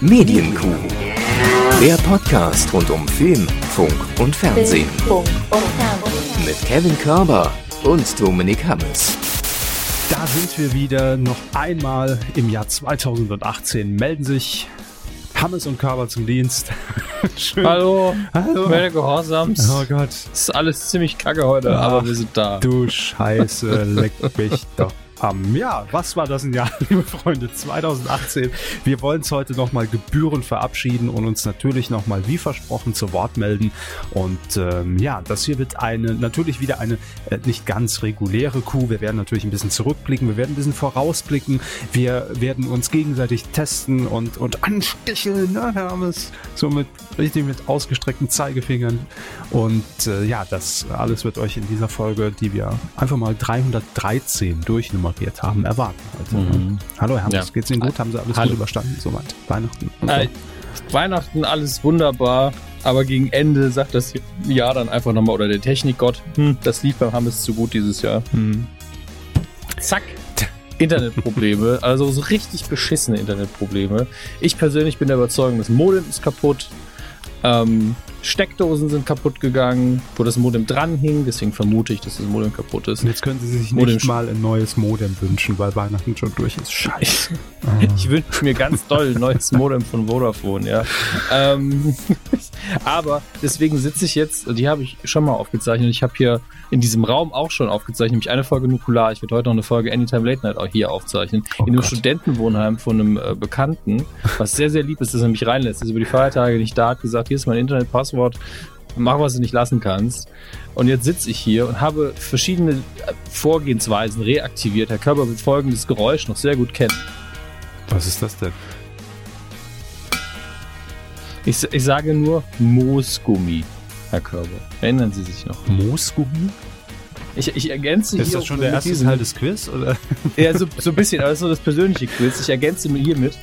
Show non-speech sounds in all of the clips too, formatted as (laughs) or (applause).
Medienkuh. Der Podcast rund um Film, Funk und Fernsehen. Mit Kevin Körber und Dominik Hammes. Da sind wir wieder noch einmal im Jahr 2018. Melden sich Hammes und Körber zum Dienst. (laughs) Schön. Hallo. Hallo. Meine Gehorsams. Oh Gott. Es ist alles ziemlich kacke heute, Ach, aber wir sind da. Du Scheiße, leck mich doch haben. Ja, was war das ein Jahr, (laughs) liebe Freunde? 2018. Wir wollen es heute nochmal gebührend verabschieden und uns natürlich nochmal wie versprochen zu Wort melden. Und ähm, ja, das hier wird eine, natürlich wieder eine äh, nicht ganz reguläre Kuh. Wir werden natürlich ein bisschen zurückblicken, wir werden ein bisschen vorausblicken. Wir werden uns gegenseitig testen und, und ansticheln. Ne? Wir haben es so mit richtig mit ausgestreckten Zeigefingern. Und äh, ja, das alles wird euch in dieser Folge, die wir einfach mal 313 durchnummern moderiert haben, erwarten. Also, mhm. Hallo Herr ja. geht's Ihnen gut? Haben Sie alles Hallo. gut überstanden soweit? Weihnachten? So. Äh, Weihnachten alles wunderbar, aber gegen Ende sagt das Jahr dann einfach nochmal, oder der Technikgott, hm, das lief beim Hammes zu gut dieses Jahr. Hm. Zack. Internetprobleme, (laughs) also so richtig beschissene Internetprobleme. Ich persönlich bin der Überzeugung, das Modem ist kaputt. Ähm, Steckdosen sind kaputt gegangen, wo das Modem dran hing, deswegen vermute ich, dass das Modem kaputt ist. Und jetzt können Sie sich Modem nicht mal ein neues Modem wünschen, weil Weihnachten schon durch ist. Scheiße. (laughs) Ich wünsche mir ganz doll ein neues Modem von Vodafone, ja. ähm, (laughs) aber deswegen sitze ich jetzt, die habe ich schon mal aufgezeichnet. Ich habe hier in diesem Raum auch schon aufgezeichnet, nämlich eine Folge Nukular. Ich werde heute noch eine Folge Anytime Late Night auch hier aufzeichnen. Oh in einem Gott. Studentenwohnheim von einem äh, Bekannten, was sehr, sehr lieb ist, dass er mich reinlässt. Ist über die Feiertage nicht da, hat gesagt, hier ist mein Internetpasswort, mach, was du nicht lassen kannst. Und jetzt sitze ich hier und habe verschiedene äh, Vorgehensweisen reaktiviert. Herr Körper wird folgendes Geräusch noch sehr gut kennen. Was ist das denn? Ich, ich sage nur Moosgummi. Herr Körber. Erinnern Sie sich noch? Moosgummi? Ich, ich ergänze ist hier. Ist das schon der erste Teil des Quiz? Oder? Ja, so, so ein bisschen, aber das ist so das persönliche Quiz. Ich ergänze mir hiermit.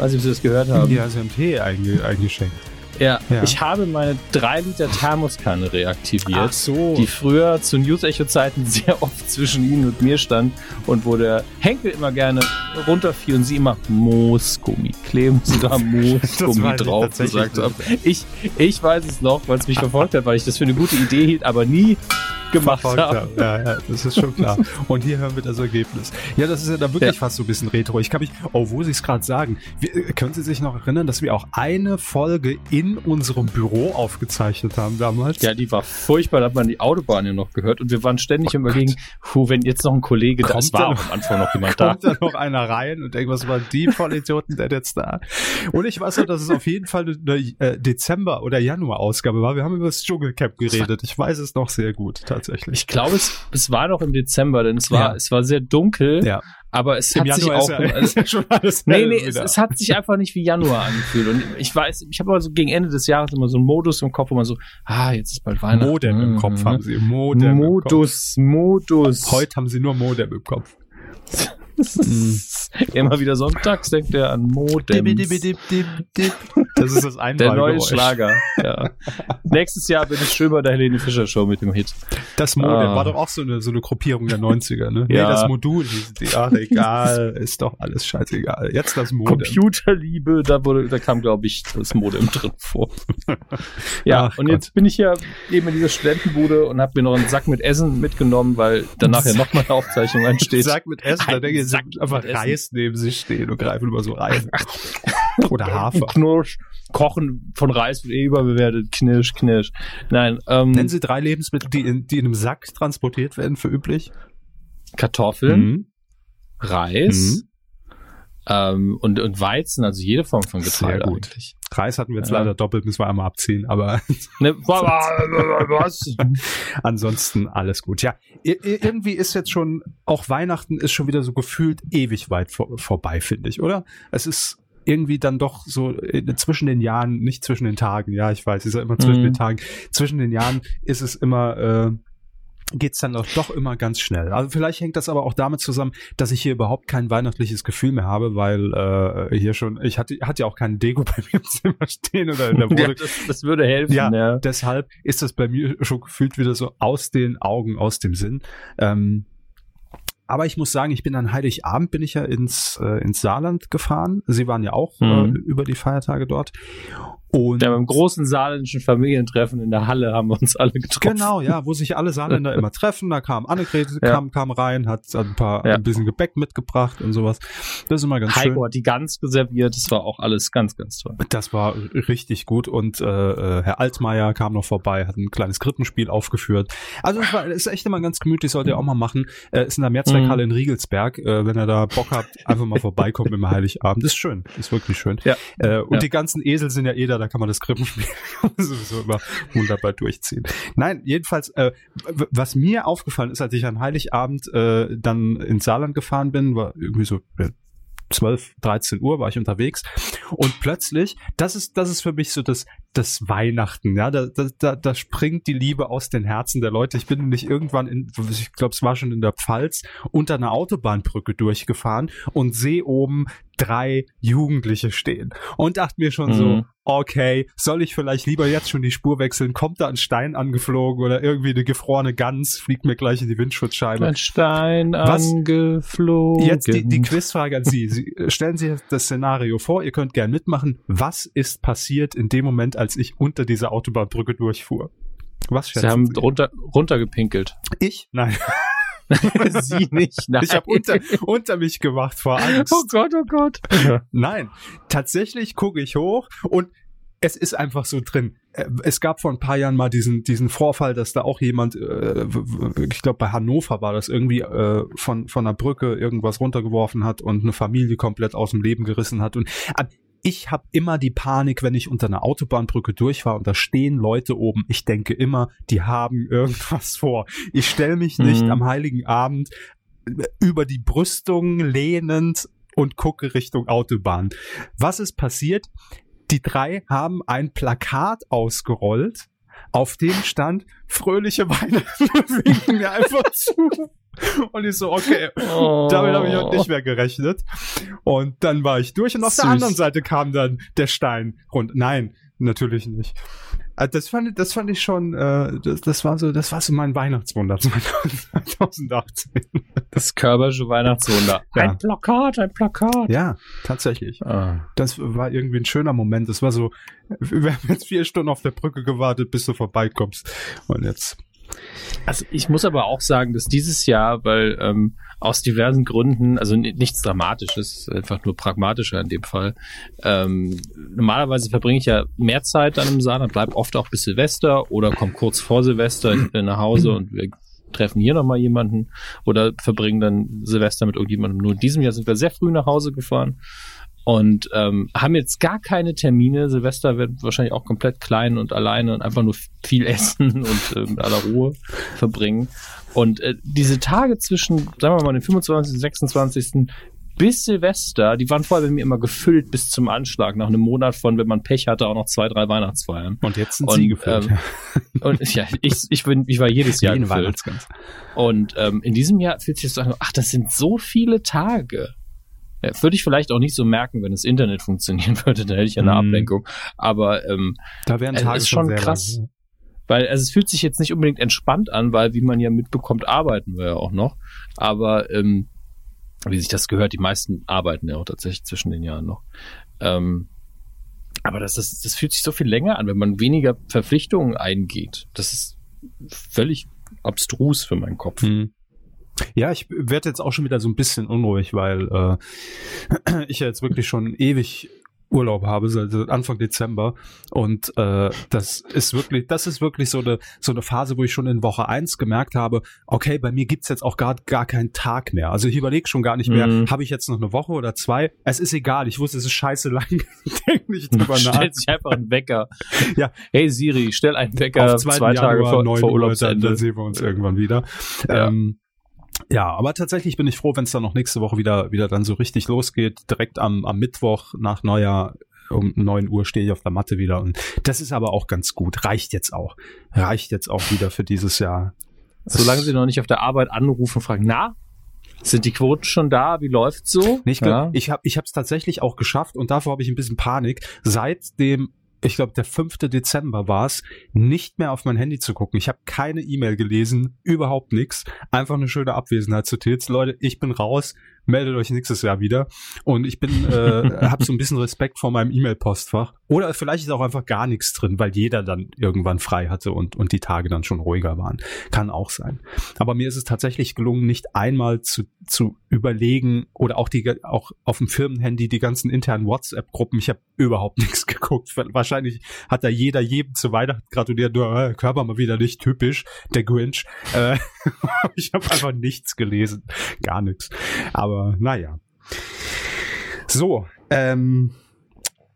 Weiß nicht, ob Sie das gehört haben. Ja, Sie haben Tee eingeschenkt. Ja, ja, ich habe meine 3 Liter Thermoskanne reaktiviert, Ach so. die früher zu News-Echo-Zeiten (laughs) sehr oft zwischen Ihnen und mir stand und wo der Henkel immer gerne runterfiel und Sie immer Moosgummi, kleben Sie da Moosgummi drauf gesagt haben. Ich, ich weiß es noch, weil es mich verfolgt hat, weil ich das für eine gute Idee hielt, aber nie gemacht habe. Ja, ja, das ist schon klar. (laughs) Und hier hören wir das Ergebnis. Ja, das ist ja da wirklich ja. fast so ein bisschen retro. Ich kann mich, oh, wo Sie es gerade sagen, wir, äh, können Sie sich noch erinnern, dass wir auch eine Folge in unserem Büro aufgezeichnet haben damals? Ja, die war furchtbar, da hat man die Autobahn ja noch gehört und wir waren ständig oh überlegen, puh, wenn jetzt noch ein Kollege kommt da ist, war noch, am Anfang noch jemand kommt da. Kommt da noch einer rein und denkt, was waren die Vollidioten denn jetzt da? Und ich weiß noch, dass es auf jeden Fall eine äh, Dezember- oder Januar-Ausgabe war. Wir haben über das Dschungelcamp geredet. Ich weiß es noch sehr gut, tatsächlich. Ich glaube, es, es war noch im Dezember, denn es war, ja. es war sehr dunkel. Ja. Aber es Im hat Januar sich auch. Ja, also, (laughs) schon alles nee, nee, es, es, hat sich einfach nicht wie Januar angefühlt. Und ich weiß, ich habe also gegen Ende des Jahres immer so einen Modus im Kopf, wo man so, ah, jetzt ist bald Weihnachten. Modem im Kopf haben sie. Modem Modus, Modus. Heute haben sie nur Modem im Kopf. (laughs) (laughs) Immer wieder Sonntags denkt er an Modems. Das ist das (laughs) Der neue Schlager. Ja. Nächstes Jahr bin ich schön bei der Helene Fischer Show mit dem Hit. Das Modem ah. war doch auch so eine, so eine Gruppierung der 90er, ne? Ja. Nee, das Modul hieß die. Ach, egal. ist doch alles scheißegal. Jetzt das Modem. Computerliebe, da wurde, da kam, glaube ich, das Modem drin vor. (laughs) ja, Ach, und Gott. jetzt bin ich ja eben in dieser Studentenbude und habe mir noch einen Sack mit Essen mitgenommen, weil danach ja nochmal eine Aufzeichnung ansteht. Sack mit Essen, da denke ich, Sack einfach Reis neben sich stehen und greifen über so Reis. Oder (laughs) Hafer. Knirsch. Kochen von Reis wird eh überbewertet. Knirsch, knirsch. Nein. Ähm, Nennen Sie drei Lebensmittel, die in, die in einem Sack transportiert werden, für üblich? Kartoffeln, mhm. Reis mhm. Ähm, und, und Weizen, also jede Form von Getreide eigentlich. Reis hatten wir jetzt ja. leider doppelt, müssen wir einmal abziehen, aber ne, (laughs) was? (laughs) ansonsten alles gut. Ja, irgendwie ist jetzt schon, auch Weihnachten ist schon wieder so gefühlt ewig weit vor, vorbei, finde ich, oder? Es ist irgendwie dann doch so äh, zwischen den Jahren, nicht zwischen den Tagen, ja, ich weiß, ist ja immer zwischen mhm. den Tagen, zwischen den Jahren ist es immer, äh, geht's dann doch, doch immer ganz schnell. Also vielleicht hängt das aber auch damit zusammen, dass ich hier überhaupt kein weihnachtliches Gefühl mehr habe, weil äh, hier schon, ich hatte, hatte ja auch keinen Deko (laughs) bei mir im Zimmer stehen oder in der Wohnung. Ja, das, das, würde helfen. Ja, ja, deshalb ist das bei mir schon gefühlt wieder so aus den Augen, aus dem Sinn. Ähm, aber ich muss sagen, ich bin an Heiligabend bin ich ja ins, äh, ins Saarland gefahren. Sie waren ja auch äh, Mhm. über die Feiertage dort. Und Ja, beim großen saarländischen Familientreffen in der Halle haben wir uns alle getroffen. Genau, ja, wo sich alle Saarländer (laughs) immer treffen. Da kam Annegret, Ja. kam, kam rein, hat ein paar, Ja. ein bisschen Gebäck mitgebracht und sowas. Das ist immer ganz schön. Heiko hat die Gans reserviert. Das war auch alles ganz, ganz toll. Das war richtig gut und äh, äh, Herr Altmaier kam noch vorbei, hat ein kleines Krippenspiel aufgeführt. Also es war ist echt immer ganz gemütlich, sollt ihr auch mal machen. Äh, ist in der Mehrzweckhalle in Riegelsberg. Äh, wenn ihr da Bock habt, einfach mal (laughs) vorbeikommen im Heiligabend. Ist schön, ist wirklich schön. Ja. Äh, und die ganzen Esel sind ja eh da, da kann man das Krippenspiel (laughs) sowieso immer wunderbar durchziehen. Nein, jedenfalls, äh, was mir aufgefallen ist, als ich an Heiligabend äh, dann ins Saarland gefahren bin, war irgendwie so äh, 12, 13 Uhr war ich unterwegs und plötzlich, das ist, das ist für mich so das, das Weihnachten, ja, da, da, da, da springt die Liebe aus den Herzen der Leute. Ich bin nämlich irgendwann in, ich glaube, es war schon in der Pfalz, unter einer Autobahnbrücke durchgefahren und sehe oben drei Jugendliche stehen und dachte mir schon so, Mhm. okay, soll ich vielleicht lieber jetzt schon die Spur wechseln? Kommt da ein Stein angeflogen oder irgendwie eine gefrorene Gans fliegt mir gleich in die Windschutzscheibe? Ein Stein Was- angeflogen. Jetzt die, die Quizfrage an Sie. Sie. äh, Stellen Sie das Szenario vor, ihr könnt gern mitmachen. Was ist passiert in dem Moment, als ich unter dieser Autobahnbrücke durchfuhr? Was Sie schätzen haben Sie? runter, runtergepinkelt. Ich? Nein. (laughs) Sie nicht. Nein. Ich habe unter, unter mich gemacht vor Angst. (laughs) Oh Gott, oh Gott. Nein, tatsächlich gucke ich hoch und es ist einfach so drin. Äh, Es gab vor ein paar Jahren mal diesen, diesen Vorfall, dass da auch jemand, äh, ich glaube bei Hannover war das irgendwie äh, von, von einer Brücke irgendwas runtergeworfen hat und eine Familie komplett aus dem Leben gerissen hat. Und ich habe immer die Panik, wenn ich unter einer Autobahnbrücke durchfahre und da stehen Leute oben. Ich denke immer, die haben (laughs) irgendwas vor. Ich stelle mich nicht Mhm. am heiligen Abend äh, über die Brüstung lehnend und gucke Richtung Autobahn. Was ist passiert? Die drei haben ein Plakat ausgerollt, auf dem stand fröhliche Weihnachten (laughs) winken mir einfach zu. (laughs) Und ich so, okay, Oh. damit habe ich heute nicht mehr gerechnet. Und dann war ich durch und auf Süß. der anderen Seite kam dann der Stein rund. Nein, natürlich nicht. Äh, Das fand, ich- das fand ich schon, äh, das, das war so, das war so mein Weihnachtswunder (laughs) 2018. Das Körbersche Weihnachtswunder. (laughs) Ja. Ein Plakat, ein Plakat. Ja, tatsächlich. Ah. Das war irgendwie ein schöner Moment. Das war so, wir haben jetzt vier Stunden auf der Brücke gewartet, bis du vorbeikommst. Und jetzt. Also ich muss aber auch sagen, dass dieses Jahr, weil ähm, aus diversen Gründen, also ni- nichts Dramatisches, einfach nur pragmatischer in dem Fall. Ähm, normalerweise verbringe ich ja mehr Zeit dann im Saarland, bleib oft auch bis Silvester oder komme kurz vor Silvester äh, nach Hause und wir treffen hier nochmal jemanden oder verbringen dann Silvester mit irgendjemandem. Nur in diesem Jahr sind wir sehr früh nach Hause gefahren und ähm, haben jetzt gar keine Termine. Silvester wird wahrscheinlich auch komplett klein und alleine und einfach nur viel (laughs) essen und äh, mit aller Ruhe verbringen. Und äh, diese Tage zwischen, sagen wir mal, den 25. und 26. bis Silvester, die waren vorher bei mir immer gefüllt bis zum Anschlag. Nach einem Monat von, wenn man Pech hatte, auch noch zwei, drei Weihnachtsfeiern. Und jetzt sind Und, sie gefüllt. ähm, Und ja, ich, ich, bin, ich war jedes Jahr Jeden gefüllt. Und ähm, in diesem Jahr fühlt sich das so an, ach, das sind so viele Tage. Ja, würde ich vielleicht auch nicht so merken, wenn das Internet (laughs) funktionieren würde, dann hätte ich ja eine Mhm. Ablenkung. Aber ähm, Da wären Es Tage ist schon krass. lang. weil also es fühlt sich jetzt nicht unbedingt entspannt an, weil wie man ja mitbekommt, arbeiten wir ja auch noch. Aber ähm, wie sich das gehört, die meisten arbeiten ja auch tatsächlich zwischen den Jahren noch. Ähm, aber das, das, das fühlt sich so viel länger an, wenn man weniger Verpflichtungen eingeht. Das ist völlig abstrus für meinen Kopf. Hm. Ja, ich werde jetzt auch schon wieder so ein bisschen unruhig, weil äh, (clears throat) ich ja jetzt wirklich schon ewig Urlaub habe, seit Anfang Dezember. Und äh, das ist wirklich, das ist wirklich so eine, so eine Phase, wo ich schon in Woche eins gemerkt habe, okay, bei mir gibt's jetzt auch gar, gar keinen Tag mehr. Also ich überlege schon gar nicht mehr, Mhm. habe ich jetzt noch eine Woche oder zwei? Es ist egal, ich wusste, es ist scheiße lang. (laughs) Ich denke nicht (laughs) drüber nach. Stellt sich einfach einen Wecker. (laughs) Ja. Hey Siri, stell einen Wecker Auf 2. zwei Tage Januar, vor, 9 vor Uhr, dann, Urlaubsende. dann sehen wir uns irgendwann wieder. Ja. Ähm, ja, aber tatsächlich bin ich froh, wenn es dann noch nächste Woche wieder, wieder dann so richtig losgeht. Direkt am, am Mittwoch nach Neujahr um 9 Uhr stehe ich auf der Matte wieder. Und das ist aber auch ganz gut. Reicht jetzt auch. Reicht jetzt auch wieder für dieses Jahr. Solange sie noch nicht auf der Arbeit anrufen und fragen, na, sind die Quoten schon da? Wie läuft's so? Nee, ich ja. ich habe ich es tatsächlich auch geschafft und davor habe ich ein bisschen Panik. Seit dem ich glaube, der 5. Dezember war es, nicht mehr auf mein Handy zu gucken. Ich habe keine E-Mail gelesen, überhaupt nichts. Einfach eine schöne Abwesenheitsnotiz. Leute, ich bin raus, meldet euch nächstes Jahr wieder. Und ich bin, äh, (laughs) habe so ein bisschen Respekt vor meinem E-Mail-Postfach. Oder vielleicht ist auch einfach gar nichts drin, weil jeder dann irgendwann frei hatte und, und die Tage dann schon ruhiger waren. Kann auch sein. Aber mir ist es tatsächlich gelungen, nicht einmal zu, zu überlegen oder auch die auch auf dem Firmenhandy die ganzen internen WhatsApp-Gruppen. Ich habe überhaupt (laughs) nichts geguckt. Wahrscheinlich hat da jeder jedem zu Weihnachten gratuliert. Äh, Körper mal wieder nicht typisch, der Grinch. Äh, (laughs) ich habe einfach nichts gelesen, gar nichts. Aber naja. So, ähm,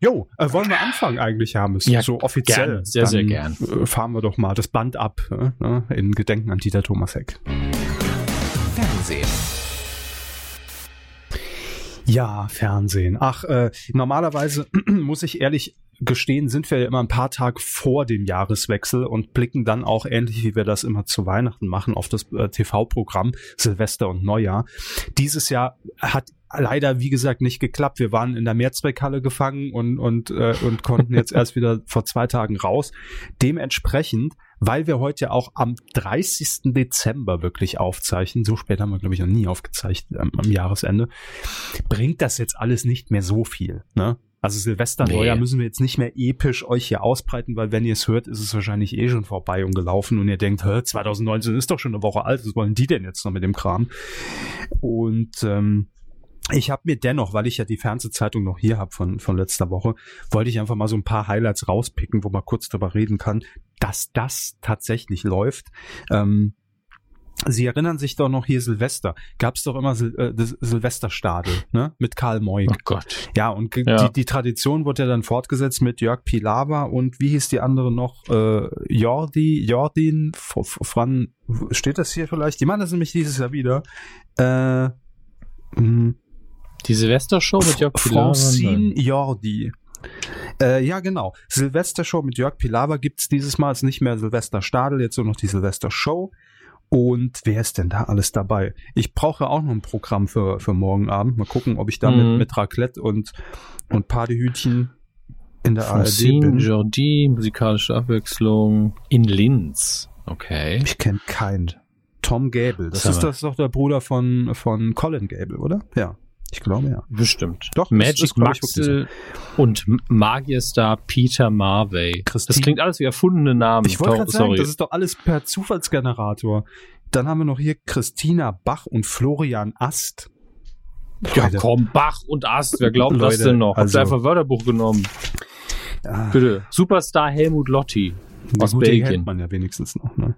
Jo, äh, wollen wir anfangen eigentlich, Hermes? Ja, so offiziell. Gern, sehr, Dann, sehr gern. äh, Fahren wir doch mal das Band ab, äh, ne, in Gedenken an Dieter Thomas Heck. Fernsehen. Ja, Fernsehen. Ach, äh, normalerweise (clears throat) muss ich ehrlich gestehen, sind wir ja immer ein paar Tage vor dem Jahreswechsel und blicken dann auch ähnlich wie wir das immer zu Weihnachten machen auf das äh, TV-Programm Silvester und Neujahr. Dieses Jahr hat leider, wie gesagt, nicht geklappt. Wir waren in der Mehrzweckhalle gefangen und, und, äh, und konnten jetzt (laughs) erst wieder vor zwei Tagen raus. Dementsprechend, weil wir heute auch am 30. Dezember wirklich aufzeichnen, so spät haben wir, glaube ich, noch nie aufgezeichnet ähm, am Jahresende, bringt das jetzt alles nicht mehr so viel. Ne? Also Silvester, Nee. Neujahr müssen wir jetzt nicht mehr episch euch hier ausbreiten, weil wenn ihr es hört, ist es wahrscheinlich eh schon vorbei und gelaufen und ihr denkt, hä, 2019 ist doch schon eine Woche alt, was wollen die denn jetzt noch mit dem Kram? Und ähm, ich habe mir dennoch, weil ich ja die Fernsehzeitung noch hier habe von, von letzter Woche, wollte ich einfach mal so ein paar Highlights rauspicken, wo man kurz drüber reden kann, dass das tatsächlich läuft. Ähm, Sie erinnern sich doch noch hier Silvester. Gab es doch immer Sil äh, das Silvesterstadel, ne? Mit Karl Moik. Oh Gott. Ja, und Ja. Die, die Tradition wurde ja dann fortgesetzt mit Jörg Pilawa und wie hieß die andere noch? Äh, Jordi, Jordin, Fran, steht das hier vielleicht? Die machen das nämlich dieses Jahr wieder. Äh, mh, Die Silvestershow mit Jörg Pilawa? Francine Jordi. Äh, ja, genau. Silvestershow mit Jörg Pilawa gibt's dieses Mal. Ist nicht mehr Silvester Stadel, jetzt nur noch die Silvestershow. Und wer ist denn da alles dabei? Ich brauche auch noch ein Programm für, für morgen Abend. Mal gucken, ob ich da Mhm. mit, mit Raclette und, und Partyhütchen in der ARD Francine bin. Jordi, musikalische Abwechslung. In Linz. Okay. Ich kenne keinen. Tom Gable. Das Sag ist das ist doch der Bruder von, von Colin Gable, oder? Ja. Ich glaube ja. Bestimmt. Doch, das Magic ist, Maxel und M- Magierstar Peter Marvey. Das Christine- klingt alles wie erfundene Namen. Ich wollte gerade sagen, das ist doch alles per Zufallsgenerator. Dann haben wir noch hier Christina Bach und Florian Ast. ja, Leute. komm, Bach und Ast. Wer glaubt das Leute, denn noch? Habt also- ihr einfach Wörterbuch genommen? Ah, Bitte. Superstar Helmut Lotti. aus Belgien. kennt man ja wenigstens noch. Ne?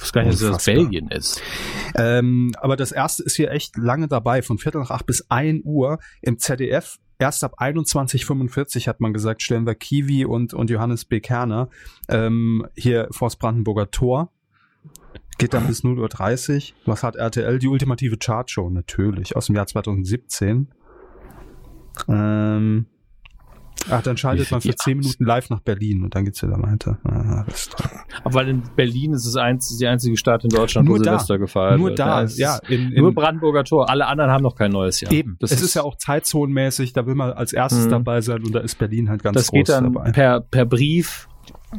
Ich weiß gar nicht, dass das Unfassbar. Belgien ist. Ähm, aber das erste ist hier echt lange dabei, von Viertel nach acht bis ein Uhr im ZDF. Erst ab 21.45 hat man gesagt, stellen wir Kiwi und, und Johannes B. Kerner ähm, hier vors Brandenburger Tor. Geht dann bis 0.30 Uhr. Was hat RTL? Die ultimative Chartshow, natürlich, aus dem Jahr 2017. Ähm, ach, dann schaltet man für viel- 10 Minuten live nach Berlin und dann geht's wieder weiter. Ah, das ist. Aber weil in Berlin ist es eins, die einzige Stadt in Deutschland, Nur wo da. Silvester gefeiert Nur wird. da, ist ja. In, in, Nur Brandenburger Tor. Alle anderen haben noch kein neues Jahr. Eben. Das es ist, ja auch zeitzonenmäßig, da will man als erstes Mhm. dabei sein und da ist Berlin halt ganz Das groß geht dann dabei. per, per Brief.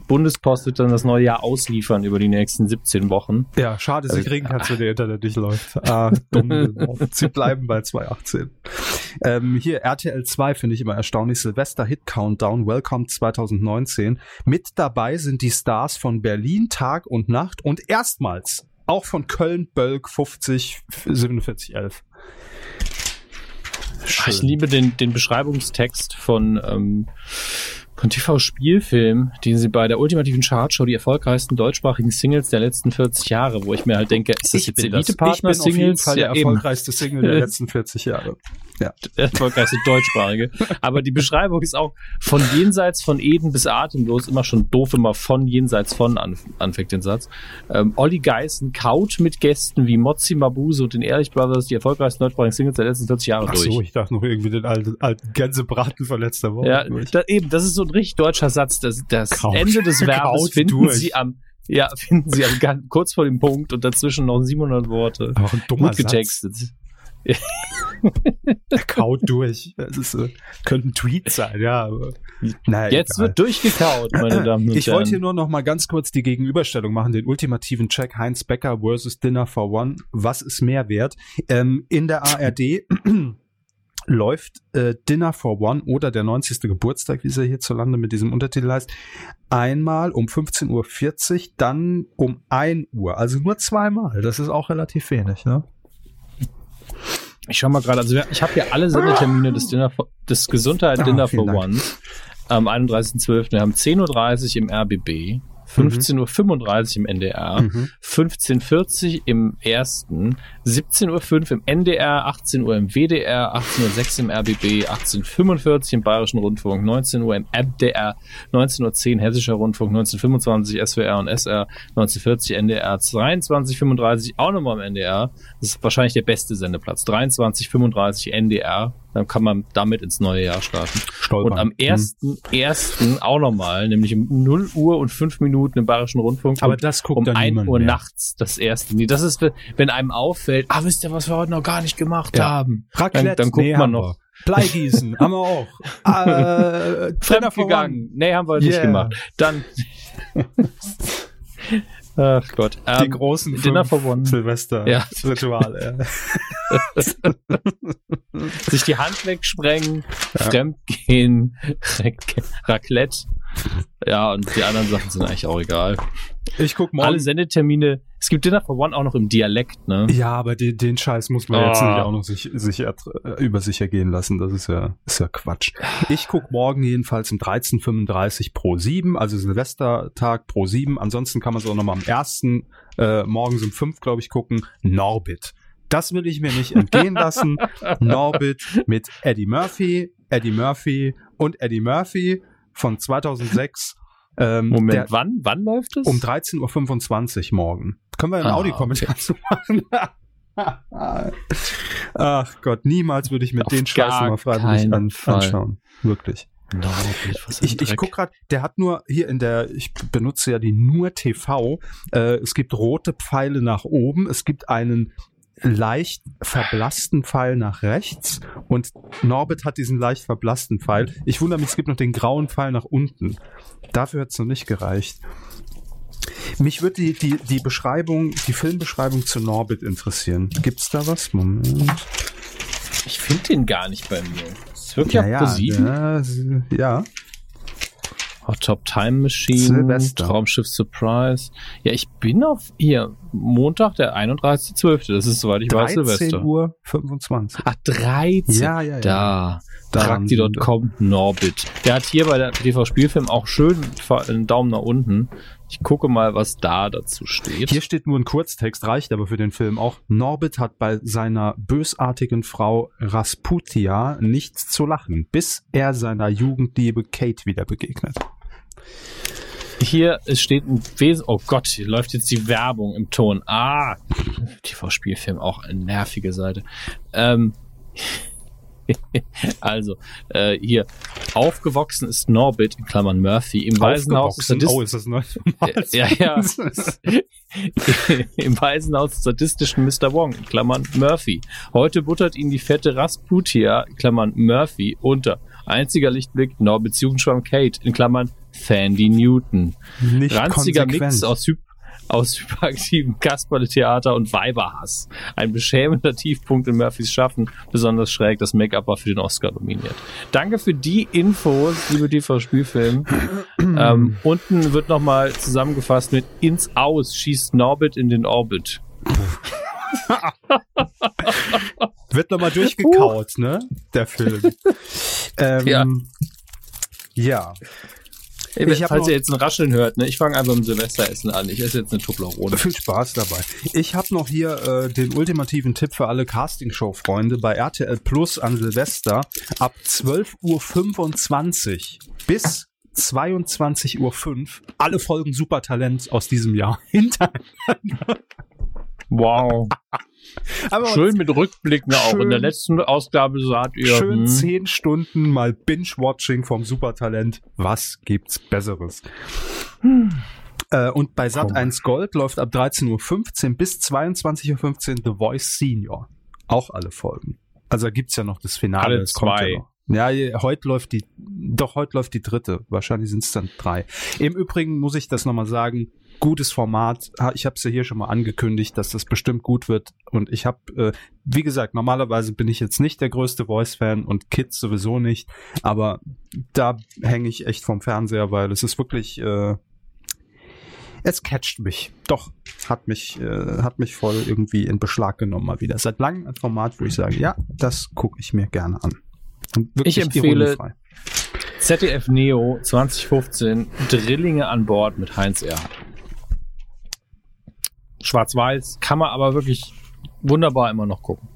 Bundespost wird dann das neue Jahr ausliefern über die nächsten 17 Wochen. Ja, schade, sie Also- kriegen kannst (laughs) du der Internet nicht läuft. Ah, dumm. (laughs) sie bleiben bei 2018. Ähm, hier RTL 2 finde ich immer erstaunlich. Silvester Hit Countdown Welcome 2019. Mit dabei sind die Stars von Berlin Tag und Nacht und erstmals auch von Köln Bölk 50 47 11. Ich liebe den, den Beschreibungstext von, ähm, von TV-Spielfilm, den sie bei der ultimativen Chartshow die erfolgreichsten deutschsprachigen Singles der letzten 40 Jahre, wo ich mir halt denke, ist das Ich jetzt bin das. Ich bin Elite-Partner auf jeden Singles? Fall der Ja, eben. erfolgreichste Single der (laughs) letzten 40 Jahre. Der erfolgreichste deutschsprachige. Aber die Beschreibung ist auch von jenseits von Eden bis atemlos immer schon doof, immer von jenseits von an, anfängt den Satz. Ähm, Olli Geißen kaut mit Gästen wie Mozzi Mabuse und den Ehrlich Brothers die erfolgreichsten deutschsprachigen Singles der letzten 40 Jahre Ach durch. so, ich dachte noch irgendwie den alten, alten Gänsebraten von letzter Woche. Ja, da, eben, das ist so ein richtig deutscher Satz. Das, das Kaut. Ende des (laughs) Verbes Kaut finden durch. Sie am, ja, (laughs) finden Sie am, ganz- kurz vor dem Punkt und dazwischen noch 700 Worte. Auch ein dummer Gut Satz. (laughs) (laughs) er kaut durch. Das ist, äh, könnte ein Tweet sein, ja. Aber, naja, Jetzt egal. wird durchgekaut, meine (laughs) Damen und Ich wollte hier nur noch mal ganz kurz die Gegenüberstellung machen, den ultimativen Check Heinz Becker versus Dinner for One. Was ist mehr wert? Ähm, in der ARD (clears throat) läuft äh, Dinner for One oder der 90. Geburtstag, wie es ja hierzulande mit diesem Untertitel heißt, einmal um 15.40 Uhr, dann um 1 Uhr. Also nur zweimal. Das ist auch relativ wenig, ne? Ich schau mal gerade, also ich habe hier alle Sendetermine des Dinner for, des Gesundheit ah, Dinner for Dank. One am 31.12. Wir haben 10.30 Uhr im RBB, 15.35 Uhr im NDR, mhm. 15.40 Uhr im ersten, 17.05 Uhr im NDR, 18 Uhr im WDR, 18.06 Uhr im RBB, 18.45 Uhr im Bayerischen Rundfunk, 19 Uhr im MDR, 19.10 Uhr Hessischer Rundfunk, 19.25 SWR und SR, 19.40 NDR, 22.35 auch nochmal im NDR. Das ist wahrscheinlich der beste Sendeplatz. 23.35 NDR, dann kann man damit ins neue Jahr starten. Stolpern. Und am 1.1. Mhm. auch nochmal, nämlich um 0 Uhr und 5 Minuten im Bayerischen Rundfunk. Aber das guckt um dann 1 Uhr mehr. nachts das erste. Nee, das ist, wenn einem auffällt, ah, wisst ihr, was wir heute noch gar nicht gemacht ja. haben? Raclette, dann, dann guckt nee, man noch. Bleigießen (laughs) haben wir auch. Äh, Fremdgegangen. Nee, haben wir yeah. nicht gemacht. Dann (laughs) Ach Gott. Die ähm, großen Dinner for One. Silvester. Ja. Ritual, ja. (laughs) Sich die Hand wegsprengen, ja. fremdgehen, Raclette. Ja, und die anderen Sachen sind eigentlich auch egal. Ich guck mal. Alle Sendetermine. Es gibt Dinner for One auch noch im Dialekt, ne? Ja, aber den, den Scheiß muss man oh. jetzt nicht auch noch sich, sich äh, über sich ergehen lassen. Das ist ja, ist ja Quatsch. Ich guck morgen jedenfalls um 13.35 pro 7, also Silvestertag pro 7. Ansonsten kann man so nochmal am ersten äh, morgens um 5, glaube ich, gucken. Norbit. Das will ich mir nicht entgehen lassen. (laughs) Norbit mit Eddie Murphy, Eddie Murphy und Eddie Murphy von 2006. Ähm, Moment, der, wann? Wann läuft es? Um 13.25 Uhr morgen. Können wir einen ah, Audiokommentar okay. zu machen? (laughs) Ach Gott, niemals würde ich mir Auf den Scheiß mal freiwillig an, anschauen. Wirklich. No, ich ich guck gerade, der hat nur hier in der, ich benutze ja die nur TV. Äh, es gibt rote Pfeile nach oben, es gibt einen leicht verblassten Pfeil nach rechts und Norbert hat diesen leicht verblassten Pfeil. Ich wundere mich, es gibt noch den grauen Pfeil nach unten. Dafür hat es noch nicht gereicht. Mich würde die, die, die Beschreibung, die Filmbeschreibung zu Norbit interessieren. Gibt's da was? Moment. Ich finde den gar nicht bei mir. Ist wirklich ja, ja, ja, ja. Hot Top Time Machine, Silvester. Traumschiff Surprise. Ja, ich bin auf hier Montag, der 31.12. Das ist, soweit ich weiß, Silvester. Uhr 25. Ach, 13. Ja, ja, ja. Da. Trakti.com Norbit. Der hat hier bei der TV Spielfilm auch schön einen Daumen nach unten. Ich gucke mal, was da dazu steht. Hier steht nur ein Kurztext, reicht aber für den Film auch. Norbit hat bei seiner bösartigen Frau Rasputia nichts zu lachen, bis er seiner Jugendliebe Kate wieder begegnet. Hier es steht ein Wesen. Oh Gott, hier läuft jetzt die Werbung im Ton. Ah, TV-Spielfilm, auch eine nervige Seite. Ähm, (laughs) also, äh, hier, aufgewachsen ist Norbit, in Klammern Murphy, im Waisenhaus. Sadist oh, ist das neu? (laughs) ja, ja. (laughs) Im Waisenhaus sadistischen Mr. Wong, in Klammern Murphy. Heute buttert ihn die fette Rasputia, in Klammern Murphy, unter. Einziger Lichtblick, Norbits Jugendschwamm Kate, in Klammern Sandy Newton. Nicht Ranziger konsequent. Mix aus Hyp aus hyperaktivem (laughs) Kasperle-Theater und Weiberhass. Ein beschämender Tiefpunkt in Murphys Schaffen, besonders schräg, das Make-up war für den Oscar nominiert. Danke für die Infos, liebe TV-Spielfilm. (clears throat) ähm, unten wird nochmal zusammengefasst mit ins Aus schießt Norbit in den Orbit. (laughs) wird nochmal durchgekaut, uh. ne? Der Film. (laughs) ähm, ja. Ja. Ey, ich falls ihr jetzt ein Rascheln hört, ne, ich fange einfach mit Silvesteressen an. Ich esse jetzt eine Toblerone. Viel Spaß dabei. Ich habe noch hier äh, den ultimativen Tipp für alle Castingshow-Freunde bei RTL Plus an Silvester ab 12.25 Uhr bis 22.05 Uhr alle Folgen Supertalent aus diesem Jahr (laughs) hintereinander. Wow. Aber schön mit Rückblicken auch. In der letzten Ausgabe sagt ihr. Schön hm. zehn Stunden mal Binge-Watching vom Supertalent. Was gibt's Besseres? Hm. Äh, und bei Sat 1 Gold läuft ab 13.15 Uhr bis 22.15 Uhr The Voice Senior. Auch alle Folgen. Also da gibt's ja noch das Finale. Alle das kommt zwei. Ja, ja, heute läuft die, doch heute läuft die dritte. Wahrscheinlich sind es dann drei. Im Übrigen muss ich das nochmal sagen. Gutes Format. Ich habe es ja hier schon mal angekündigt, dass das bestimmt gut wird. Und ich habe, äh, wie gesagt, normalerweise bin ich jetzt nicht der größte Voice-Fan und Kids sowieso nicht. Aber da hänge ich echt vom Fernseher, weil es ist wirklich, äh, es catcht mich. Doch, hat mich, äh, hat mich voll irgendwie in Beschlag genommen mal wieder. Seit langem ein Format, wo ich sage, ja, das gucke ich mir gerne an. Und wirklich Ich empfehle- ironiefrei. ZDF Neo 2015, Drillinge an Bord mit Heinz Erhardt. Schwarz-Weiß, kann man aber wirklich wunderbar immer noch gucken.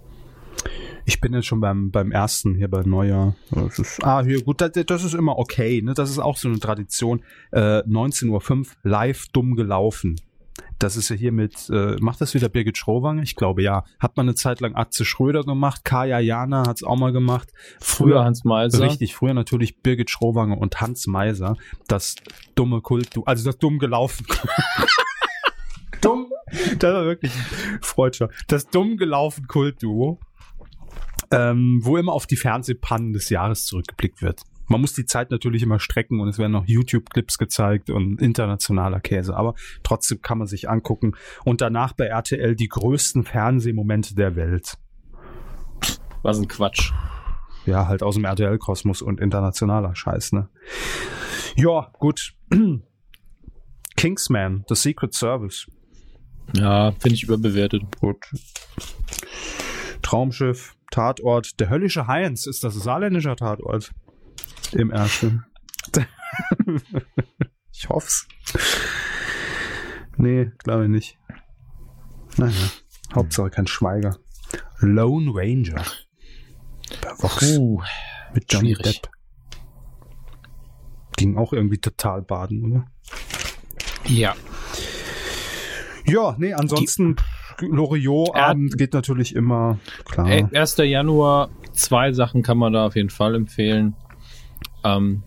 Ich bin jetzt schon beim, beim ersten hier bei Neujahr. Das ist, ah, hier, gut, das, das ist immer okay. Ne? Das ist auch so eine Tradition. Äh, 19.05 Uhr live dumm gelaufen. Das ist ja hier mit, äh, macht das wieder Birgit Schrowange? Ich glaube ja. Hat man eine Zeit lang Atze Schröder gemacht, Kaya Jana hat's auch mal gemacht. Früher Hans Meiser. Richtig, früher natürlich Birgit Schrowange und Hans Meiser. Das dumme Kult, also das dumm gelaufen. (laughs) (laughs) das war wirklich Freudscher. Das dumm gelaufen Kultduo, ähm, wo immer auf die Fernsehpannen des Jahres zurückgeblickt wird. Man muss die Zeit natürlich immer strecken und es werden noch YouTube-Clips gezeigt und internationaler Käse, aber trotzdem kann man sich angucken. Und danach bei RTL die größten Fernsehmomente der Welt. Was ein Quatsch. Ja, halt aus dem RTL-Kosmos und internationaler Scheiß, ne? Ja, gut. (clears throat) Kingsman, The Secret Service. Ja, finde ich überbewertet. Gut. Traumschiff, Tatort. Der höllische Heinz ist das saarländischer Tatort. Im ersten. (laughs) ich hoff's. Nee, glaube ich nicht. Naja, Hauptsache kein Schweiger. Lone Ranger. Vox. Puh, Mit Johnny schwierig. Depp. Ging auch irgendwie total baden, oder? ja. Ja, nee, ansonsten Loriot-Abend geht natürlich immer, klar. Ey, 1. Januar, zwei Sachen kann man da auf jeden Fall empfehlen. Ähm,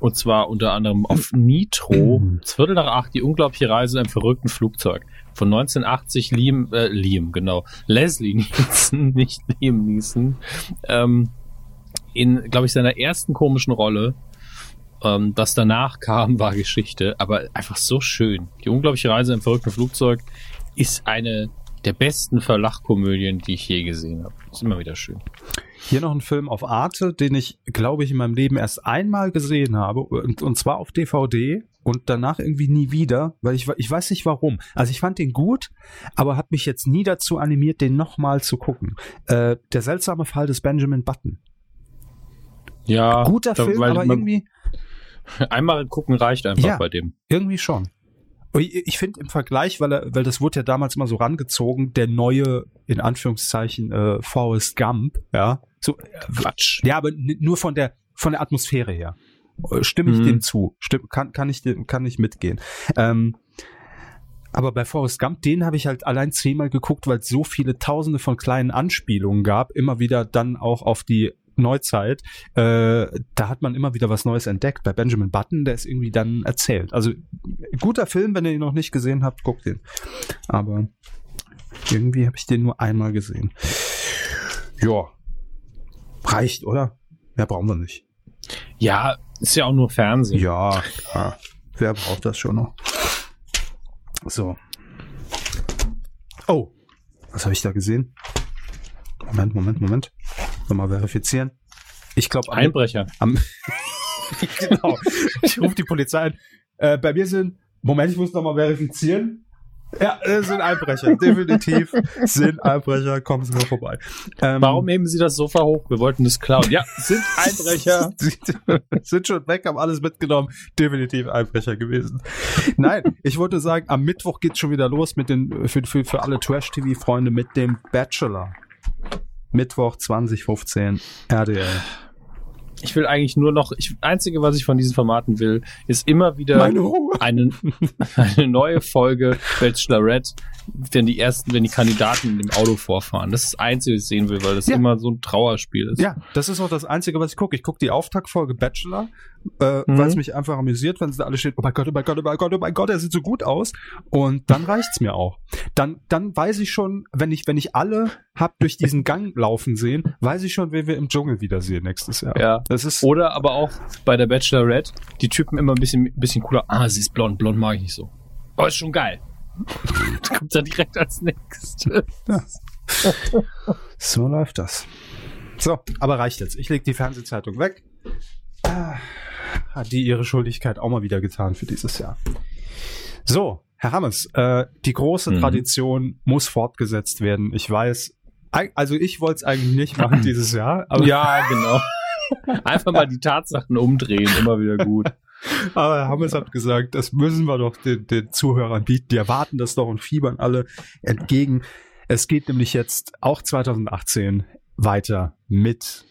und zwar unter anderem auf Nitro, Mhm. Viertel nach acht, die unglaubliche Reise in einem verrückten Flugzeug. Von 1980 Liam, äh, Liam, genau. Leslie (laughs) Nielsen, nicht Liam Neeson. Ähm, in, glaube ich, seiner ersten komischen Rolle. Ähm, das danach kam, war Geschichte, aber einfach so schön. Die unglaubliche Reise im verrückten Flugzeug ist eine der besten Verlachkomödien, die ich je gesehen habe. Ist immer wieder schön. Hier noch ein Film auf Arte, den ich, glaube ich, in meinem Leben erst einmal gesehen habe, und, und zwar auf DVD und danach irgendwie nie wieder, weil ich, ich weiß nicht warum. Also ich fand den gut, aber habe mich jetzt nie dazu animiert, den nochmal zu gucken. Äh, der seltsame Fall des Benjamin Button. Ja, Guter da- Film, aber irgendwie, (laughs) einmal gucken reicht einfach Ja. bei dem. irgendwie schon. Ich, finde im Vergleich, weil, er, weil das wurde ja damals mal so rangezogen, der neue, in Anführungszeichen, äh, Forrest Gump, ja, so, Quatsch. Ja, aber nur von der von der Atmosphäre her. Äh, Stimme ich Mhm. dem zu. Stimm, kann, kann, ich, kann ich mitgehen. Ähm, aber bei Forrest Gump, den habe ich halt allein zehnmal geguckt, weil es so viele tausende von kleinen Anspielungen gab, immer wieder dann auch auf die Neuzeit. Äh, da hat man immer wieder was Neues entdeckt. Bei Benjamin Button, der ist irgendwie dann erzählt. Also guter Film, wenn ihr ihn noch nicht gesehen habt, guckt ihn. Aber irgendwie habe ich den nur einmal gesehen. Ja. Reicht, oder? Mehr brauchen wir nicht. Ja, ist ja auch nur Fernsehen. Ja, klar. Wer braucht das schon noch? So. Oh, was habe ich da gesehen? Moment, Moment, Moment. Nochmal verifizieren. Ich glaube, Einbrecher. am (laughs) genau. Ich rufe die Polizei an. Äh, bei mir sind, Moment, ich muss nochmal verifizieren. Ja, es sind Einbrecher, definitiv sind Einbrecher, kommen Sie mal vorbei. Ähm, Warum heben Sie das Sofa hoch? Wir wollten das klauen. Ja, sind (laughs) Einbrecher. sind schon weg, haben alles mitgenommen. Definitiv Einbrecher gewesen. Nein, ich wollte sagen, am Mittwoch geht's schon wieder los mit den, für, für, für alle Trash-TV-Freunde mit dem Bachelor. Mittwoch 2015, RDL. Ich will eigentlich nur noch, ich, einzige, was ich von diesen Formaten will, ist immer wieder eine, eine neue Folge Bachelorette, wenn die ersten, wenn die Kandidaten in dem Auto vorfahren. Das ist das Einzige, was ich sehen will, weil das Ja. immer so ein Trauerspiel ist. Ja, das ist auch das Einzige, was ich gucke. Ich gucke die Auftaktfolge Bachelor äh, mhm. weil es mich einfach amüsiert, wenn es da alle steht, oh mein Gott, oh mein Gott, oh mein Gott, oh mein Gott, er sieht so gut aus. Und dann reicht's mir auch. Dann, dann weiß ich schon, wenn ich, wenn ich alle hab durch diesen Gang laufen sehen, weiß ich schon, wen wir im Dschungel wiedersehen nächstes Jahr. Ja. Das ist Oder aber auch bei der Bachelorette, die Typen immer ein bisschen, bisschen cooler. Ah, sie ist blond, blond mag ich nicht so. Aber ist schon geil. (laughs) kommt dann direkt als nächstes. Ja. so läuft das. So, aber reicht jetzt. Ich leg die Fernsehzeitung weg. Ah, hat die ihre Schuldigkeit auch mal wieder getan für dieses Jahr. So, Herr Hammes, äh, die große mhm. Tradition muss fortgesetzt werden. Ich weiß, also ich wollte es eigentlich nicht machen (laughs) dieses Jahr. Aber ja, genau. Einfach mal die Tatsachen umdrehen, immer wieder gut. Aber Herr Hammes hat gesagt, das müssen wir doch den, den Zuhörern bieten. Die erwarten das doch und fiebern alle entgegen. Es geht nämlich jetzt auch 2018 weiter mit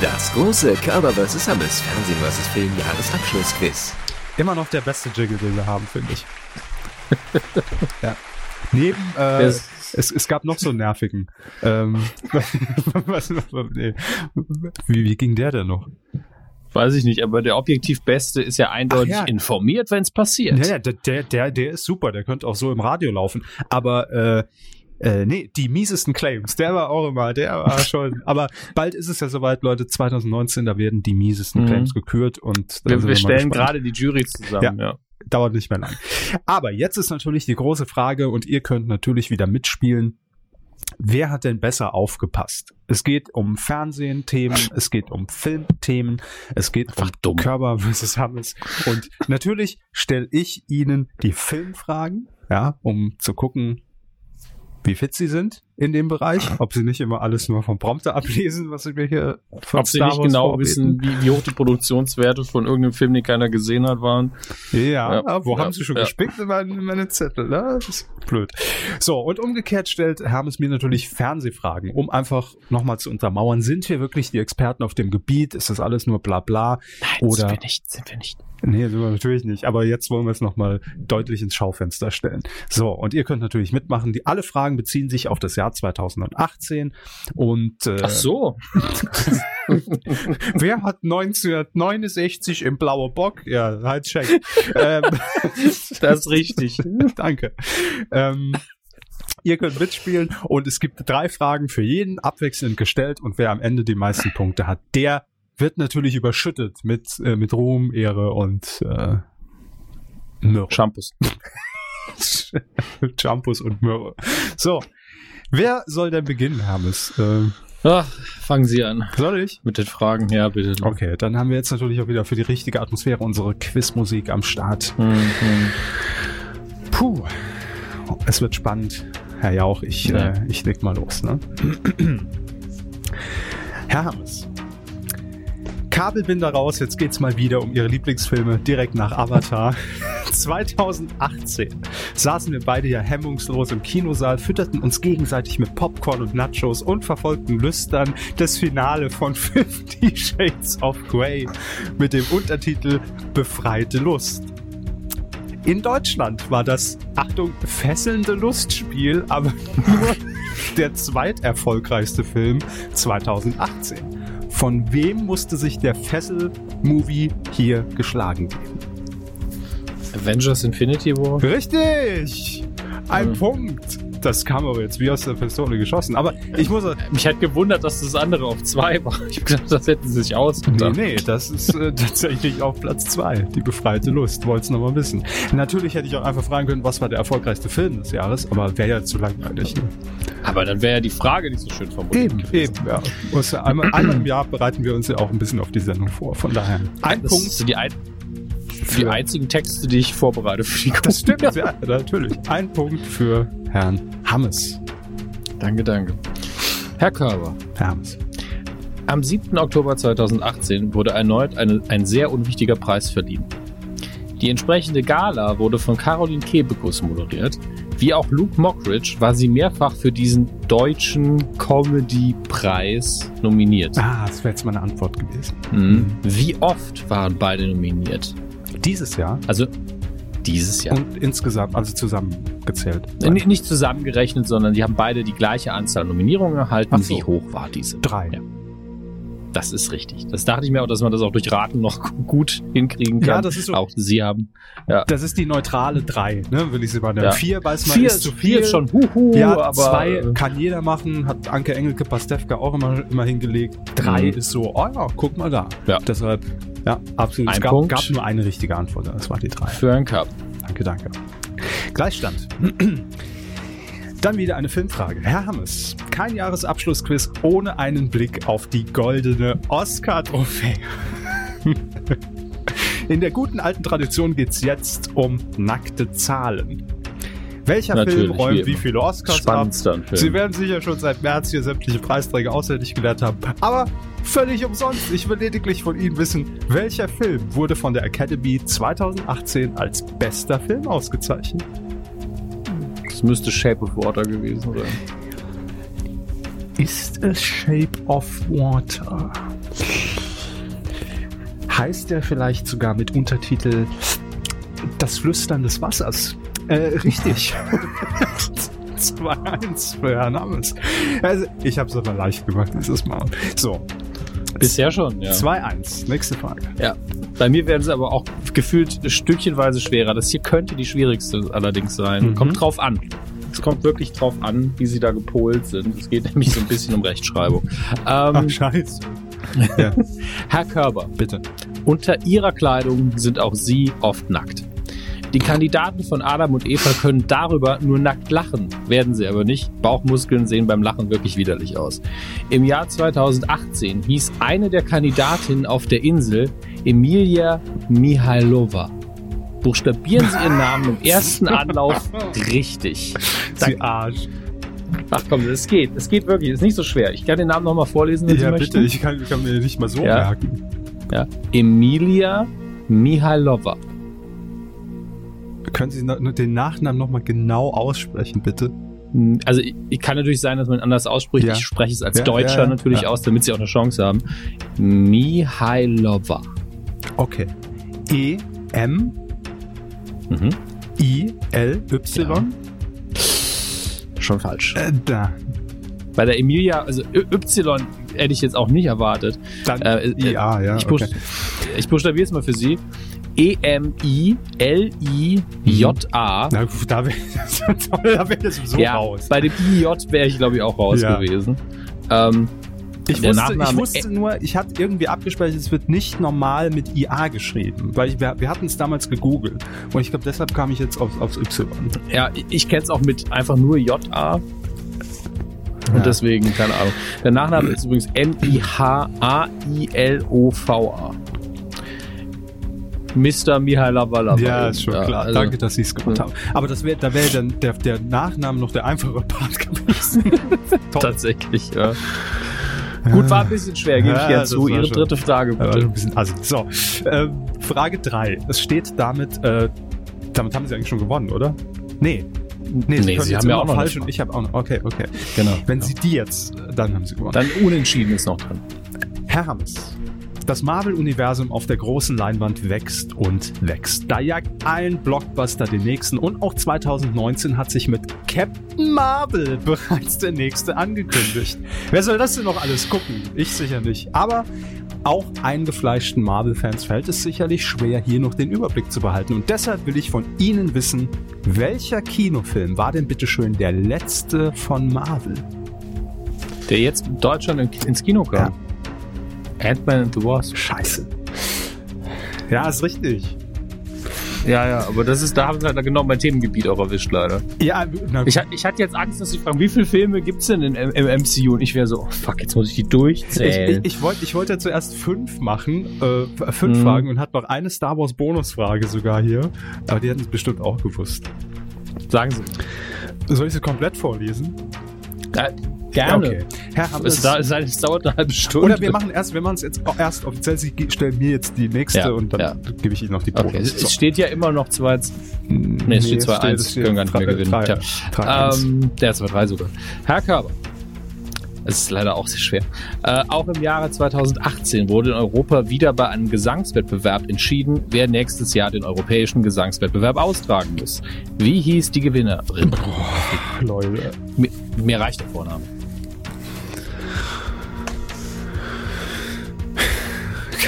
das große Körper vs. Hammes Fernsehen vs. Film Jahresabschlussquiz. Immer noch der beste Jiggle, den wir haben, finde ich. (laughs) ja. Neben, äh, es, es gab noch so einen nervigen. Ähm, (laughs) was, nee. wie, wie ging der denn noch? Weiß ich nicht, aber der objektiv Beste ist ja eindeutig ja. informiert, wenn es passiert. Ja, ja, der, der, der ist super, der könnte auch so im Radio laufen. Aber äh, äh, nee, die miesesten Claims, der war auch immer, der war (laughs) schon. aber bald ist es ja soweit, Leute, 2019, da werden die miesesten mhm. Claims gekürt und wir, wir stellen gerade die Jury zusammen, ja. ja. Dauert nicht mehr lang. Aber jetzt ist natürlich die große Frage und ihr könnt natürlich wieder mitspielen. Wer hat denn besser aufgepasst? Es geht um Fernsehen-Themen, es geht um Filmthemen, es geht Einfach um dumm. Körper versus Hammes. Und natürlich stelle ich Ihnen die Filmfragen, ja, um zu gucken, wie fit sie sind in dem Bereich, ob sie nicht immer alles nur vom Prompter ablesen, was sie mir hier von Ob Star sie nicht genau vorbeten. wissen, wie, wie, hoch die Produktionswerte von irgendeinem Film, den keiner gesehen hat, waren. Ja, ja wo ja, haben sie schon ja. gespickt in meine, meine Zettel? Ne? Das ist blöd. So, und umgekehrt stellt Hermes mir natürlich Fernsehfragen, um einfach nochmal zu untermauern, sind wir wirklich die Experten auf dem Gebiet? Ist das alles nur bla bla? Nein, Oder sind wir nicht, sind wir nicht. Nee, sind wir natürlich nicht. Aber jetzt wollen wir es nochmal deutlich ins Schaufenster stellen. So, und ihr könnt natürlich mitmachen. Die, alle Fragen beziehen sich auf das Jahr 2018. Und äh, Ach so. (laughs) wer hat 1969 im Blaue Bock? Ja, halt check. ähm, (laughs) das ist richtig. (laughs) Danke. Ähm, Ihr könnt mitspielen und es gibt drei Fragen für jeden abwechselnd gestellt und wer am Ende die meisten Punkte hat, der wird natürlich überschüttet mit, äh, mit Ruhm, Ehre und äh, Myrrhe. Shampoos. Shampoos und Myrrhe. So, wer soll denn beginnen, Hermes? Äh, Ach, fangen Sie an. Soll ich? Mit den Fragen, ja, bitte. Okay, dann haben wir jetzt natürlich auch wieder für die richtige Atmosphäre unsere Quizmusik am Start. Mhm. Puh, es wird spannend. Herr Jauch, ich, ja. äh, ich leg mal los. Ne? (clears throat) Herr Hammes, Kabelbinder raus, jetzt geht's mal wieder um ihre Lieblingsfilme, direkt nach Avatar. (laughs) 2018 saßen wir beide ja hemmungslos im Kinosaal, fütterten uns gegenseitig mit Popcorn und Nachos und verfolgten lüstern das Finale von (laughs) Fifty Shades of Grey mit dem Untertitel Befreite Lust. In Deutschland war das, Achtung, fesselnde Lustspiel, aber (laughs) nur der zweiterfolgreichste Film 2018. Von wem musste sich der Fessel-Movie hier geschlagen geben? Avengers Infinity War? Richtig! Ein mhm. Punkt das kam aber jetzt wie aus der Pistole geschossen. Aber ich muss. Mich hat gewundert, dass das andere auf zwei war. Ich hab gedacht, das hätten sie sich ausgedacht. Nee, nee, das ist äh, (laughs) tatsächlich auf Platz zwei. Die befreite Lust. Wollt's noch mal wissen. Natürlich hätte ich auch einfach fragen können, was war der erfolgreichste Film des Jahres, aber wäre ja zu langweilig. Ne? Aber dann wäre ja die Frage nicht so schön formuliert. Eben, gewesen. eben, ja. Und einmal, einmal im Jahr bereiten wir uns ja auch ein bisschen auf die Sendung vor. Von daher. Ein das Punkt. Ist die ein die einzigen Texte, die ich vorbereite für die Das stimmt, ja, natürlich. Ein Punkt für Herrn Hammes. Danke, danke. Herr Körber. Herr Hammes. Am 7. Oktober 2018 wurde erneut eine, ein sehr unwichtiger Preis verliehen. Die entsprechende Gala wurde von Caroline Kebekus moderiert. Wie auch Luke Mockridge war sie mehrfach für diesen deutschen Comedy-Preis nominiert. Ah, das wäre jetzt meine Antwort gewesen. Mhm. Wie oft waren beide nominiert? Dieses Jahr? Also dieses Jahr. Und insgesamt, also zusammengezählt. Äh, N nicht zusammengerechnet, sondern die haben beide die gleiche Anzahl Nominierungen erhalten. So. Wie hoch war diese? Drei. Ja. Das ist richtig. Das dachte ich mir auch, dass man das auch durch Raten noch gut hinkriegen kann. Ja, das ist so. Auch Sie haben. Ja. Das ist die neutrale 3, ne? will ich sie mal nennen. Ja. 4 weiß man Vier ist zu vier viel. ist schon huhu, ja, aber zwei äh, kann jeder machen, hat Anke Engelke Pastewka auch immer, immer hingelegt. Drei Mhm. ist so, oh ja, guck mal da. Ja. Deshalb, ja, absolut. Ein es gab, Punkt. gab nur eine richtige Antwort, das war die drei. für einen Cup. Danke, danke. Gleichstand. (clears throat) Dann wieder eine Filmfrage. Herr Hammes, kein Jahresabschlussquiz ohne einen Blick auf die goldene Oscar-Trophäe. (laughs) In der guten alten Tradition geht es jetzt um nackte Zahlen. Welcher Natürlich, Film räumt wie wie viele Oscars ab? Ein Film. Sie werden sicher schon seit März hier sämtliche Preisträger auswendig gelernt haben. Aber völlig umsonst. Ich will lediglich von Ihnen wissen, welcher Film wurde von der Academy 2018 als bester Film ausgezeichnet? Das müsste Shape of Water gewesen sein. Ist es Shape of Water? Heißt der vielleicht sogar mit Untertitel Das Flüstern des Wassers? Äh, richtig. 2-1 für Herrn Hammes. Also, ich habe es aber leicht gemacht dieses Mal. So, Bisher schon, ja. 2-1. Nächste Frage. Ja. Bei mir werden sie aber auch gefühlt stückchenweise schwerer. Das hier könnte die schwierigste allerdings sein. Mhm. Kommt drauf an. Es kommt wirklich drauf an, wie sie da gepolt sind. Es geht (laughs) nämlich so ein bisschen um Rechtschreibung. Ach, Ähm, scheiße. Ja, (laughs) Herr Körber, bitte. unter ihrer Kleidung sind auch sie oft nackt. Die Kandidaten von Adam und Eva können darüber nur nackt lachen, werden sie aber nicht. Bauchmuskeln sehen beim Lachen wirklich widerlich aus. Im Jahr 2018 hieß eine der Kandidatinnen auf der Insel Emilia Mihailova. Buchstabieren Sie Ihren Namen im ersten Anlauf richtig. Sie Arsch. Ach komm, es geht. Es geht wirklich. Es ist nicht so schwer. Ich kann den Namen nochmal vorlesen, wenn Ja, Sie möchten. bitte. Ich kann, ich kann mir nicht mal so Ja. merken. Ja. Emilia Mihailova. Können Sie den Nachnamen nochmal genau aussprechen, bitte? Also ich, kann natürlich sein, dass man anders ausspricht. Ja. Ich spreche es als Ja, Deutscher ja, ja. natürlich Ja. aus, damit sie auch eine Chance haben. Mihailova. Okay. E M Mhm. I L Y. Schon falsch. Äh, da. Bei der Emilia, also Y hätte ich jetzt auch nicht erwartet. Dann Äh, äh, I A, ja. ich, Okay. ich buchstabiere es mal für Sie. E E-M-I-L-I-J-A. Na gut, da wäre (laughs) da wär ich sowieso ja, raus. bei dem IJ wäre ich, glaube ich, auch raus Ja. gewesen. Ähm, Ich wusste, ich wusste nur, ich hatte irgendwie abgespeichert, es wird nicht normal mit IA geschrieben. Weil ich, wir, wir hatten es damals gegoogelt. Und ich glaube, deshalb kam ich jetzt auf, aufs Y. ja, ich kenne es auch mit einfach nur J-A. Und Ja. deswegen, keine Ahnung. Der Nachname ist übrigens M-I-H-A-I-L-O-V-A. Mr. Mihailova. Ja, ist schon klar. also- Danke, dass Sie es gemacht Ja. haben. Aber das wäre da wär dann der, der Nachname noch der einfache Part gewesen. (laughs) Tatsächlich, ja. Gut, war ein bisschen schwer, gebe Ja, ich jetzt zu. Ihre schon- dritte Frage, Ja, bitte. ein bisschen assi. So, ähm, Frage 3. Es steht damit, äh, damit haben Sie eigentlich schon gewonnen, oder? Nee. Nee, Nee, Sie haben ja auch noch falsch und ich habe auch noch. Okay, okay. Genau. Wenn Sie die jetzt, äh, dann haben Sie gewonnen. Dann unentschieden ist noch drin. Herr Hammes, das Marvel-Universum auf der großen Leinwand wächst und wächst. Da jagt ein Blockbuster den nächsten und auch 2019 hat sich mit Captain Marvel (laughs) bereits der nächste angekündigt. Wer soll das denn noch alles gucken? Ich sicher nicht. Aber auch eingefleischten Marvel-Fans fällt es sicherlich schwer, hier noch den Überblick zu behalten. Und deshalb will ich von Ihnen wissen, welcher Kinofilm war denn bitteschön der letzte von Marvel? Der jetzt in Deutschland in, ins Kino kam. Ant-Man and the Wasp. Scheiße. Ja, ist richtig. Ja, ja, aber das ist, da haben sie halt genau mein Themengebiet auch erwischt, leider. Ja, na, Ich, ich hatte jetzt Angst, dass sie fragen, wie viele Filme gibt's denn in, im MCU? Und ich wäre so, oh fuck, jetzt muss ich die Ich, durchzählen. ich, ich wollte ich wollte ja zuerst fünf machen, äh, f- fünf Mhm. Fragen und hat noch eine Star Wars Bonusfrage sogar hier. Aber die hätten es bestimmt auch gewusst. Sagen Sie. Soll ich sie komplett vorlesen? Ja, gerne. Okay. Herr Es, da, es, es dauert eine halbe Stunde. oder wir machen erst, wir machen es jetzt erst offiziell. Sie stellen mir jetzt die nächste Ja, und dann ja. gebe ich Ihnen noch die Okay, Bonus. es, steht ja immer noch 2 Nee, es steht 2-1. es steht Können gar nicht mehr drei- gewinnen. drei- Tja. drei- eins. Ähm, der 2-3 sogar. Herr Körber. Es ist leider auch sehr schwer. Äh, auch im Jahre 2018 wurde in Europa wieder bei einem Gesangswettbewerb entschieden, wer nächstes Jahr den europäischen Gesangswettbewerb austragen muss. Wie hieß die Gewinnerin? Leute. Mir, mir reicht der Vorname.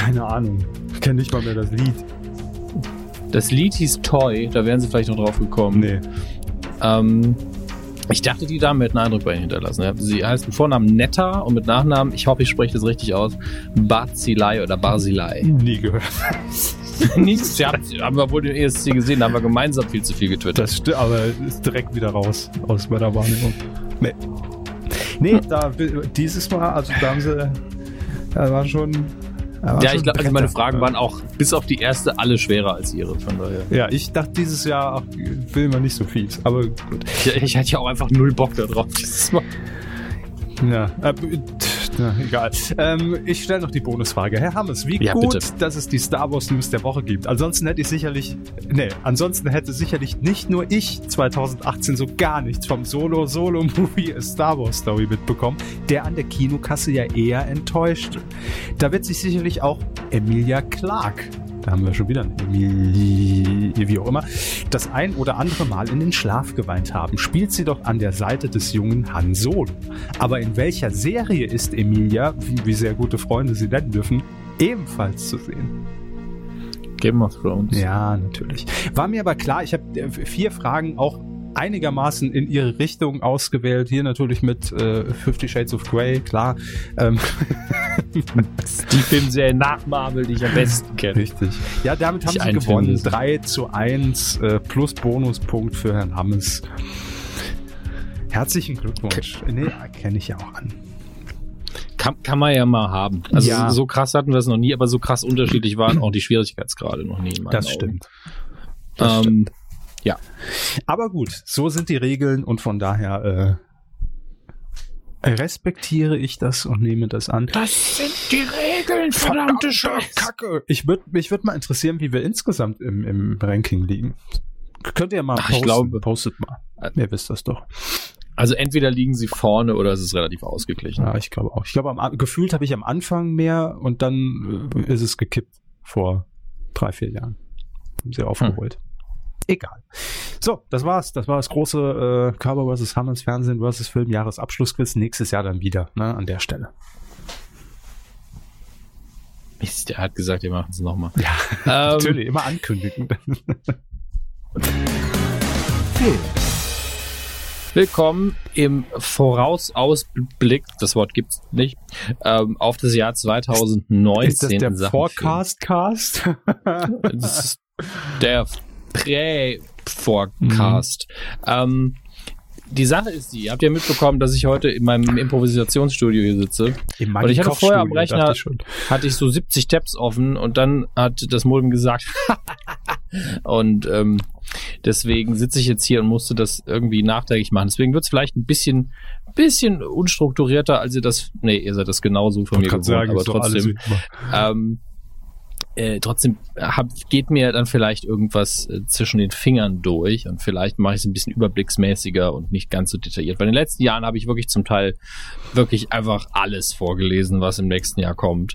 Keine Ahnung. Ich kenne nicht mal mehr das Lied. Das Lied hieß Toy, da wären sie vielleicht noch drauf gekommen. Nee. Ähm, ich dachte, die Dame hätte einen Eindruck bei Ihnen hinterlassen. Sie heißt mit Vornamen Netta und mit Nachnamen, ich hoffe, ich spreche das richtig aus, Barzilai oder Barzilai. Nie gehört. (laughs) Nichts. Haben, haben wir wohl den ESC gesehen, da haben wir gemeinsam viel zu viel getwittert. Das stimmt, aber ist direkt wieder raus aus meiner Wahrnehmung. Nee. Nee, da, dieses Mal, also da haben sie, da war schon. Ja, ich glaube, also meine. Fragen waren auch bis auf die erste alle schwerer als ihre, von daher. Ja, ich dachte dieses Jahr, ach, will man nicht so fies, aber gut. Ich, ich hatte ja auch einfach null Bock da drauf dieses Mal. Ja, äh, (laughs) na, egal. Ähm, ich stelle noch die Bonusfrage. Herr Hammes, wie Ja, gut, bitte. dass es die Star Wars News der Woche gibt. Ansonsten hätte ich sicherlich, nee, ansonsten hätte sicherlich nicht nur ich 2018 so gar nichts vom Solo-Solo-Movie Star Wars Story mitbekommen, der an der Kinokasse ja eher enttäuschte. Da wird sich sicherlich auch Emilia Clarke da haben wir schon wieder wie auch immer, das ein oder andere Mal in den Schlaf geweint haben. Spielt sie doch an der Seite des jungen Han Solo. Aber in welcher Serie ist Emilia, wie, wie sehr gute Freunde sie nennen dürfen, ebenfalls zu sehen? Game of Thrones. Ja, natürlich. War mir aber klar, ich habe äh, vier Fragen auch einigermaßen in ihre Richtung ausgewählt. Hier natürlich mit äh, Fifty Shades of Grey, klar. Ähm, (laughs) Die Filmserie nach Marvel, die ich am besten kenne. Richtig. Ja, damit haben Ich sie gewonnen. müssen. 3 zu 1 äh, plus Bonuspunkt für Herrn Hammes. Herzlichen Glückwunsch. Nee, kenne ich ja auch an. Kann, kann man ja mal haben. Also Ja. so krass hatten wir es noch nie, aber so krass unterschiedlich waren auch die Schwierigkeitsgrade noch nie. Das Augen. stimmt. Das Ähm, Aber gut, so sind die Regeln und von daher äh, respektiere ich das und nehme das an. das sind die Regeln, verdammte Scheiße. Kacke. Ich würde mich würd mal interessieren, wie wir insgesamt im, im Ranking liegen. Könnt ihr mal Ach, posten? ich glaube- Postet mal. Ihr wisst das doch. Also entweder liegen sie vorne oder es ist relativ ausgeglichen. Ja, ich glaube auch. Ich glaube, am- gefühlt habe ich am Anfang mehr und dann äh, ist es gekippt vor drei, vier Jahren. Haben sie aufgeholt. Egal. So, das war's. Das war das große äh, Körper vs. Hammers Fernsehen vs. Film Jahresabschlussquiz. Nächstes Jahr dann wieder, ne, an der Stelle. Mist, der hat gesagt, wir machen es nochmal. Ja, (laughs) Ähm, natürlich, immer ankündigen. Film. Willkommen im Vorausausblick, das Wort gibt's nicht, ähm, auf das Jahr 2019. ist das der Forecast-Cast? Das ist der (laughs) Prä-Forecast. Ähm, die Sache ist die, ihr habt ja mitbekommen, dass ich heute in meinem Improvisationsstudio hier sitze. In Und ich hatte vorher am Rechner- ich hatte ich so 70 Tabs offen und dann hat das Modem gesagt (laughs) und ähm, deswegen sitze ich jetzt hier und musste das irgendwie nachträglich machen. Deswegen wird es vielleicht ein bisschen bisschen unstrukturierter, als ihr das, nee, ihr seid das genauso von mir Wollte gewohnt, sagen, aber trotzdem, ähm, äh, trotzdem hab, geht mir dann vielleicht irgendwas äh, zwischen den Fingern durch und vielleicht mache ich es ein bisschen überblicksmäßiger und nicht ganz so detailliert. Weil in den letzten Jahren habe ich wirklich zum Teil wirklich einfach alles vorgelesen, was im nächsten Jahr kommt.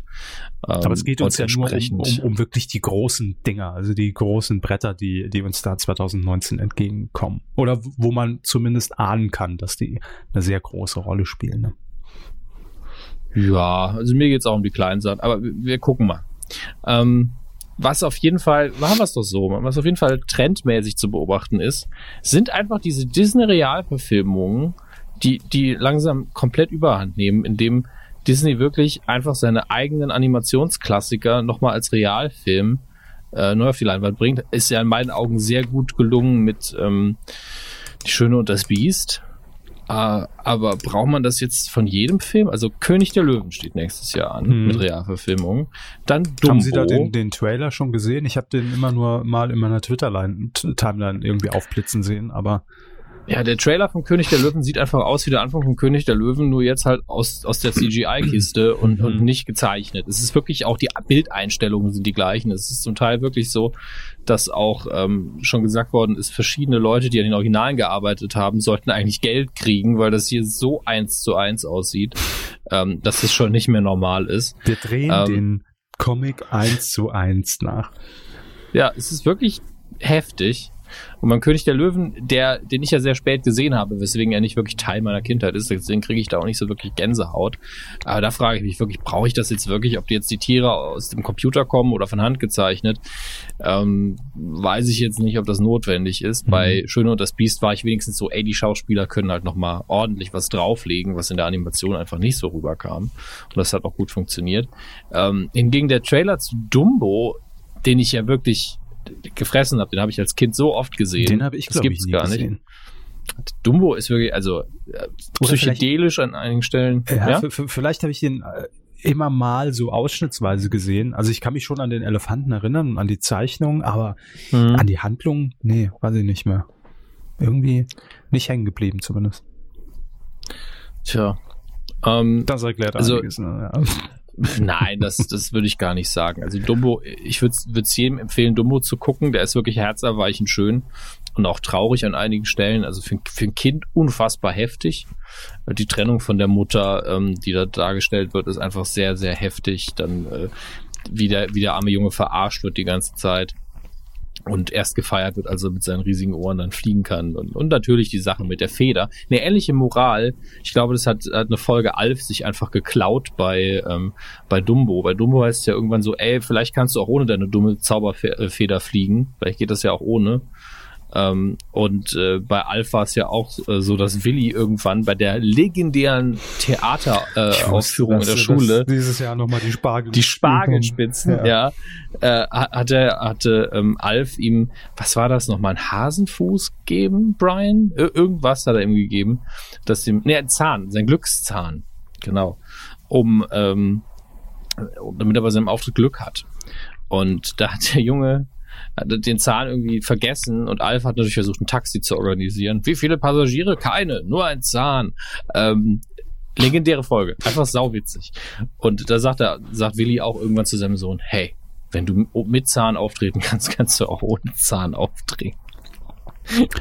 Ähm, Aber es geht uns ja nur um, entsprechend- um, um wirklich die großen Dinger, also die großen Bretter, die, die uns da 2019 entgegenkommen. Oder wo man zumindest ahnen kann, dass die eine sehr große Rolle spielen. Ne? Ja, also mir geht's auch um die kleinen Sachen, aber wir gucken mal. Ähm, was auf jeden Fall, machen wir es doch so, was auf jeden Fall trendmäßig zu beobachten ist, sind einfach diese Disney-Realverfilmungen, die, die langsam komplett überhand nehmen, indem Disney wirklich einfach seine eigenen Animationsklassiker nochmal als Realfilm äh, neu auf die Leinwand bringt. Ist ja in meinen Augen sehr gut gelungen mit ähm, Die Schöne und das Biest. Äh, aber braucht man das jetzt von jedem Film? Also König der Löwen steht nächstes Jahr an Mhm. mit Realverfilmung. Dann Dumbo. Haben Sie da den, den Trailer schon gesehen? Ich habe den immer nur mal in meiner Twitter-Timeline irgendwie aufblitzen sehen, aber ja, der Trailer von König der Löwen sieht einfach aus wie der Anfang von König der Löwen, nur jetzt halt aus, aus der CGI-Kiste und, und Mhm. nicht gezeichnet. Es ist wirklich auch, die Bildeinstellungen sind die gleichen. Es ist zum Teil wirklich so, dass auch ähm, schon gesagt worden ist, verschiedene Leute, die an den Originalen gearbeitet haben, sollten eigentlich Geld kriegen, weil das hier so eins zu eins aussieht, ähm, dass es schon nicht mehr normal ist. wir drehen Ähm. den Comic eins zu eins nach. Ja, es ist wirklich heftig. Und beim König der Löwen, der, den ich ja sehr spät gesehen habe, weswegen er nicht wirklich Teil meiner Kindheit ist, deswegen kriege ich da auch nicht so wirklich Gänsehaut. Aber da frage ich mich wirklich, brauche ich das jetzt wirklich, ob die jetzt die Tiere aus dem Computer kommen oder von Hand gezeichnet? Ähm, weiß ich jetzt nicht, ob das notwendig ist. Mhm. Bei Schöne und das Biest war ich wenigstens so, ey, die Schauspieler können halt nochmal ordentlich was drauflegen, was in der Animation einfach nicht so rüberkam. Und das hat auch gut funktioniert. Ähm, hingegen der Trailer zu Dumbo, den ich ja wirklich gefressen habe. Den habe ich als Kind so oft gesehen. Den habe ich, glaube ich, nie gar gesehen. nicht. Dumbo ist wirklich, also äh, psychedelisch an einigen Stellen. Ja, ja? vielleicht habe ich den äh, immer mal so ausschnittsweise gesehen. Also ich kann mich schon an den Elefanten erinnern und an die Zeichnung, aber mhm. an die Handlung, nee, weiß ich nicht mehr. Irgendwie nicht hängen geblieben zumindest. Tja. Ähm, das erklärt also, einiges. Ne? Ja. Nein, das, das würde ich gar nicht sagen. Also Dumbo, ich würde es jedem empfehlen, Dumbo zu gucken. Der ist wirklich herzerweichend schön und auch traurig an einigen Stellen. Also für, für ein Kind unfassbar heftig. Die Trennung von der Mutter, ähm, die da dargestellt wird, ist einfach sehr, sehr heftig. Dann äh, wie, der, wie der arme Junge verarscht wird die ganze Zeit und erst gefeiert wird, also mit seinen riesigen Ohren dann fliegen kann. Und, und natürlich die Sache mit der Feder. Eine ähnliche Moral. Ich glaube, das hat, hat eine Folge Alf sich einfach geklaut bei, ähm, bei Dumbo. Bei Dumbo heißt es ja irgendwann so, ey, vielleicht kannst du auch ohne deine dumme Zauberfeder fliegen. Vielleicht geht das ja auch ohne. Ähm, und äh, bei Alpha ist ja auch äh, so, dass Willi irgendwann bei der legendären Theateraufführung äh, in der Schule dieses Jahr nochmal die Spargel die Spargelspitzen, ja, ja äh, hatte hatte ähm, Alf ihm, was war das nochmal, ein Hasenfuß geben, Brian? Ir irgendwas hat er ihm gegeben, dass ihm, ne, ein Zahn, sein Glückszahn, genau, um ähm, damit er bei seinem Auftritt Glück hat. Und da hat der Junge den Zahn irgendwie vergessen und Alf hat natürlich versucht, ein Taxi zu organisieren. Wie viele Passagiere? Keine, nur ein Zahn. Ähm, legendäre Folge, einfach sauwitzig. Und da sagt er, sagt Willi auch irgendwann zu seinem Sohn, hey, wenn du mit Zahn auftreten kannst, (laughs) kannst du auch ohne Zahn auftreten.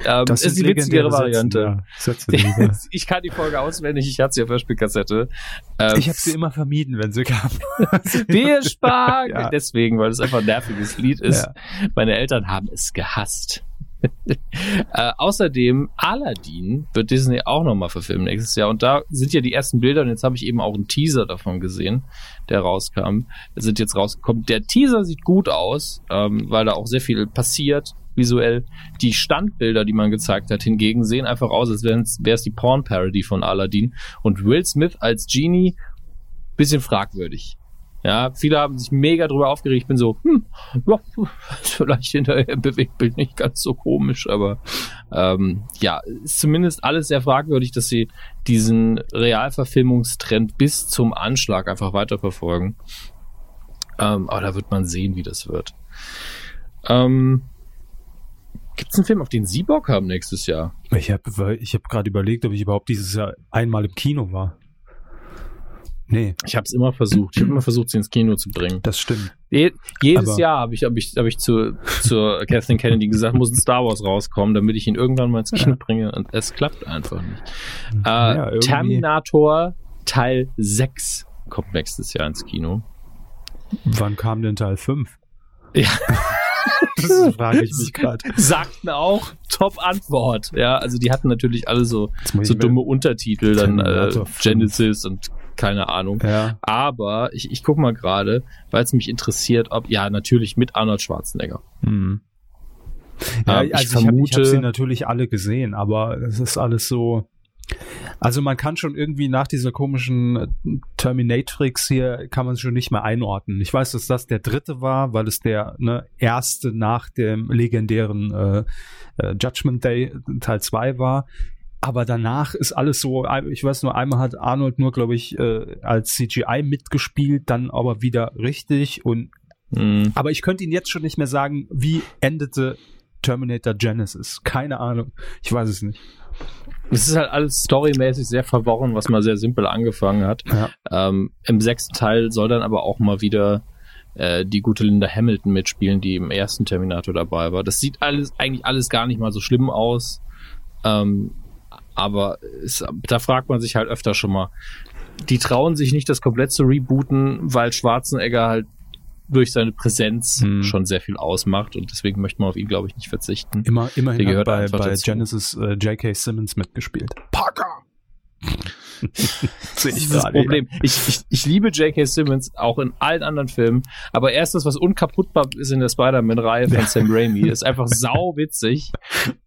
Ähm, das ist die witzigere Variante. Sätze, ja. (laughs) ich kann die Folge auswendig, ich hatte sie auf der Spielkassette. Ähm, ich habe sie immer vermieden, wenn sie kam. (laughs) Wir sparen! (laughs) Ja. Deswegen, weil es einfach ein nerviges Lied ist. Ja. Meine Eltern haben es gehasst. äh, außerdem, Aladdin wird Disney auch nochmal verfilmen nächstes Jahr. Und da sind ja die ersten Bilder, und jetzt habe ich eben auch einen Teaser davon gesehen, der rauskam. Sind jetzt rausgekommen. Der Teaser sieht gut aus, ähm, weil da auch sehr viel passiert visuell. Die Standbilder, die man gezeigt hat, hingegen sehen einfach aus, als wäre es die Porn-Parody von Aladdin. Und Will Smith als Genie, bisschen fragwürdig. Ja, viele haben sich mega drüber aufgeregt. Ich bin so, hm, ja, (laughs) vielleicht hinterher im Bewegtbild nicht ganz so komisch, aber ähm, ja, ist zumindest alles sehr fragwürdig, dass sie diesen Realverfilmungstrend bis zum Anschlag einfach weiterverfolgen. Ähm, aber da wird man sehen, wie das wird. Ähm, Gibt es einen Film, auf den Sie Bock haben nächstes Jahr? Ich habe ich hab gerade überlegt, ob ich überhaupt dieses Jahr einmal im Kino war. Nee. Ich habe es immer versucht. Ich habe immer versucht, sie ins Kino zu bringen. Das stimmt. Je, jedes Aber Jahr habe ich, hab ich, hab ich zu, zur Kathleen Kennedy gesagt, muss ein Star Wars rauskommen, damit ich ihn irgendwann mal ins Kino bringe. Und es klappt einfach nicht. Äh, ja, Terminator Teil 6 kommt nächstes Jahr ins Kino. Wann kam denn Teil 5? Ja. (laughs) das frage ich mich gerade. (laughs) Sagten auch Top-Antwort. Ja, also die hatten natürlich alle so, so dumme Untertitel, dann äh, Genesis und keine Ahnung. Ja. Aber ich, ich gucke mal gerade, weil es mich interessiert, ob, ja, natürlich mit Arnold Schwarzenegger. Hm. Ja, ähm, also ich vermute. Ich habe hab sie natürlich alle gesehen, aber es ist alles so also man kann schon irgendwie nach dieser komischen äh, Terminatrix hier, kann man es schon nicht mehr einordnen. Ich weiß, dass das der dritte war, weil es der ne, erste nach dem legendären äh, äh, Judgment Day Teil 2 war. Aber danach ist alles so, ich weiß nur, einmal hat Arnold nur, glaube ich, äh, als CGI mitgespielt, dann aber wieder richtig und mhm. aber ich könnte Ihnen jetzt schon nicht mehr sagen, wie endete Terminator Genesis. Keine Ahnung. Ich weiß es nicht. Es ist halt alles storymäßig sehr verworren, was mal sehr simpel angefangen hat. Ja. Ähm, Im sechsten Teil soll dann aber auch mal wieder äh, die gute Linda Hamilton mitspielen, die im ersten Terminator dabei war. Das sieht alles eigentlich alles gar nicht mal so schlimm aus. Ähm, aber es, da fragt man sich halt öfter schon mal. Die trauen sich nicht, das komplett zu rebooten, weil Schwarzenegger halt durch seine Präsenz hm. schon sehr viel ausmacht und deswegen möchte man auf ihn, glaube ich, nicht verzichten. Immer, immerhin Der hat bei, bei Genesis äh, J.K. Simmons mitgespielt. Parker! (laughs) Sehe ich das Problem. Ich, ich, ich liebe J.K. Simmons auch in allen anderen Filmen, aber er ist das, was unkaputtbar ist in der Spider-Man-Reihe von Sam Raimi. Ist einfach (laughs) sau witzig.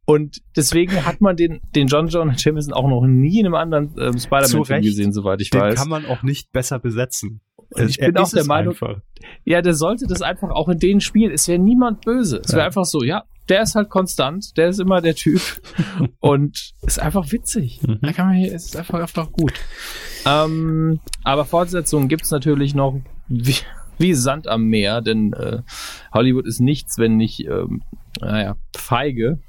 Und deswegen hat man den, den John John Jameson auch noch nie in einem anderen ähm, Spider-Man-Film gesehen, soweit ich den weiß. Den kann man auch nicht besser besetzen. Und ich bin auch der Meinung, einfach. ja, der sollte das einfach auch in denen spielen. Es wäre niemand böse. Es wäre ja. einfach so, ja, der ist halt konstant, der ist immer der Typ (laughs) und ist einfach witzig. Mhm. Da kann man hier, es ist einfach, einfach gut. Ähm, aber Fortsetzungen gibt's natürlich noch wie, wie Sand am Meer, denn äh, Hollywood ist nichts, wenn nicht, ähm, naja, feige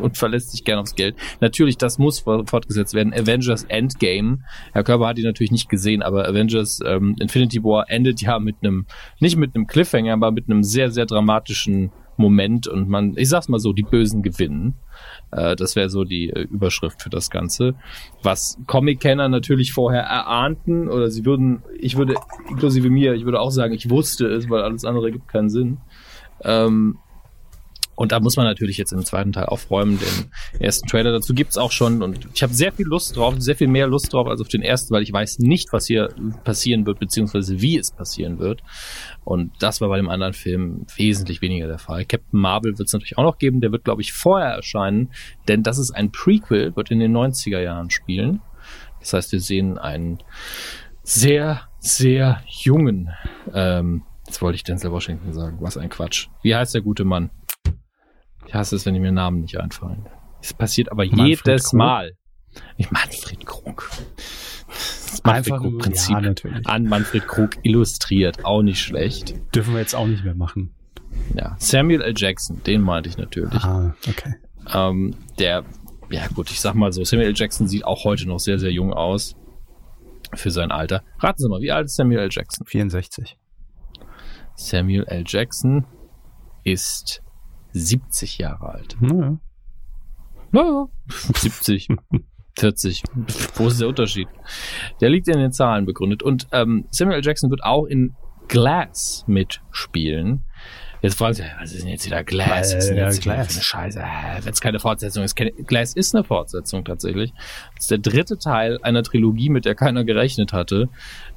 und verlässt sich gern aufs Geld. Natürlich, das muss fortgesetzt werden. Avengers Endgame. Herr Körber hat die natürlich nicht gesehen, aber Avengers ähm, Infinity War endet ja mit einem, nicht mit einem Cliffhanger, aber mit einem sehr, sehr dramatischen Moment und man, ich sag's mal so, die Bösen gewinnen. Äh, das wäre so die äh, Überschrift für das Ganze. Was Comic-Kenner natürlich vorher erahnten, oder sie würden, ich würde, inklusive mir, ich würde auch sagen, ich wusste es, weil alles andere gibt keinen Sinn. Ähm, und da muss man natürlich jetzt im zweiten Teil aufräumen. Den ersten Trailer dazu gibt's auch schon. Und ich habe sehr viel Lust drauf, sehr viel mehr Lust drauf als auf den ersten, weil ich weiß nicht, was hier passieren wird, beziehungsweise wie es passieren wird. Und das war bei dem anderen Film wesentlich weniger der Fall. Captain Marvel wird es natürlich auch noch geben. Der wird, glaube ich, vorher erscheinen, denn das ist ein Prequel, wird in den 90er Jahren spielen. Das heißt, wir sehen einen sehr, sehr jungen, ähm, jetzt wollte ich Denzel Washington sagen, was ein Quatsch. Wie heißt der gute Mann? Ich hasse es, wenn mir Namen nicht einfallen. Es passiert aber Manfred jedes Krug? Mal. Ich Manfred Krug. Das Manfred Krug Prinzip ja, an Manfred Krug illustriert. Auch nicht schlecht. Dürfen wir jetzt auch nicht mehr machen. Ja, Samuel L. Jackson, den meinte ich natürlich. Ah, okay. Ähm, der, ja gut, ich sag mal so, Samuel L. Jackson sieht auch heute noch sehr, sehr jung aus. Für sein Alter. Raten Sie mal, wie alt ist Samuel L. Jackson? 64. Samuel L. Jackson ist 70 Jahre alt. Naja. Naja, 70. 40. Wo ist der Unterschied? Der liegt in den Zahlen begründet. Und ähm, Samuel L. Jackson wird auch in Glass mitspielen. Jetzt fragen Sie, was ist denn jetzt wieder Glass? Was ist denn jetzt ja, Glass? Für eine Scheiße? Äh, Wenn es keine Fortsetzung ist. Glass ist eine Fortsetzung tatsächlich. Das ist der dritte Teil einer Trilogie, mit der keiner gerechnet hatte.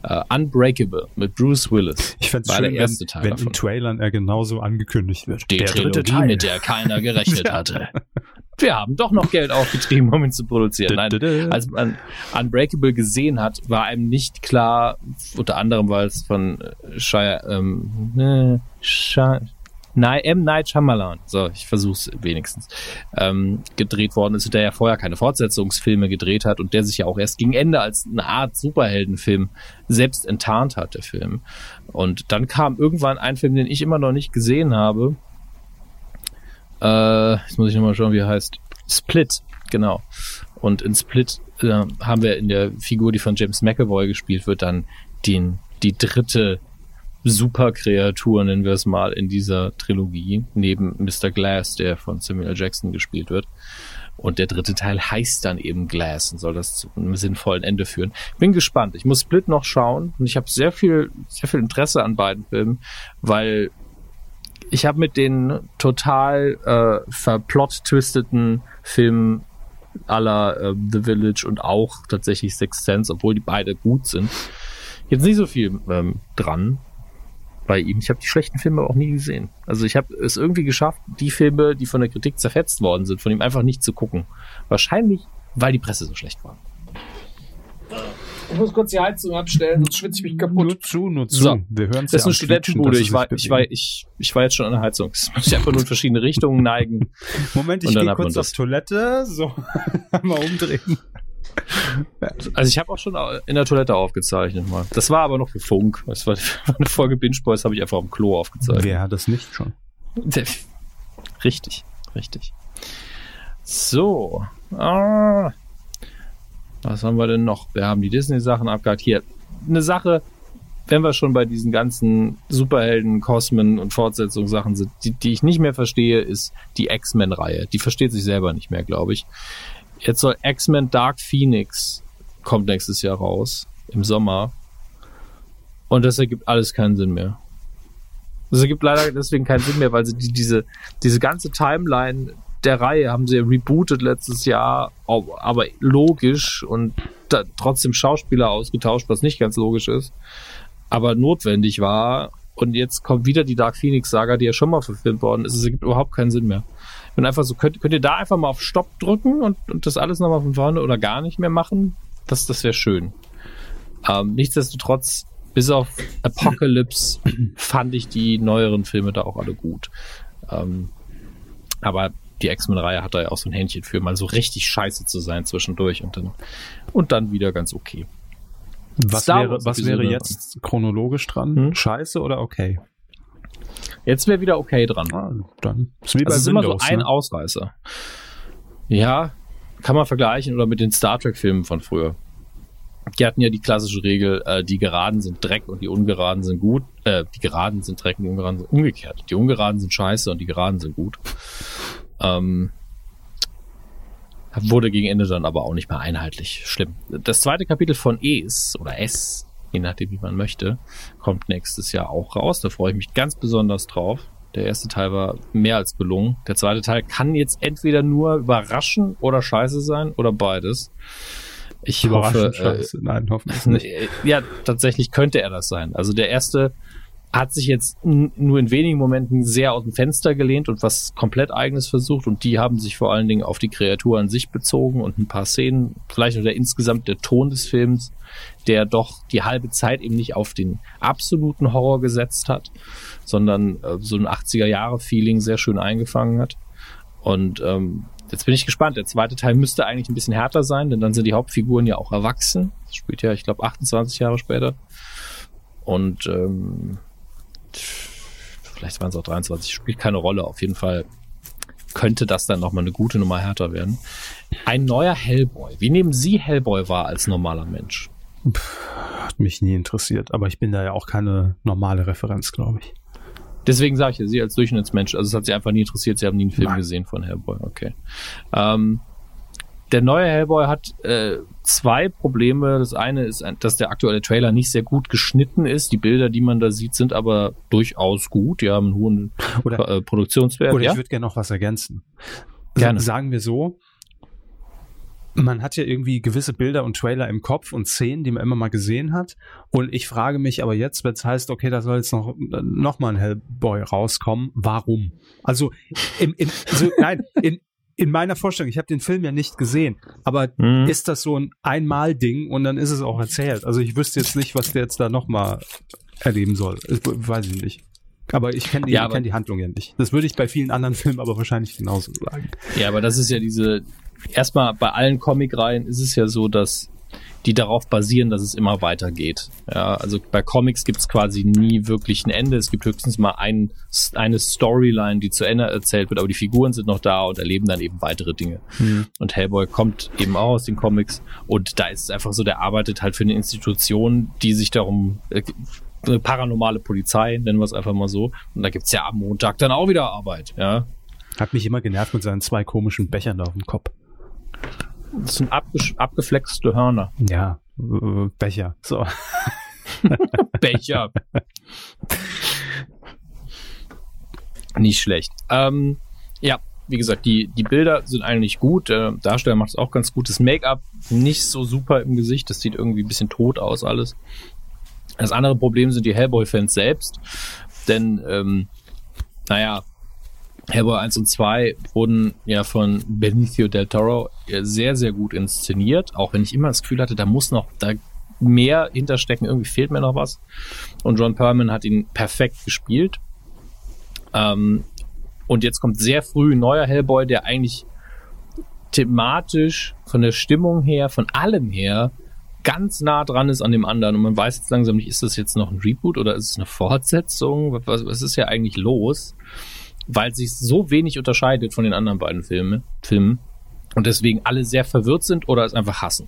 Uh, Unbreakable mit Bruce Willis. Ich fände es schön, der erste wenn, Teil wenn davon. in Trailern er genauso angekündigt wird. Die der Trilogie, mit der keiner gerechnet (laughs) hatte. wir haben doch noch Geld aufgetrieben, um ihn zu produzieren. Nein, als man Unbreakable gesehen hat, war einem nicht klar, unter anderem, weil es von Shia, ähm, äh, Shia, M. Night Shyamalan, so, ich versuch's wenigstens, ähm, gedreht worden ist, der ja vorher keine Fortsetzungsfilme gedreht hat und der sich ja auch erst gegen Ende als eine Art Superheldenfilm selbst enttarnt hat, der Film. Und dann kam irgendwann ein Film, den ich immer noch nicht gesehen habe, äh, jetzt muss ich nochmal schauen, wie er heißt. Split, genau. Und in Split äh, haben wir in der Figur, die von James McAvoy gespielt wird, dann den, die dritte Superkreatur, nennen wir es mal, in dieser Trilogie, neben Mr. Glass, der von Samuel. Jackson gespielt wird. Und der dritte Teil heißt dann eben Glass und soll das zu einem sinnvollen Ende führen. Bin gespannt. Ich muss Split noch schauen und ich habe sehr viel, sehr viel Interesse an beiden Filmen, weil ich habe mit den total äh, verplot-twisteten Filmen aller äh, The Village und auch tatsächlich Sixth Sense, obwohl die beide gut sind, jetzt nicht so viel ähm, dran bei ihm. Ich habe die schlechten Filme auch nie gesehen. Also ich habe es irgendwie geschafft, die Filme, die von der Kritik zerfetzt worden sind, von ihm einfach nicht zu gucken. Wahrscheinlich, weil die Presse so schlecht war. Ich muss kurz die Heizung abstellen, sonst schwitze ich mich kaputt. Nur zu, nur zu. So. Wir hören Das ist eine Studentenbude. Ich war, ich, war, ich, ich war jetzt schon an der Heizung. Das muss ich einfach nur in verschiedene Richtungen neigen. Moment, ich gehe kurz auf Toilette. So, (laughs) mal umdrehen. Also ich habe auch schon in der Toilette aufgezeichnet mal. Das war aber noch für Funk. Das war (laughs) eine Folge Binge Boys, habe ich einfach am Klo aufgezeichnet. Wer hat das nicht schon? Richtig, richtig. So. Ah, was haben wir denn noch? Wir haben die Disney-Sachen abgehakt. Hier, eine Sache, wenn wir schon bei diesen ganzen Superhelden, Cosmen und Fortsetzungssachen sind, die, die ich nicht mehr verstehe, ist die X-Men-Reihe. Die versteht sich selber nicht mehr, glaube ich. Jetzt soll X-Men Dark Phoenix kommt nächstes Jahr raus, im Sommer. Und das ergibt alles keinen Sinn mehr. Das ergibt leider deswegen keinen Sinn mehr, weil sie die, diese, diese ganze Timeline der Reihe haben sie rebootet letztes Jahr, aber logisch und trotzdem Schauspieler ausgetauscht, was nicht ganz logisch ist, aber notwendig war. Und jetzt kommt wieder die Dark Phoenix Saga, die ja schon mal verfilmt worden ist. Es ergibt überhaupt keinen Sinn mehr. Und einfach so, könnt, könnt ihr da einfach mal auf Stopp drücken und, und das alles nochmal von vorne oder gar nicht mehr machen? Das, das wäre schön. Ähm, nichtsdestotrotz, bis auf Apocalypse (clears throat) fand ich die neueren Filme da auch alle gut. Ähm, aber die X-Men-Reihe hat da ja auch so ein Händchen für, mal so richtig scheiße zu sein zwischendurch und dann, und dann wieder ganz okay. Was Star wäre, was wäre jetzt chronologisch dran? Hm? Scheiße oder okay? Jetzt wäre wieder okay dran. Ah, dann ist wie bei das ist Windows, immer so ein ne? Ausreißer. Ja, kann man vergleichen oder mit den Star Trek-Filmen von früher. Die hatten ja die klassische Regel, äh, die Geraden sind Dreck und die Ungeraden sind gut. Äh, die Geraden sind Dreck und die Ungeraden sind umgekehrt. Die Ungeraden sind scheiße und die Geraden sind gut. Ähm, wurde gegen Ende dann aber auch nicht mehr einheitlich. Schlimm. Das zweite Kapitel von Es oder S, je nachdem wie man möchte, kommt nächstes Jahr auch raus. Da freue ich mich ganz besonders drauf. Der erste Teil war mehr als gelungen. Der zweite Teil kann jetzt entweder nur überraschen oder scheiße sein oder beides. Ich hoffe, äh, Nein, hoffentlich (laughs) nicht. Ja, tatsächlich könnte er das sein. Also der erste hat sich jetzt nur in wenigen Momenten sehr aus dem Fenster gelehnt und was komplett eigenes versucht und die haben sich vor allen Dingen auf die Kreatur an sich bezogen und ein paar Szenen, vielleicht oder insgesamt der Ton des Films, der doch die halbe Zeit eben nicht auf den absoluten Horror gesetzt hat, sondern äh, so ein 80er Jahre Feeling sehr schön eingefangen hat. Und ähm, jetzt bin ich gespannt. Der zweite Teil müsste eigentlich ein bisschen härter sein, denn dann sind die Hauptfiguren ja auch erwachsen. Das spielt ja, ich glaube, 28 Jahre später. Und ähm, vielleicht waren es auch 23, spielt keine Rolle. Auf jeden Fall könnte das dann nochmal eine gute Nummer härter werden. Ein neuer Hellboy. Wie nehmen Sie Hellboy wahr als normaler Mensch? hat mich nie interessiert, aber ich bin da ja auch keine normale Referenz, glaube ich. Deswegen sage ich ja, Sie als Durchschnittsmensch, also es hat Sie einfach nie interessiert, Sie haben nie einen Film Nein. gesehen von Hellboy, okay. Ähm, der neue Hellboy hat äh, zwei Probleme. Das eine ist, dass der aktuelle Trailer nicht sehr gut geschnitten ist. Die Bilder, die man da sieht, sind aber durchaus gut. Die haben einen hohen oder, äh, Produktionswert. Oder ja? ich würde gerne noch was ergänzen. Gerne. Sagen wir so, man hat ja irgendwie gewisse Bilder und Trailer im Kopf und Szenen, die man immer mal gesehen hat. Und ich frage mich aber jetzt, wenn es heißt, okay, da soll jetzt noch, noch mal ein Hellboy rauskommen, warum? Also, im, im, so, nein, in, in meiner Vorstellung, ich habe den Film ja nicht gesehen, aber mhm. ist das so ein Einmal-Ding und dann ist es auch erzählt. Also ich wüsste jetzt nicht, was der jetzt da nochmal erleben soll. Ich, weiß ich nicht. Aber ich kenne die, ja, kenn die Handlung ja nicht. Das würde ich bei vielen anderen (laughs) Filmen aber wahrscheinlich genauso sagen. Ja, aber das ist ja diese, erstmal bei allen Comic-Reihen ist es ja so, dass die darauf basieren, dass es immer weitergeht. Ja, also bei Comics gibt es quasi nie wirklich ein Ende. Es gibt höchstens mal ein, eine Storyline, die zu Ende erzählt wird, aber die Figuren sind noch da und erleben dann eben weitere Dinge. Mhm. Und Hellboy kommt eben auch aus den Comics und da ist es einfach so, der arbeitet halt für eine Institution, die sich darum äh, eine paranormale Polizei, nennen wir es einfach mal so. Und da gibt's ja am Montag dann auch wieder Arbeit, ja. Hat mich immer genervt mit seinen zwei komischen Bechern da auf dem Kopf. Das sind abge abgeflexte Hörner. Ja, äh, Becher. So. (laughs) Becher. Nicht schlecht. Ähm, ja, wie gesagt, die, die Bilder sind eigentlich gut. Der Darsteller macht es auch ganz gut. Das Make-up nicht so super im Gesicht. Das sieht irgendwie ein bisschen tot aus alles. Das andere Problem sind die Hellboy-Fans selbst. Denn, ähm, naja, Hellboy 1 und 2 wurden ja von Benicio del Toro sehr, sehr gut inszeniert, auch wenn ich immer das Gefühl hatte, da muss noch da mehr hinterstecken, irgendwie fehlt mir noch was. Und John Perlman hat ihn perfekt gespielt. Ähm, und jetzt kommt sehr früh ein neuer Hellboy, der eigentlich thematisch, von der Stimmung her, von allem her, ganz nah dran ist an dem anderen. Und man weiß jetzt langsam nicht, ist das jetzt noch ein Reboot oder ist es eine Fortsetzung? Was, was ist ja eigentlich los? Weil sich so wenig unterscheidet von den anderen beiden Filme, Filmen und deswegen alle sehr verwirrt sind oder es einfach hassen.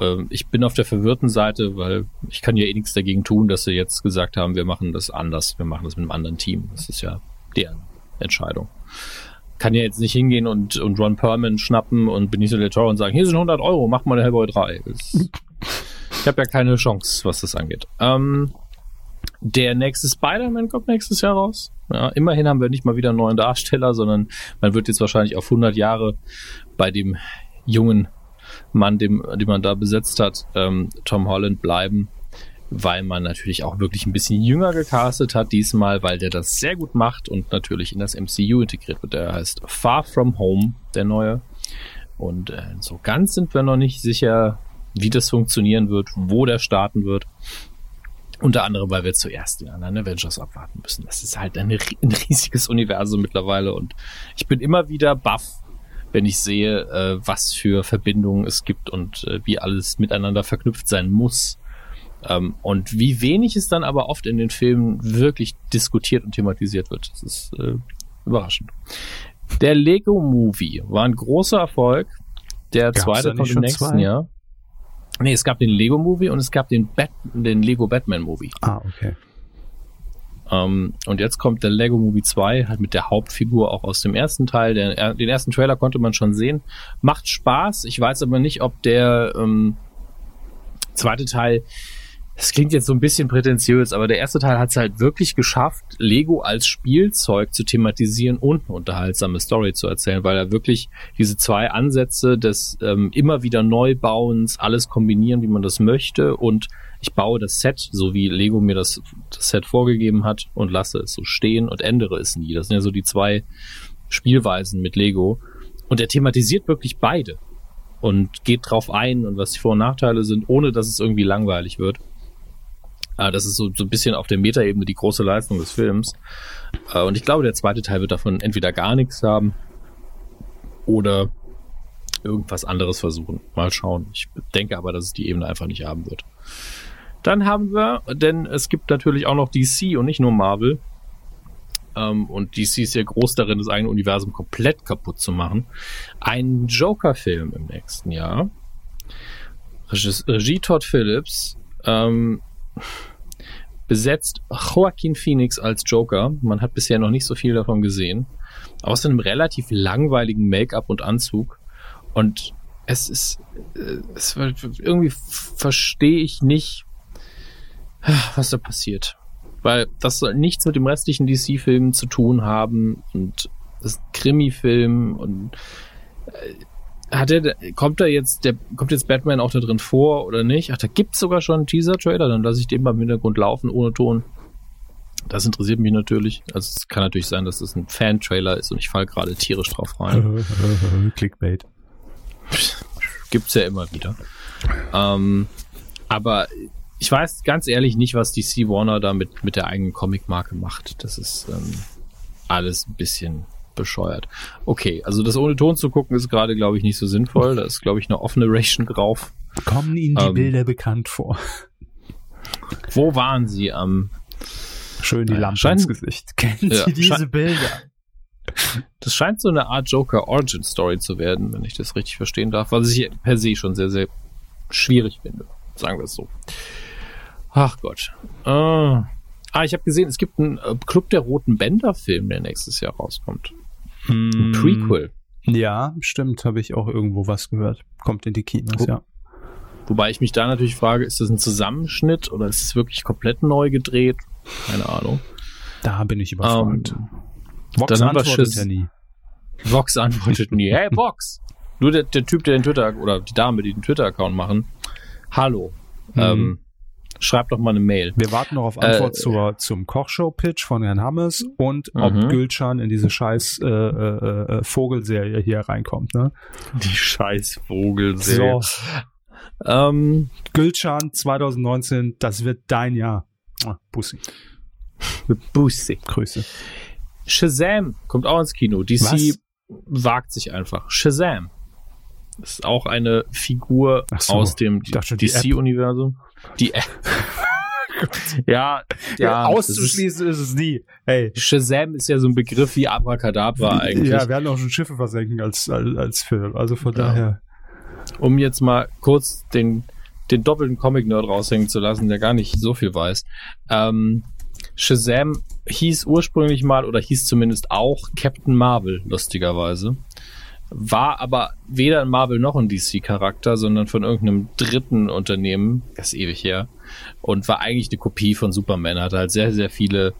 Ähm, ich bin auf der verwirrten Seite, weil ich kann ja eh nichts dagegen tun, dass sie jetzt gesagt haben, wir machen das anders, wir machen das mit einem anderen Team. Das ist ja deren Entscheidung. Kann ja jetzt nicht hingehen und, und Ron Perlman schnappen und Benicio del Toro und sagen, hier sind 100 Euro, mach mal eine Hellboy 3. Das, ich habe ja keine Chance, was das angeht. Ähm, Der nächste Spider-Man kommt nächstes Jahr raus. Ja, immerhin haben wir nicht mal wieder einen neuen Darsteller, sondern man wird jetzt wahrscheinlich auf 100 Jahre bei dem jungen Mann, dem, den man da besetzt hat, ähm, Tom Holland bleiben, weil man natürlich auch wirklich ein bisschen jünger gecastet hat diesmal, weil der das sehr gut macht und natürlich in das MCU integriert wird. Der heißt Far From Home, der neue. Und äh, so ganz sind wir noch nicht sicher, wie das funktionieren wird, wo der starten wird. Unter anderem, weil wir zuerst den anderen Avengers abwarten müssen. Das ist halt ein, ein riesiges Universum mittlerweile und ich bin immer wieder baff, wenn ich sehe, äh, was für Verbindungen es gibt und äh, wie alles miteinander verknüpft sein muss. Ähm, und wie wenig es dann aber oft in den Filmen wirklich diskutiert und thematisiert wird. Das ist äh, überraschend. Der Lego Movie war ein großer Erfolg. Der Gab's zweite kommt im nächsten zwei? Jahr. Nee, es gab den Lego Movie und es gab den, Bat den Lego Batman Movie. Ah, okay. Um, ähm, und jetzt kommt der Lego Movie 2, halt mit der Hauptfigur auch aus dem ersten Teil. Der, den ersten Trailer konnte man schon sehen. Macht Spaß. Ich weiß aber nicht, ob der ähm, zweite Teil das klingt jetzt so ein bisschen prätentiös, aber der erste Teil hat es halt wirklich geschafft, Lego als Spielzeug zu thematisieren und eine unterhaltsame Story zu erzählen, weil er wirklich diese zwei Ansätze des ähm, immer wieder Neubauens, alles kombinieren, wie man das möchte und ich baue das Set, so wie Lego mir das, das Set vorgegeben hat und lasse es so stehen und ändere es nie. Das sind ja so die zwei Spielweisen mit Lego. Und er thematisiert wirklich beide und geht drauf ein und was die Vor- und Nachteile sind, ohne dass es irgendwie langweilig wird. Äh, das ist so, so ein bisschen auf der Metaebene die große Leistung des Films. Äh, und ich glaube, der zweite Teil wird davon entweder gar nichts haben oder irgendwas anderes versuchen. Mal schauen. Ich denke aber, dass es die Ebene einfach nicht haben wird. Dann haben wir, denn es gibt natürlich auch noch DC und nicht nur Marvel. Ähm, und DC ist ja groß darin, das eigene Universum komplett kaputt zu machen. Ein Joker-Film im nächsten Jahr. Regie Todd Phillips. Ähm, besetzt Joaquin Phoenix als Joker. Man hat bisher noch nicht so viel davon gesehen. Außer einem relativ langweiligen Make-up und Anzug. Und es ist, äh, es, irgendwie verstehe ich nicht, was da passiert. Weil das soll nichts mit dem restlichen DC-Film zu tun haben und das ist ein Krimi-Film und äh, hat er, kommt da jetzt, der, kommt jetzt Batman auch da drin vor oder nicht? Ach, da gibt's sogar schon einen Teaser-Trailer, dann lasse ich den mal im Hintergrund laufen, ohne Ton. Das interessiert mich natürlich. Also es kann natürlich sein, dass das ein Fan-Trailer ist und ich falle gerade tierisch drauf rein. (laughs) Clickbait. Gibt's ja immer wieder. Ähm, aber ich weiß ganz ehrlich nicht, was DC Warner da mit, mit der eigenen Comic-Marke macht. Das ist ähm, alles ein bisschen bescheuert. Okay, also das ohne Ton zu gucken ist gerade, glaube ich, nicht so sinnvoll. Da ist, glaube ich, eine offene Ration drauf. Kommen Ihnen die ähm, Bilder bekannt vor? Wo waren Sie am? Schön die äh, Lampe scheint, ins Gesicht. Kennen ja, Sie diese Bilder? Das scheint so eine Art Joker Origin Story zu werden, wenn ich das richtig verstehen darf, was ich per se schon sehr, sehr schwierig finde. Sagen wir es so. Ach Gott. Ah, ah ich habe gesehen, es gibt einen äh, Club der Roten Bänder Film, der nächstes Jahr rauskommt. Ein hm. Prequel. Ja, stimmt, habe ich auch irgendwo was gehört. Kommt in die Kinos, Wo, ja. Wobei ich mich da natürlich frage, ist das ein Zusammenschnitt oder ist es wirklich komplett neu gedreht? Keine Ahnung. Da bin ich überfragt. Um, ähm, Vox dann antwortet ja nie. Vox antwortet nie. Hey Vox! Nur der, der Typ, der den Twitter, oder die Dame, die den Twitter-Account machen. Hallo. Mhm. Ähm, Schreibt doch mal eine Mail. Wir warten noch auf Antwort äh, zur, zum Kochshow-Pitch von Herrn Hammes und ob mhm. Gülcan in diese scheiß äh, äh, äh, Vogelserie hier reinkommt. Ne? Die scheiß Vogelserie. So. Ähm, Gülcan 2019, das wird dein Jahr. Ah, Bussi. Bussi. Grüße. Shazam kommt auch ins Kino. DC Was? wagt sich einfach. Shazam. Das ist auch eine Figur so, aus dem DC-Universum. Die App. (laughs) ja, ja. Auszuschließen ist, ist, es nie. Hey. Shazam ist ja so ein Begriff wie Abracadabra eigentlich. Ja, wir haben auch schon Schiffe versenken als, als, als Film. Also von ja. daher. Um jetzt mal kurz den, den doppelten Comic-Nerd raushängen zu lassen, der gar nicht so viel weiß. Ähm, Shazam hieß ursprünglich mal oder hieß zumindest auch Captain Marvel, lustigerweise. War aber weder ein Marvel noch ein DC-Charakter, sondern von irgendeinem dritten Unternehmen, das ist ewig her, und war eigentlich eine Kopie von Superman, hatte halt sehr, sehr viele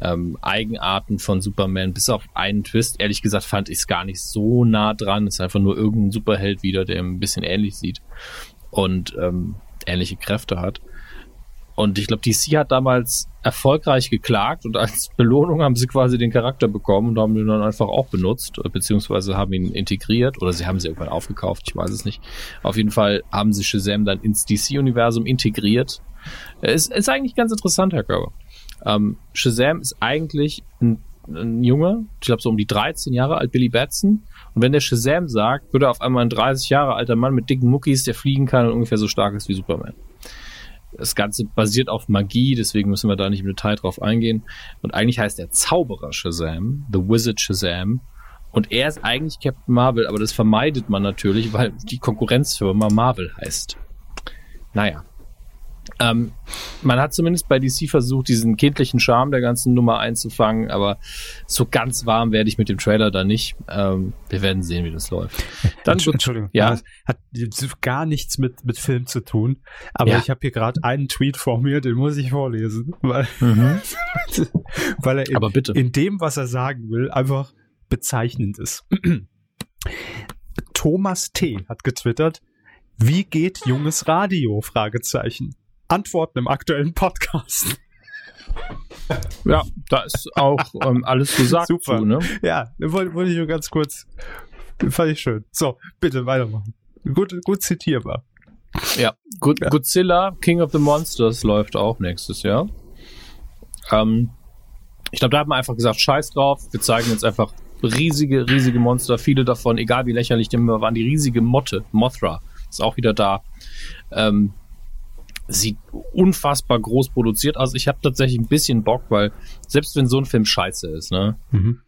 ähm, Eigenarten von Superman, bis auf einen Twist. Ehrlich gesagt fand ich es gar nicht so nah dran. Es ist einfach nur irgendein Superheld wieder, der ein bisschen ähnlich sieht und ähm, ähnliche Kräfte hat. Und ich glaube, DC hat damals erfolgreich geklagt und als (laughs) Belohnung haben sie quasi den Charakter bekommen und haben ihn dann einfach auch benutzt, beziehungsweise haben ihn integriert oder sie haben sie irgendwann aufgekauft, ich weiß es nicht. Auf jeden Fall haben sie Shazam dann ins DC-Universum integriert. Es ist eigentlich ganz interessant, Herr Körber. Ähm, Shazam ist eigentlich ein, ein Junge, ich glaube so um die 13 Jahre alt, Billy Batson. Und wenn der Shazam sagt, wird er auf einmal ein 30 Jahre alter Mann mit dicken Muckis, der fliegen kann und ungefähr so stark ist wie Superman. Das Ganze basiert auf Magie, deswegen müssen wir da nicht im Detail drauf eingehen. Und eigentlich heißt der Zauberer Shazam, The Wizard Shazam. Und er ist eigentlich Captain Marvel, aber das vermeidet man natürlich, weil die Konkurrenzfirma Marvel heißt. Naja. Ähm, man hat zumindest bei DC versucht, diesen kindlichen Charme der ganzen Nummer einzufangen, aber so ganz warm werde ich mit dem Trailer da nicht. Ähm, wir werden sehen, wie das läuft. Dann, Entschuldigung, ja. Hat gar nichts mit, mit Film zu tun, aber ja. ich habe hier gerade einen Tweet vor mir, den muss ich vorlesen, weil, mhm. (laughs) weil er in, in dem, was er sagen will, einfach bezeichnend ist. (clears throat) Thomas T. hat getwittert, wie geht junges Radio? Fragezeichen. Antworten im aktuellen Podcast. (laughs) Ja, da ist auch ähm, alles gesagt Super. zu, ne? Ja, wollte, wollte ich nur ganz kurz. Fand ich schön. So, bitte weitermachen. Gut, gut zitierbar. Ja, Good, ja. Godzilla, King of the Monsters läuft auch nächstes Jahr. Ähm, ich glaube, da hat man einfach gesagt, scheiß drauf, wir zeigen jetzt einfach riesige, riesige Monster, viele davon, egal wie lächerlich die immer waren, die riesige Motte, Mothra, ist auch wieder da. Ähm, sieht unfassbar groß produziert aus. Ich habe tatsächlich ein bisschen Bock, weil selbst wenn so ein Film scheiße ist, ne, mhm.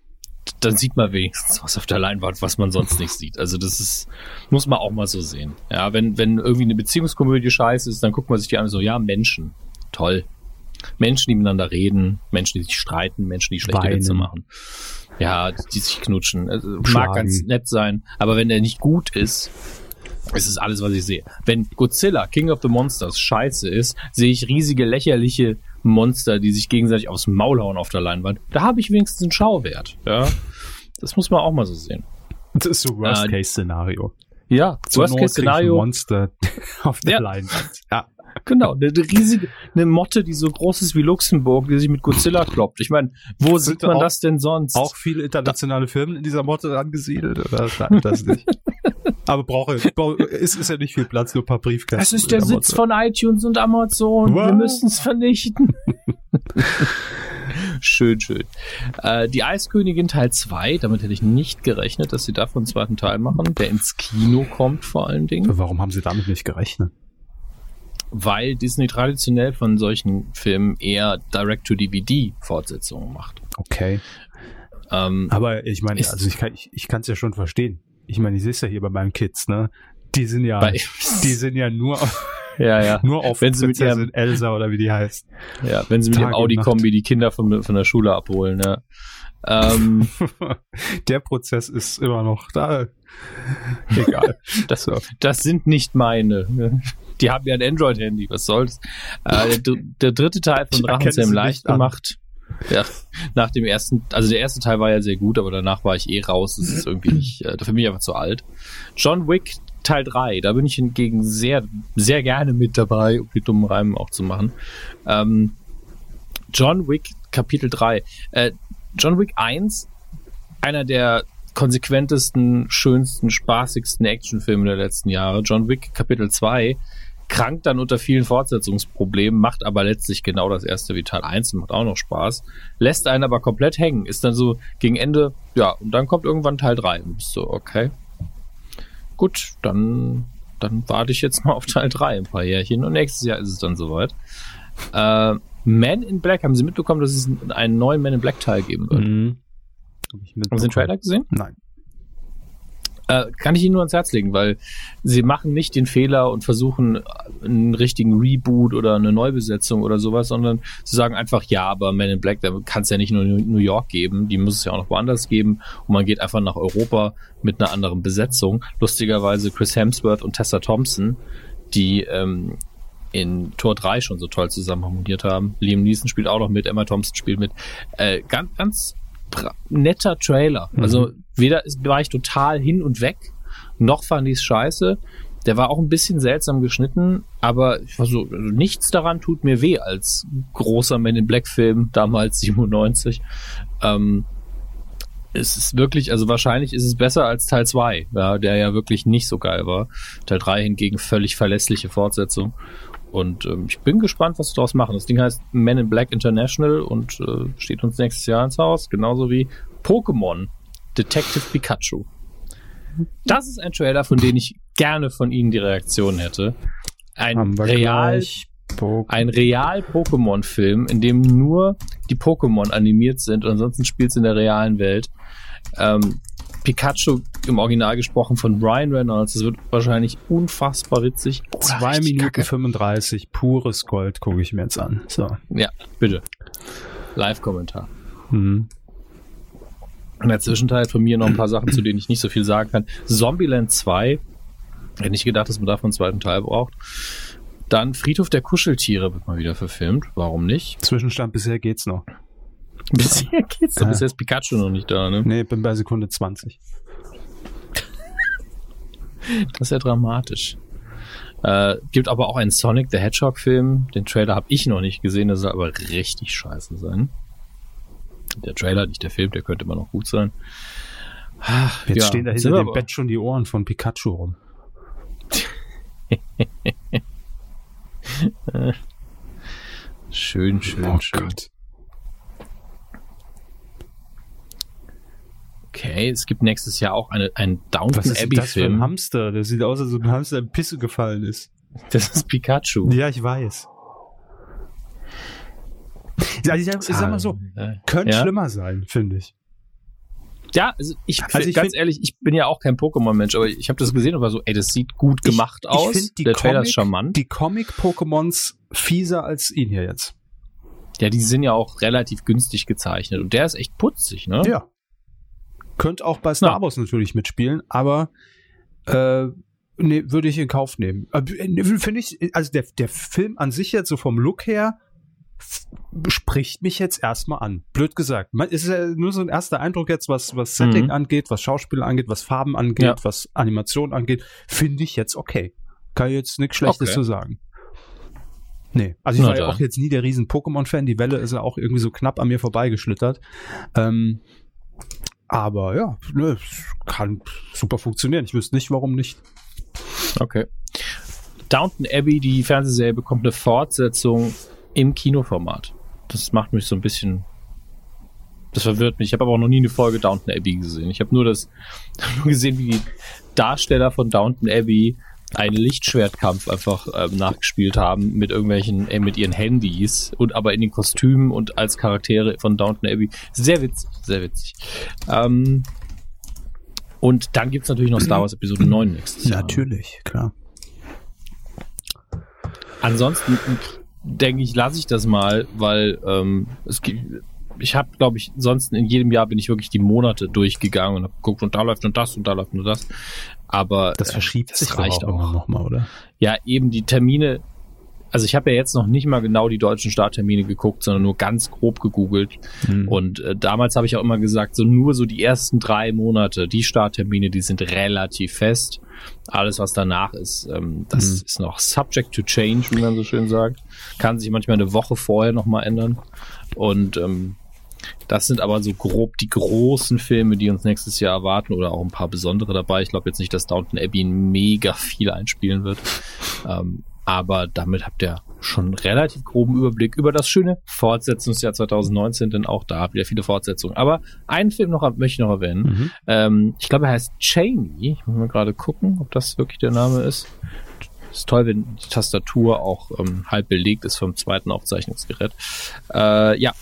dann sieht man wenigstens was auf der Leinwand, was man sonst nicht sieht. Also das ist, muss man auch mal so sehen. Ja, wenn, wenn irgendwie eine Beziehungskomödie scheiße ist, dann guckt man sich die an so, ja, Menschen. Toll. Menschen, die miteinander reden, Menschen, die sich streiten, Menschen, die schlechte. Witze machen. Ja, die sich knutschen. Also, mag ganz nett sein, aber wenn der nicht gut ist, es ist alles, was ich sehe. Wenn Godzilla, King of the Monsters, scheiße ist, sehe ich riesige, lächerliche Monster, die sich gegenseitig aufs Maul hauen auf der Leinwand. Da habe ich wenigstens einen Schauwert. Ja, das muss man auch mal so sehen. Das ist so Worst-Case-Szenario. Äh, ja, Worst-Case-Szenario. Monster (laughs) auf der ja. Leinwand. Ja. Genau, eine, riesige, eine Motte, die so groß ist wie Luxemburg, die sich mit Godzilla kloppt. Ich meine, wo sieht man auch, das denn sonst? Auch viele internationale Firmen in dieser Motte angesiedelt, oder? Das nicht. (laughs) Aber brauche, ist, ist ja nicht viel Platz, nur ein paar Briefkästen. Das ist der Sitz von iTunes und Amazon. Wow. Wir müssen es vernichten. (laughs) schön, schön. Äh, die Eiskönigin Teil 2, damit hätte ich nicht gerechnet, dass sie davon einen zweiten Teil machen, der ins Kino kommt vor allen Dingen. Warum haben sie damit nicht gerechnet? Weil Disney traditionell von solchen Filmen eher Direct-to-DVD-Fortsetzungen macht. Okay. Ähm, Aber ich meine, also ich kann es ich, ich ja schon verstehen ich meine, ich sehe es ja hier bei meinen Kids, ne? Die sind ja, bei, die sind ja nur, (laughs) ja, ja. nur auf wenn sie mit ihrem, Elsa oder wie die heißt. Ja, wenn sie mit Tag dem Audi-Kombi die Kinder von, von der Schule abholen, ja. Ähm, (laughs) der Prozess ist immer noch da. Egal. (laughs) das, das sind nicht meine. Die haben ja ein Android-Handy, was soll's. Äh, der, der, dritte Teil von Drachenzähm leicht gemacht. Ja, nach dem ersten, also der erste Teil war ja sehr gut, aber danach war ich eh raus. Das ist irgendwie (clears throat) nicht, äh, dafür bin ich einfach zu alt. John Wick Teil 3, da bin ich hingegen sehr, sehr gerne mit dabei, um die dummen Reimen auch zu machen. Ähm, John Wick Kapitel 3. Äh, John Wick 1, einer der konsequentesten, schönsten, spaßigsten Actionfilme der letzten Jahre. John Wick Kapitel 2 krankt dann unter vielen Fortsetzungsproblemen, macht aber letztlich genau das erste wie Teil 1 und macht auch noch Spaß, lässt einen aber komplett hängen, ist dann so gegen Ende, ja, und dann kommt irgendwann Teil 3 und bist so, okay. Gut, dann, dann warte ich jetzt (laughs) mal auf Teil 3 ein paar Jährchen und nächstes Jahr ist es dann soweit. Äh, Man in Black, haben Sie mitbekommen, dass es einen neuen Man in Black Teil geben wird? Mhm. Hab haben Sie den Trailer gesehen? Nein. Äh, Äh, kann ich Ihnen nur ans Herz legen, weil sie machen nicht den Fehler und versuchen einen richtigen Reboot oder eine Neubesetzung oder sowas, sondern sie sagen einfach, ja, aber Men in Black, da kann es ja nicht nur in New York geben, die muss es ja auch noch woanders geben und man geht einfach nach Europa mit einer anderen Besetzung. Lustigerweise Chris Hemsworth und Tessa Thompson, die ähm, in Tor 3 schon so toll zusammen harmoniert haben. Liam Neeson spielt auch noch mit, Emma Thompson spielt mit. Äh, ganz, ganz netter Trailer. Mhm. Also weder war ich total hin und weg, noch fand ich es scheiße. Der war auch ein bisschen seltsam geschnitten, aber also, also nichts daran tut mir weh als großer Men in Black Film damals (laughs) 97. Ähm, es ist wirklich, also wahrscheinlich ist es besser als Teil 2, ja, der ja wirklich nicht so geil war. Teil 3 hingegen völlig verlässliche Fortsetzung. Und ähm, ich bin gespannt, was sie daraus machen. Das Ding heißt Men in Black International und äh, steht uns nächstes Jahr ins Haus, genauso wie Pokémon Detective Pikachu. Das ist ein Trailer, von dem ich gerne von Ihnen die Reaktion hätte. Ein real, ein real Pokémon-Film, in dem nur die Pokémon animiert sind und ansonsten spielt es in der realen Welt. Ähm, Pikachu im Original gesprochen von Brian Reynolds. Das wird wahrscheinlich unfassbar witzig. Oh, Zwei Minuten Kacke. 35, pures Gold gucke ich mir jetzt an. So. Ja, bitte. Live-Kommentar. Mhm. In der Zwischenzeit von mir noch ein paar Sachen, zu denen ich nicht so viel sagen kann. Zombieland 2. Hätte nicht gedacht, dass man davon einen zweiten Teil braucht. Dann Friedhof der Kuscheltiere wird mal wieder verfilmt. Warum nicht? Zwischenstand bisher geht's noch. Bisher geht's noch. Bisher ist Pikachu noch nicht da, ne? Nee, bin bei Sekunde 20. (laughs) das ist ja dramatisch. Äh, gibt aber auch einen Sonic the Hedgehog Film. Den Trailer habe ich noch nicht gesehen, der soll aber richtig scheiße sein. Der Trailer, nicht der Film, der könnte immer noch gut sein. Ach, Jetzt ja, stehen da hinter dem Bett schon die Ohren von Pikachu rum. (laughs) schön, schön, oh schön. Gott. Okay, es gibt nächstes Jahr auch eine, einen Downton Was ist Abbey das Film. Für ein Hamster, der sieht aus, als ob ein Hamster in Pisse gefallen ist. Das ist Pikachu. Ja, ich weiß. Ja, ich, ich sag mal so, könnte ja? schlimmer sein, finde ich. Ja, also ich, also ich ganz find, ehrlich, ich bin ja auch kein Pokémon-Mensch, aber ich habe das gesehen und war so, ey, das sieht gut gemacht ich, aus. Ich Der Comic, Trailer ist charmant. Die Comic-Pokémons fieser als ihn hier jetzt. Ja, die sind ja auch relativ günstig gezeichnet und der ist echt putzig, ne? Ja. Könnte auch bei Star Wars natürlich mitspielen, aber äh, nee, würde ich in Kauf nehmen. Äh, Finde ich, also der, der Film an sich jetzt so vom Look her spricht mich jetzt erstmal an. Blöd gesagt. Es ist ja nur so ein erster Eindruck jetzt, was, was Setting mhm. angeht, was Schauspiel angeht, was Farben angeht, ja. was Animation angeht, finde ich jetzt okay. Kann jetzt nichts Schlechtes okay. zu sagen. Nee, also ich Na war ja auch jetzt nie der riesen Pokémon-Fan. Die Welle ist ja auch irgendwie so knapp an mir vorbeigeschlittert. Ähm, aber ja, ne, kann super funktionieren. Ich wüsste nicht, warum nicht. Okay. Downton Abbey, die Fernsehserie, bekommt eine Fortsetzung im Kinoformat. Das macht mich so ein bisschen. Das verwirrt mich. Ich habe aber auch noch nie eine Folge Downton Abbey gesehen. Ich habe nur das (laughs) nur gesehen, wie die Darsteller von Downton Abbey einen Lichtschwertkampf einfach ähm, nachgespielt haben mit irgendwelchen, äh, mit ihren Handys und aber in den Kostümen und als Charaktere von Downton Abbey. Sehr witzig, sehr witzig. Ähm, und dann gibt's natürlich noch Star Wars Episode 9 nächstes Jahr. Natürlich, klar. Ansonsten denke ich, lasse ich das mal, weil ähm, es gibt ich habe, glaube ich, sonst in jedem Jahr bin ich wirklich die Monate durchgegangen und habe geguckt und da läuft und das und da läuft und das. Aber das verschiebt äh, das sich reicht auch, auch noch mal, oder? Ja, eben die Termine. Also ich habe ja jetzt noch nicht mal genau die deutschen Starttermine geguckt, sondern nur ganz grob gegoogelt. Hm. Und äh, damals habe ich auch immer gesagt, so nur so die ersten drei Monate, die Starttermine, die sind relativ fest. Alles, was danach ist, ähm, das hm. ist noch subject to change, wie man so schön sagt. Kann sich manchmal eine Woche vorher nochmal ändern. Und ähm, das sind aber so grob die großen Filme, die uns nächstes Jahr erwarten oder auch ein paar besondere dabei. Ich glaube jetzt nicht, dass Downton Abbey mega viel einspielen wird. Ähm, aber damit habt ihr schon einen relativ groben Überblick über das schöne Fortsetzungsjahr 2019, denn auch da wieder viele Fortsetzungen. Aber einen Film noch möchte ich noch erwähnen. Mhm. Ähm, ich glaube, er heißt Cheney. Ich muss mal gerade gucken, ob das wirklich der Name ist. Ist toll, wenn die Tastatur auch ähm, halb belegt ist vom zweiten Aufzeichnungsgerät. Äh, ja,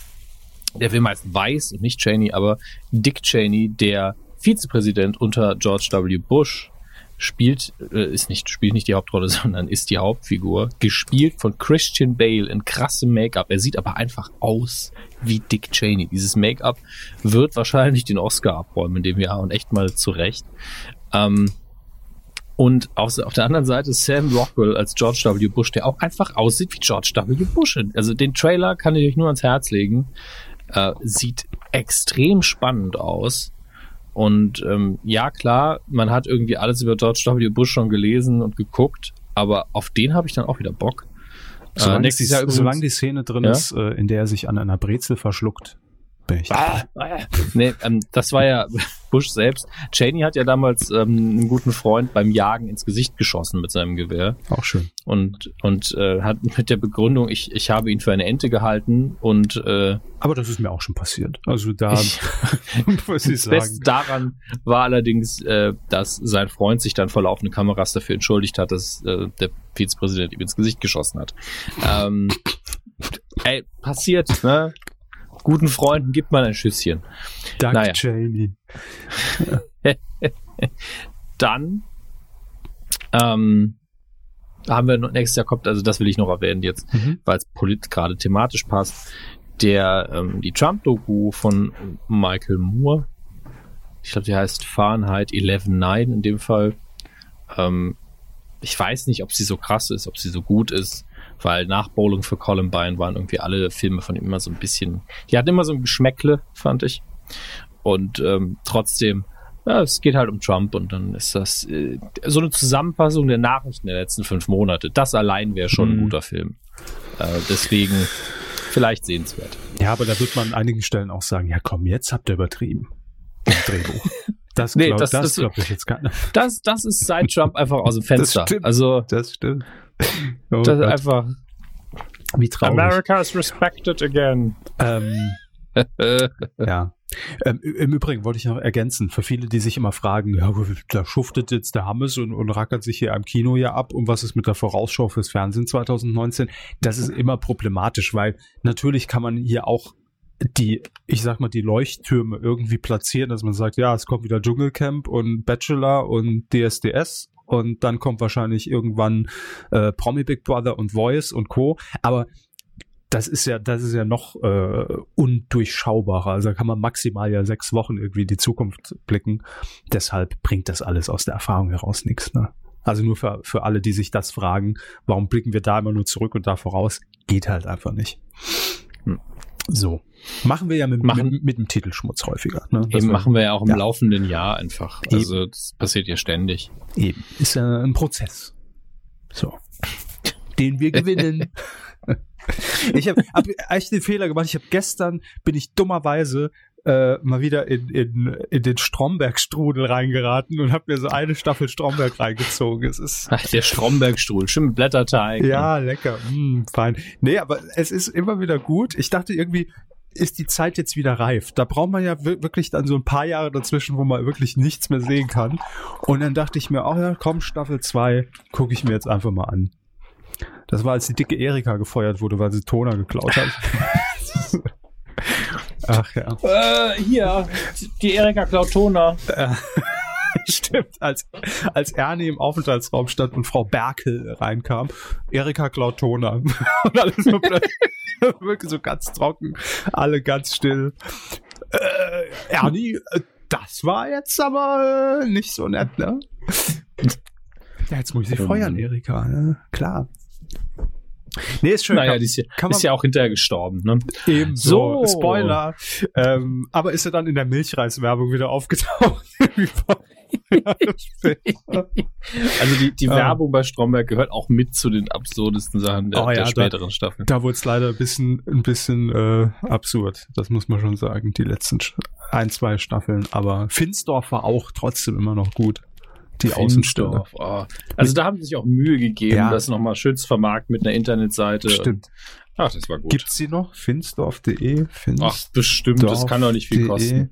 der Film heißt Weiß und nicht Cheney, aber Dick Cheney, der Vizepräsident unter George W. Bush spielt, äh, ist nicht, spielt nicht die Hauptrolle, (laughs) sondern ist die Hauptfigur, gespielt von Christian Bale in krassem Make-up. Er sieht aber einfach aus wie Dick Cheney. Dieses Make-up wird wahrscheinlich den Oscar abräumen in dem Jahr und echt mal zurecht. Ähm, und auf, auf der anderen Seite Sam Rockwell als George W. Bush, der auch einfach aussieht wie George W. Bush. Also den Trailer kann ich euch nur ans Herz legen. Äh, sieht extrem spannend aus. Und ähm, ja, klar, man hat irgendwie alles über George W. Bush schon gelesen und geguckt, aber auf den habe ich dann auch wieder Bock. Solange, äh, die, solange die Szene drin ja? ist, äh, in der er sich an einer Brezel verschluckt, ah, ah, nee, ähm, das war ja (laughs) Bush selbst. Cheney hat ja damals ähm, einen guten Freund beim Jagen ins Gesicht geschossen mit seinem Gewehr. Auch schön. Und, und äh, hat mit der Begründung, ich, ich habe ihn für eine Ente gehalten und äh, Aber das ist mir auch schon passiert. Also da ich, (laughs) muss ich sagen. Das Beste daran war allerdings, äh, dass sein Freund sich dann vor laufenden Kameras dafür entschuldigt hat, dass äh, der Vizepräsident ihm ins Gesicht geschossen hat. Ähm, ey, passiert, ne? Guten Freunden gibt man ein Schüsschen. Danke, naja. Cheney. (laughs) Dann ähm, haben wir nächstes Jahr kommt, also das will ich noch erwähnen jetzt, mhm. weil es polit gerade thematisch passt, der ähm, die Trump-Doku von Michael Moore, ich glaube, die heißt Fahrenheit 11.9 in dem Fall. Ähm, ich weiß nicht, ob sie so krass ist, ob sie so gut ist weil nach Bowling für Columbine waren irgendwie alle Filme von ihm immer so ein bisschen, die hatten immer so ein Geschmäckle, fand ich. Und ähm, trotzdem, ja, es geht halt um Trump und dann ist das äh, so eine Zusammenfassung der Nachrichten der letzten fünf Monate. Das allein wäre schon mhm. ein guter Film. Äh, deswegen vielleicht sehenswert. Ja, aber da wird man an einigen Stellen auch sagen, ja komm, jetzt habt ihr übertrieben. Im Drehbuch. Das, nee, glaub, das, das, das glaube ich jetzt gar nicht. Das, das ist seit Trump einfach aus dem Fenster. Das stimmt. Also, das stimmt. Oh das ist einfach. Wie traurig. America is respected again. Ähm, (laughs) ja. Ähm, Im Übrigen wollte ich noch ergänzen, für viele, die sich immer fragen, ja, da schuftet jetzt der Hammes und, und rackert sich hier im Kino ja ab und was ist mit der Vorausschau fürs Fernsehen 2019? Das ist immer problematisch, weil natürlich kann man hier auch die, ich sag mal, die Leuchttürme irgendwie platzieren, dass man sagt, ja, es kommt wieder Dschungelcamp und Bachelor und DSDS und dann kommt wahrscheinlich irgendwann äh, Promi Big Brother und Voice und Co. Aber das ist ja, das ist ja noch äh, undurchschaubarer. Also da kann man maximal ja sechs Wochen irgendwie in die Zukunft blicken. Deshalb bringt das alles aus der Erfahrung heraus nichts. Ne? Also nur für, für alle, die sich das fragen, warum blicken wir da immer nur zurück und da voraus, geht halt einfach nicht. Hm. So. Machen wir ja mit, machen, mit, mit dem Titelschmutz häufiger. Ne? Eben machen wir ja auch im ja. laufenden Jahr einfach. Also Eben. das passiert ja ständig. Eben. Ist ja ein Prozess. So. Den wir gewinnen. (laughs) ich habe hab echt den Fehler gemacht. Ich habe gestern, bin ich dummerweise äh, mal wieder in, in, in den Stromberg-Strudel reingeraten und habe mir so eine Staffel Stromberg reingezogen. Es ist Ach, der Stromberg-Strudel, schön mit Blätterteig. Ja, lecker, mm, fein. Nee, aber es ist immer wieder gut. Ich dachte irgendwie, ist die Zeit jetzt wieder reif. Da braucht man ja wirklich dann so ein paar Jahre dazwischen, wo man wirklich nichts mehr sehen kann. Und dann dachte ich mir, oh ja, komm, Staffel 2, gucke ich mir jetzt einfach mal an. Das war, als die dicke Erika gefeuert wurde, weil sie Toner geklaut hat. (laughs) (laughs) Ach ja. Äh, hier, die Erika klaut Toner. (laughs) Stimmt, als, als Ernie im Aufenthaltsraum stand und Frau Berkel reinkam, Erika klaut Toner. (laughs) und alles so plötzlich. (laughs) Wirklich so ganz trocken, alle ganz still. Äh, Ernie, äh, das war jetzt aber äh, nicht so nett, ne? Ja, jetzt muss ich sie feuern, Erika, ne? Klar. Nee, ist schön. Naja, die ist, ja, ist ja auch hinterher gestorben, ne? Eben so. Spoiler. Ähm, aber ist er dann in der Milchreiswerbung wieder aufgetaucht? (laughs) also die, die Werbung bei Stromberg gehört auch mit zu den absurdesten Sachen der, oh ja, der späteren da, Staffeln. Da wurde es leider ein bisschen, ein bisschen äh, absurd. Das muss man schon sagen, die letzten ein, zwei Staffeln. Aber Finsdorf war auch trotzdem immer noch gut. Die Außenstelle. Oh. Also da haben sie sich auch Mühe gegeben, ja. das nochmal schön zu vermarkten mit einer Internetseite. Stimmt. Ach, das war gut. Gibt's die noch? Finsdorf.de? Ach, bestimmt. Das kann doch nicht viel kosten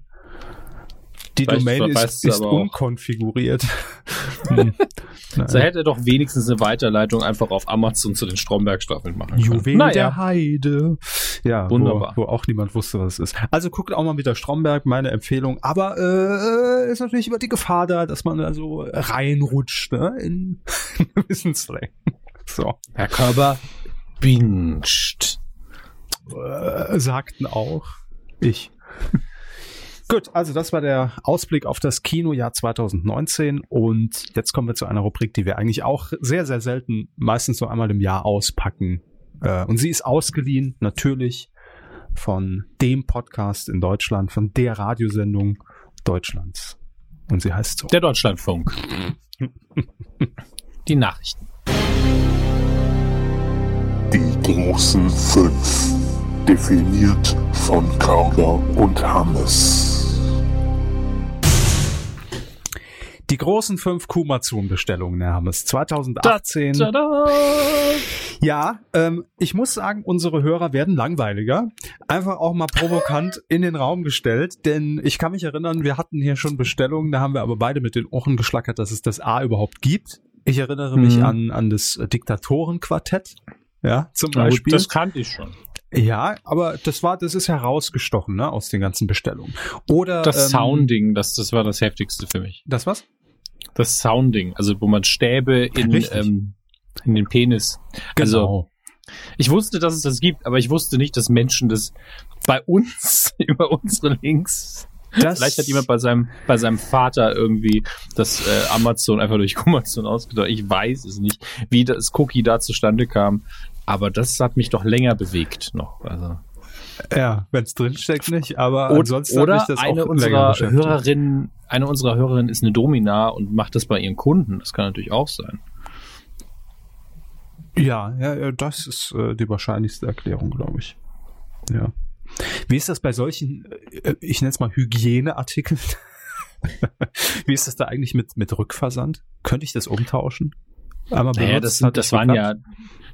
Die Domain ist, ist unkonfiguriert. (laughs) Hm. So hätte er doch wenigstens eine Weiterleitung einfach auf Amazon zu den Stromberg-Staffeln machen können. Juwel Naja. der Heide. Ja, Wunderbar. Wo, wo auch niemand wusste, was es ist. Also guckt auch mal wieder Stromberg, meine Empfehlung. Aber äh, ist natürlich immer die Gefahr da, dass man da so reinrutscht ne? in (laughs) gewissen Slang. So. Herr Körber binscht. Äh, sagten auch ich. Gut, also das war der Ausblick auf das Kinojahr 2019 und jetzt kommen wir zu einer Rubrik, die wir eigentlich auch sehr, sehr selten, meistens so einmal im Jahr auspacken. Äh, und sie ist ausgeliehen, natürlich, von dem Podcast in Deutschland, von der Radiosendung Deutschlands. Und sie heißt so. Der Deutschlandfunk. (laughs) Die Nachrichten. Die großen fünf. Definiert von Körber und Hammes. Die großen fünf Kumazun-Bestellungen, Herr Hammes. 2018. Tada! Ja, ähm, ich muss sagen, unsere Hörer werden langweiliger. Einfach auch mal provokant (laughs) in den Raum gestellt, denn ich kann mich erinnern, wir hatten hier schon Bestellungen, da haben wir aber beide mit den Ohren geschlackert, dass es das A überhaupt gibt. Ich erinnere mich Mhm. an, an das Diktatorenquartett. Ja, zum gut, Beispiel. das kannte ich schon. ja, aber das war, das ist herausgestochen, ne, aus den ganzen Bestellungen. Oder Das ähm, Sounding, das, das war das heftigste für mich. Das was? Das Sounding, also wo man Stäbe in, ähm, in den Penis. Also Genau. ich wusste, dass es das gibt, aber ich wusste nicht, dass Menschen das bei uns (laughs) über unsere Links. das, Vielleicht hat jemand bei seinem bei seinem Vater irgendwie das äh, Amazon einfach durch (laughs) Amazon ausgedacht. Ich weiß es nicht, wie das Cookie da zustande kam, aber das hat mich doch länger bewegt noch. Also ja, wenn es drinsteckt nicht, aber Od- ansonsten oder mich das auch eine länger unserer. Hörerinnen, eine unserer Hörerinnen ist eine Domina und macht das bei ihren Kunden. Das kann natürlich auch sein. Ja, ja, ja, das ist äh, die wahrscheinlichste Erklärung, glaube ich. Ja. Wie ist das bei solchen, äh, ich nenne es mal Hygieneartikeln? (laughs) Wie ist das da eigentlich mit, mit Rückversand? Könnte ich das umtauschen? Einmal Naja, benutzt, das, das waren ja,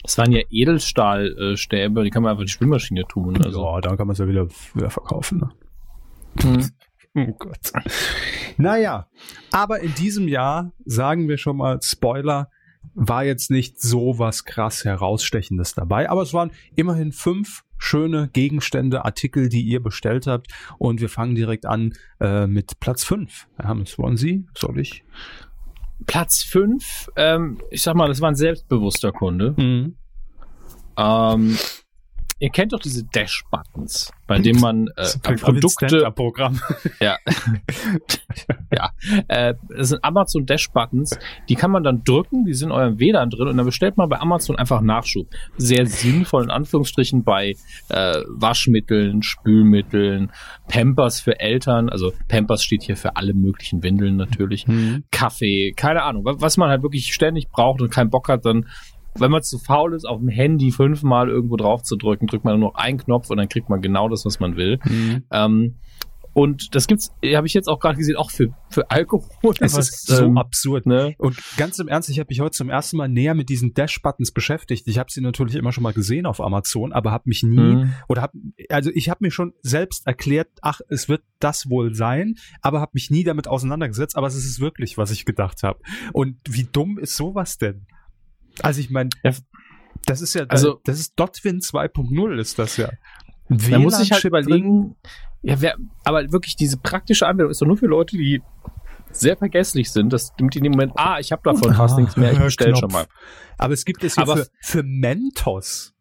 das waren ja Edelstahlstäbe, die kann man einfach in die Spülmaschine tun. Also. Ja, dann kann man es ja wieder, wieder verkaufen. Ne? Hm. (laughs) Oh Gott. Naja, aber in diesem Jahr, sagen wir schon mal, Spoiler, war jetzt nicht so was krass herausstechendes dabei, aber es waren immerhin fünf schöne Gegenstände, Artikel, die ihr bestellt habt und wir fangen direkt an äh, mit Platz fünf. Herr Hammes, wollen Sie? Soll ich? Platz 5, ähm, ich sag mal, das war ein selbstbewusster Kunde. Ähm, ihr kennt doch diese Dash-Buttons, bei denen man äh, Produkte, Programm. (laughs) ja, ja, äh, das sind Amazon Dash-Buttons, die kann man dann drücken, die sind in eurem WLAN drin und dann bestellt man bei Amazon einfach Nachschub. Sehr sinnvoll in Anführungsstrichen bei äh, Waschmitteln, Spülmitteln, Pampers für Eltern, also Pampers steht hier für alle möglichen Windeln natürlich. Mhm. Kaffee, keine Ahnung, wa- was man halt wirklich ständig braucht und keinen Bock hat, dann, wenn man zu faul ist, auf dem Handy fünfmal irgendwo drauf zu drücken, drückt man nur noch einen Knopf und dann kriegt man genau das, was man will. Mhm. Ähm, und das gibt's, habe ich jetzt auch gerade gesehen, auch für, für Alkohol. (laughs) Es ist so ähm, absurd. ne? Und ganz im Ernst, ich habe mich heute zum ersten Mal näher mit diesen Dash-Buttons beschäftigt. Ich habe sie natürlich immer schon mal gesehen auf Amazon, aber habe mich nie Mhm. oder hab, also ich habe mir schon selbst erklärt, ach, es wird das wohl sein, aber habe mich nie damit auseinandergesetzt. Aber es ist wirklich, was ich gedacht habe. Und wie dumm ist sowas denn? Also ich meine, Ja. das ist ja, Also- das ist Dotwin 2.0 ist das ja. Da muss ich halt überlegen, ja, wer, aber wirklich diese praktische Anwendung ist doch nur für Leute, die sehr vergesslich sind, dass damit die in dem Moment, ah, ich habe davon fast nichts mehr, ich bestell Knopf. schon mal. Aber es gibt es Aber- für, für Mentos.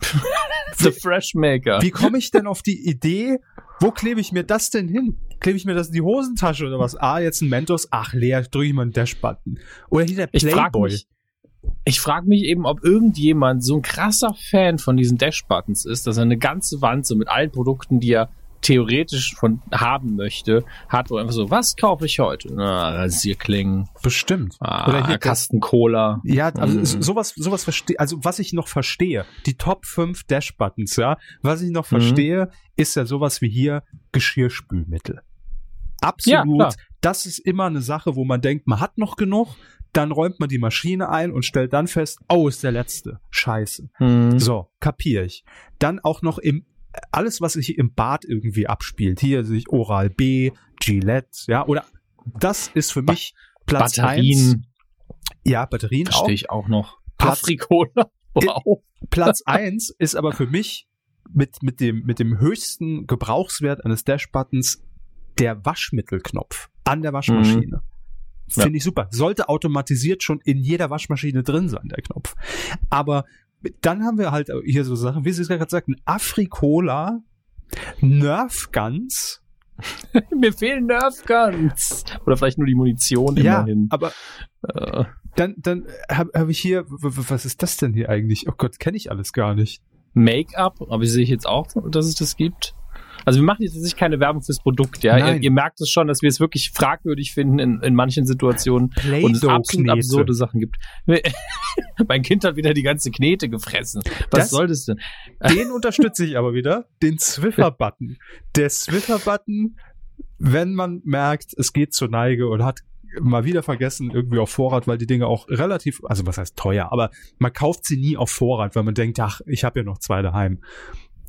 (laughs) The Fresh Maker. Wie komme ich denn auf die Idee, wo klebe ich mir das denn hin? Klebe ich mir das in die Hosentasche oder was? Ah, jetzt ein Mentos, ach leer, drücke ich mal einen Dash-Button. Oder hier der Ich frage Playboy. mich, ich frag mich eben, ob irgendjemand so ein krasser Fan von diesen Dash-Buttons ist, dass er eine ganze Wand so mit allen Produkten, die er theoretisch von haben möchte, hat, wo einfach so, was kaufe ich heute? Na, Rasierklingen, Bestimmt. ah, Oder hier Kasten Cola. Ja, also Mhm. so- sowas, sowas verstehe, also was ich noch verstehe, die Top 5 Dash-Buttons, ja, was ich noch Mhm. verstehe, ist ja sowas wie hier Geschirrspülmittel. Absolut. klar. das ist immer eine Sache, wo man denkt, man hat noch genug, dann räumt man die Maschine ein und stellt dann fest, oh, ist der letzte. Scheiße. Hm. So, kapier ich. Dann auch noch im alles, was sich im Bad irgendwie abspielt, hier sich Oral B, Gillette, ja, oder das ist für mich Platz Batterien. eins. Ja, Batterien auch. Verstehe ich auch noch. Platz- Afrikola. (laughs) Wow. Platz eins ist aber für mich mit, mit, dem, mit dem höchsten Gebrauchswert eines Dash-Buttons der Waschmittelknopf an der Waschmaschine. Ja. Finde ich super. Sollte automatisiert schon in jeder Waschmaschine drin sein, der Knopf. Aber dann haben wir halt hier so Sachen, wie Sie es gerade sagten, Afrikola, Nerf Guns. (laughs) Mir fehlen Nerf Guns. Oder vielleicht nur die Munition immerhin. aber Äh, dann, dann habe hab ich hier, was ist das denn hier eigentlich? Oh Gott, kenne ich alles gar nicht. Make-up, aber sehe ich jetzt auch, dass es das gibt. Also wir machen jetzt tatsächlich keine Werbung fürs Produkt, ja. Ihr, ihr merkt es schon, dass wir es wirklich fragwürdig finden in, in manchen Situationen und es absolut absurde Sachen gibt. (laughs) mein Kind hat wieder die ganze Knete gefressen. Was Das- soll das denn? Den unterstütze ich aber wieder. Den Zwiffer-Button. Der Zwiffer-Button, wenn man merkt, es geht zur Neige und hat mal wieder vergessen, irgendwie auf Vorrat, weil die Dinge auch relativ, also was heißt teuer, aber man kauft sie nie auf Vorrat, weil man denkt, ach, ich habe ja noch zwei daheim.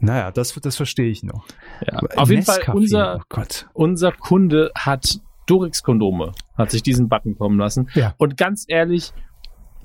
Naja, das, das verstehe ich noch. Ja. Auf jeden Fall, unser, Oh Gott. unser Kunde hat Durex-Kondome, hat sich diesen Button kommen lassen. Ja. Und ganz ehrlich,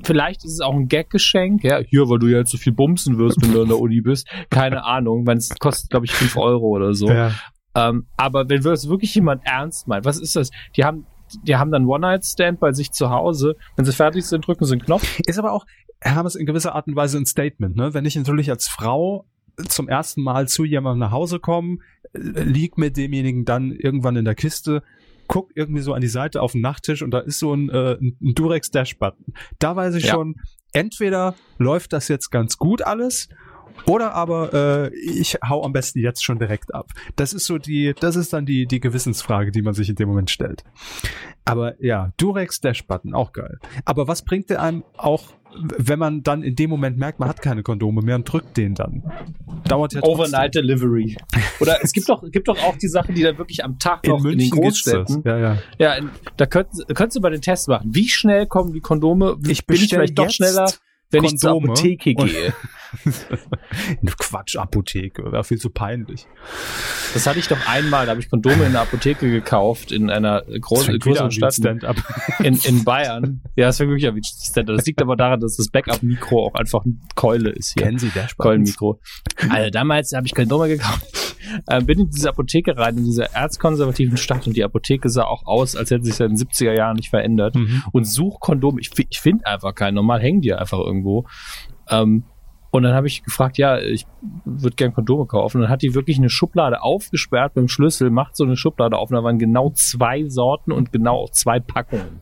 vielleicht ist es auch ein Gag-Geschenk, ja, hier, weil du ja jetzt so viel bumsen wirst, wenn du in der Uni bist. Keine Ahnung, weil es kostet, glaube ich, 5 Euro oder so. Ja. Ähm, aber wenn das wirklich jemand ernst meint, was ist das? Die haben, die haben dann One-Night-Stand bei sich zu Hause. Wenn sie fertig sind, drücken sie einen Knopf. Ist aber auch, Hermes, in gewisser Art und Weise ein Statement, ne? Wenn ich natürlich als Frau zum ersten Mal zu jemandem nach Hause komme, äh, lieg mit demjenigen dann irgendwann in der Kiste, guck irgendwie so an die Seite auf den Nachttisch und da ist so ein, äh, ein Durex Dash Button. Da weiß ich Ja. schon, entweder läuft das jetzt ganz gut alles oder aber äh, ich hau am besten jetzt schon direkt ab. Das ist so die, das ist dann die, die Gewissensfrage, die man sich in dem Moment stellt. Aber ja, Durex Dash Button, auch geil. Aber was bringt der einem auch, wenn man dann in dem Moment merkt, man hat keine Kondome mehr und drückt den dann? Dauert ja trotzdem. Overnight Delivery. Oder es gibt doch, gibt doch auch die Sachen, die dann wirklich am Tag in noch in den München gibt's das. Großstädten. Ja, ja. Ja, in, da könntest, könntest du mal den Test machen. Wie schnell kommen die Kondome? Ich bin ich vielleicht doch schneller, wenn ich zur Kondome Apotheke gehe. (laughs) Quatsch, Apotheke, wäre viel zu peinlich. Das hatte ich doch einmal, da habe ich Kondome in der Apotheke gekauft, in einer großen, fängt größeren an wie Stadt Stand-up. in, in Bayern. Ja, das wäre wirklich ein Stand. Das liegt aber daran, dass das Backup-Mikro auch einfach eine Keule ist hier. Kennen Sie Buttons? Keulenmikro. Also damals habe ich Kondome gekauft. (laughs) Äh, bin in diese Apotheke rein, in diese erzkonservativen Stadt und die Apotheke sah auch aus, als hätte sich seit den 70er Jahren nicht verändert. Mhm. Und such Kondome. Ich, ich finde einfach keinen. Normal hängen die einfach irgendwo. Ähm, und dann habe ich gefragt, ja, ich würde gern Kondome kaufen. Und dann hat die wirklich eine Schublade aufgesperrt mit dem Schlüssel, macht so eine Schublade auf und da waren genau zwei Sorten und genau auch zwei Packungen.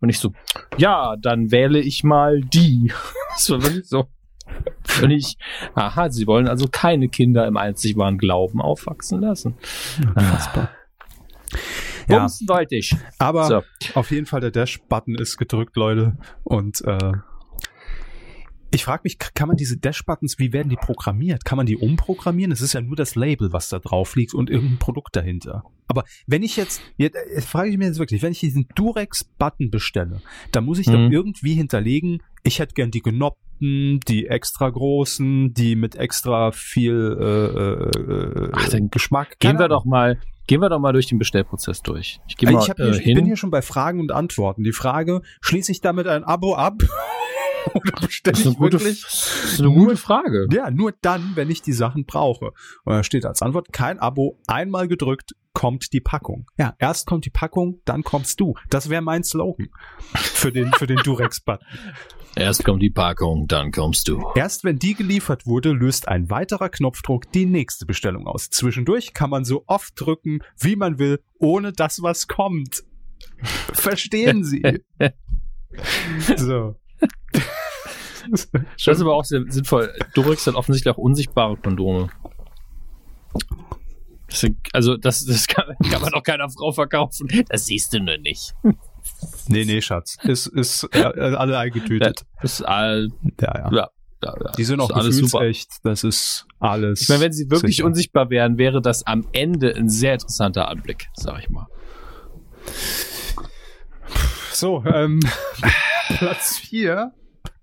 Und ich so, ja, dann wähle ich mal die. (laughs) Das war wirklich so. Ich, aha, sie wollen also keine Kinder im einzig wahren Glauben aufwachsen lassen. Unfassbar. Ja, wollte ich. aber So. auf jeden Fall der Dash-Button ist gedrückt, Leute. Und äh, ich frage mich, kann man diese Dash-Buttons, wie werden die programmiert? Kann man die umprogrammieren? Es ist ja nur das Label, was da drauf liegt und irgendein Produkt dahinter. Aber wenn ich jetzt, jetzt, jetzt frage ich mir jetzt wirklich, wenn ich diesen Durex-Button bestelle, dann muss ich Mhm. doch irgendwie hinterlegen, ich hätte gern die genoppten, die extra großen, die mit extra viel äh, äh, Ach, dann Geschmack. Gehen wir doch mal, gehen wir doch mal durch den Bestellprozess durch. Ich gehe mal Ich, hier, äh, ich bin hier schon bei Fragen und Antworten. Die Frage, schließe ich damit ein Abo ab? (laughs) Oder bestelle das ist eine ich gute, wirklich? das ist eine gute Frage. Ja, nur dann, wenn ich die Sachen brauche. Und da steht als Antwort, kein Abo, einmal gedrückt, kommt die Packung. Ja, erst kommt die Packung, dann kommst du. Das wäre mein Slogan für den, für den Durex-Button. (laughs) Erst kommt die Packung, dann kommst du. Erst wenn die geliefert wurde, löst ein weiterer Knopfdruck die nächste Bestellung aus. Zwischendurch kann man so oft drücken, wie man will, ohne dass was kommt. Verstehen Sie? (laughs) so. (laughs) Das ist aber auch sehr sinnvoll. Durex hat offensichtlich auch unsichtbare Kondome. Das sind, also das, das kann, (laughs) kann man doch keiner Frau verkaufen. Das siehst du nur nicht. Nee, nee, Schatz. Ist, ist äh, alle eingetütet. Das ist all, Ja, ja. ja, ja, ja. Die sind auch alles super. gefühlsecht. Das ist alles. Ich meine, wenn sie wirklich sicher. unsichtbar wären, wäre das am Ende ein sehr interessanter Anblick, sag ich mal. So, ähm, (laughs) Platz 4.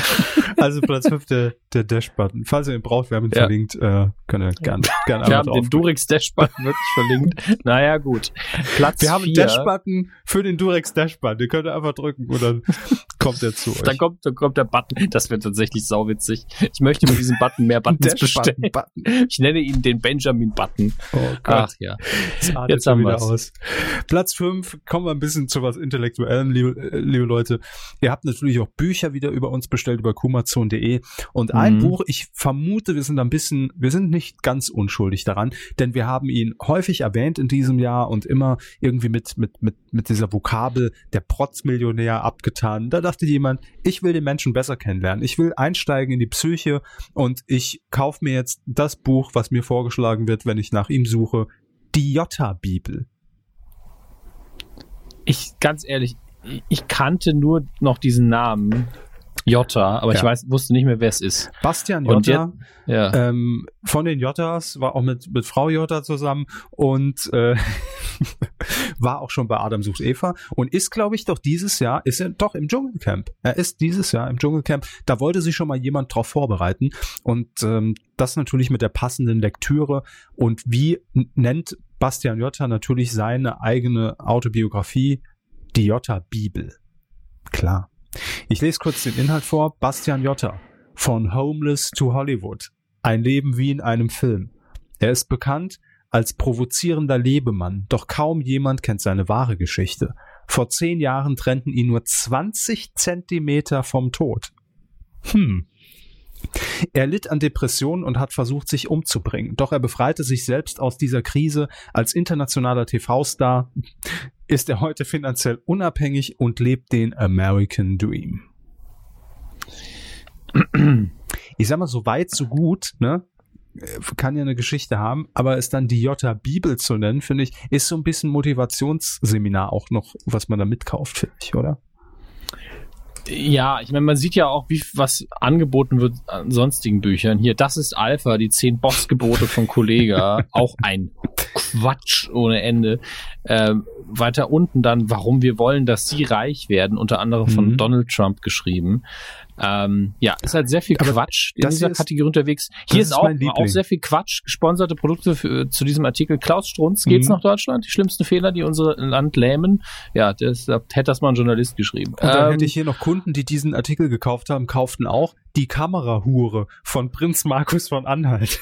(laughs) Also Platz 5 der, der Dash-Button. Falls ihr ihn braucht, wir haben ihn Ja. verlinkt. Äh, könnt ihr gerne gern Wir haben den Durex Dash-Button wirklich verlinkt. Naja, gut. Platz Wir haben einen. Dash-Button für den Durex Dash-Button. Den könnt ihr einfach drücken und dann (laughs) kommt er zu euch. Dann kommt, dann kommt der Button. Das wird tatsächlich sauwitzig. Ich möchte mit diesem Button mehr Buttons bestellen. Dash-Button. Ich nenne ihn den Benjamin Button. Oh Ach ja. Jetzt, haben wir's. aus. Platz 5, kommen wir ein bisschen zu was Intellektuellem, liebe, äh, liebe Leute. Ihr habt natürlich auch Bücher wieder über uns bestellt, über kumazon.de. Und ein Mhm. Buch, ich vermute, wir sind ein bisschen, wir sind nicht ganz unschuldig daran, denn wir haben ihn häufig erwähnt in diesem Jahr und immer irgendwie mit, mit, mit, mit dieser Vokabel der Protzmillionär abgetan. Da dachte jemand, ich will den Menschen besser kennenlernen. Ich will einsteigen in die Psyche und ich kaufe mir jetzt das Buch, was mir vorgeschlagen wird, wenn ich nach ihm suche, die Jota-Bibel. Ich, ganz ehrlich, ich kannte nur noch diesen Namen. Jota, aber ich Ja. weiß, wusste nicht mehr, wer es ist. Bastian Jota Ja. ähm, von den Jottas war auch mit, mit Frau Jota zusammen und äh, (laughs) war auch schon bei Adam sucht Eva und ist, glaube ich, doch dieses Jahr, ist er doch im Dschungelcamp. Er ist dieses Jahr im Dschungelcamp. Da wollte sich schon mal jemand drauf vorbereiten und ähm, das natürlich mit der passenden Lektüre. Und wie nennt Bastian Jotta natürlich seine eigene Autobiografie, die Jotta-Bibel. Klar. Ich lese kurz den Inhalt vor. Bastian Jotta. Von Homeless to Hollywood. Ein Leben wie in einem Film. Er ist bekannt als provozierender Lebemann, doch kaum jemand kennt seine wahre Geschichte. Vor zehn Jahren trennten ihn nur 20 Zentimeter vom Tod. Hm. Er litt an Depressionen und hat versucht, sich umzubringen. Doch er befreite sich selbst aus dieser Krise. Als internationaler TV-Star ist er heute finanziell unabhängig und lebt den American Dream. Ich sag mal, so weit, so gut, ne? Kann ja eine Geschichte haben, aber es dann die Jota Bibel zu nennen, finde ich, ist so ein bisschen Motivationsseminar auch noch, was man da mitkauft, finde ich, oder? Ja, ich meine, man sieht ja auch, wie was angeboten wird an sonstigen Büchern. Hier, das ist Alpha, die zehn Bossgebote von Kollega. (laughs) auch ein Quatsch ohne Ende. Ähm, weiter unten dann, warum wir wollen, dass sie reich werden, unter anderem von Mhm. Donald Trump geschrieben. Ähm, ja, ist halt sehr viel Aber Quatsch in das dieser ist- Kategorie unterwegs. Hier ist ist auch, auch sehr viel Quatsch, gesponserte Produkte für, zu diesem Artikel. Klaus Strunz, geht's Mhm. nach Deutschland? Die schlimmsten Fehler, die unser Land lähmen. Ja, da hätte das mal ein Journalist geschrieben. Und dann Ähm, hätte ich hier noch Kunden, die diesen Artikel gekauft haben, kauften auch die Kamerahure von Prinz Markus von Anhalt.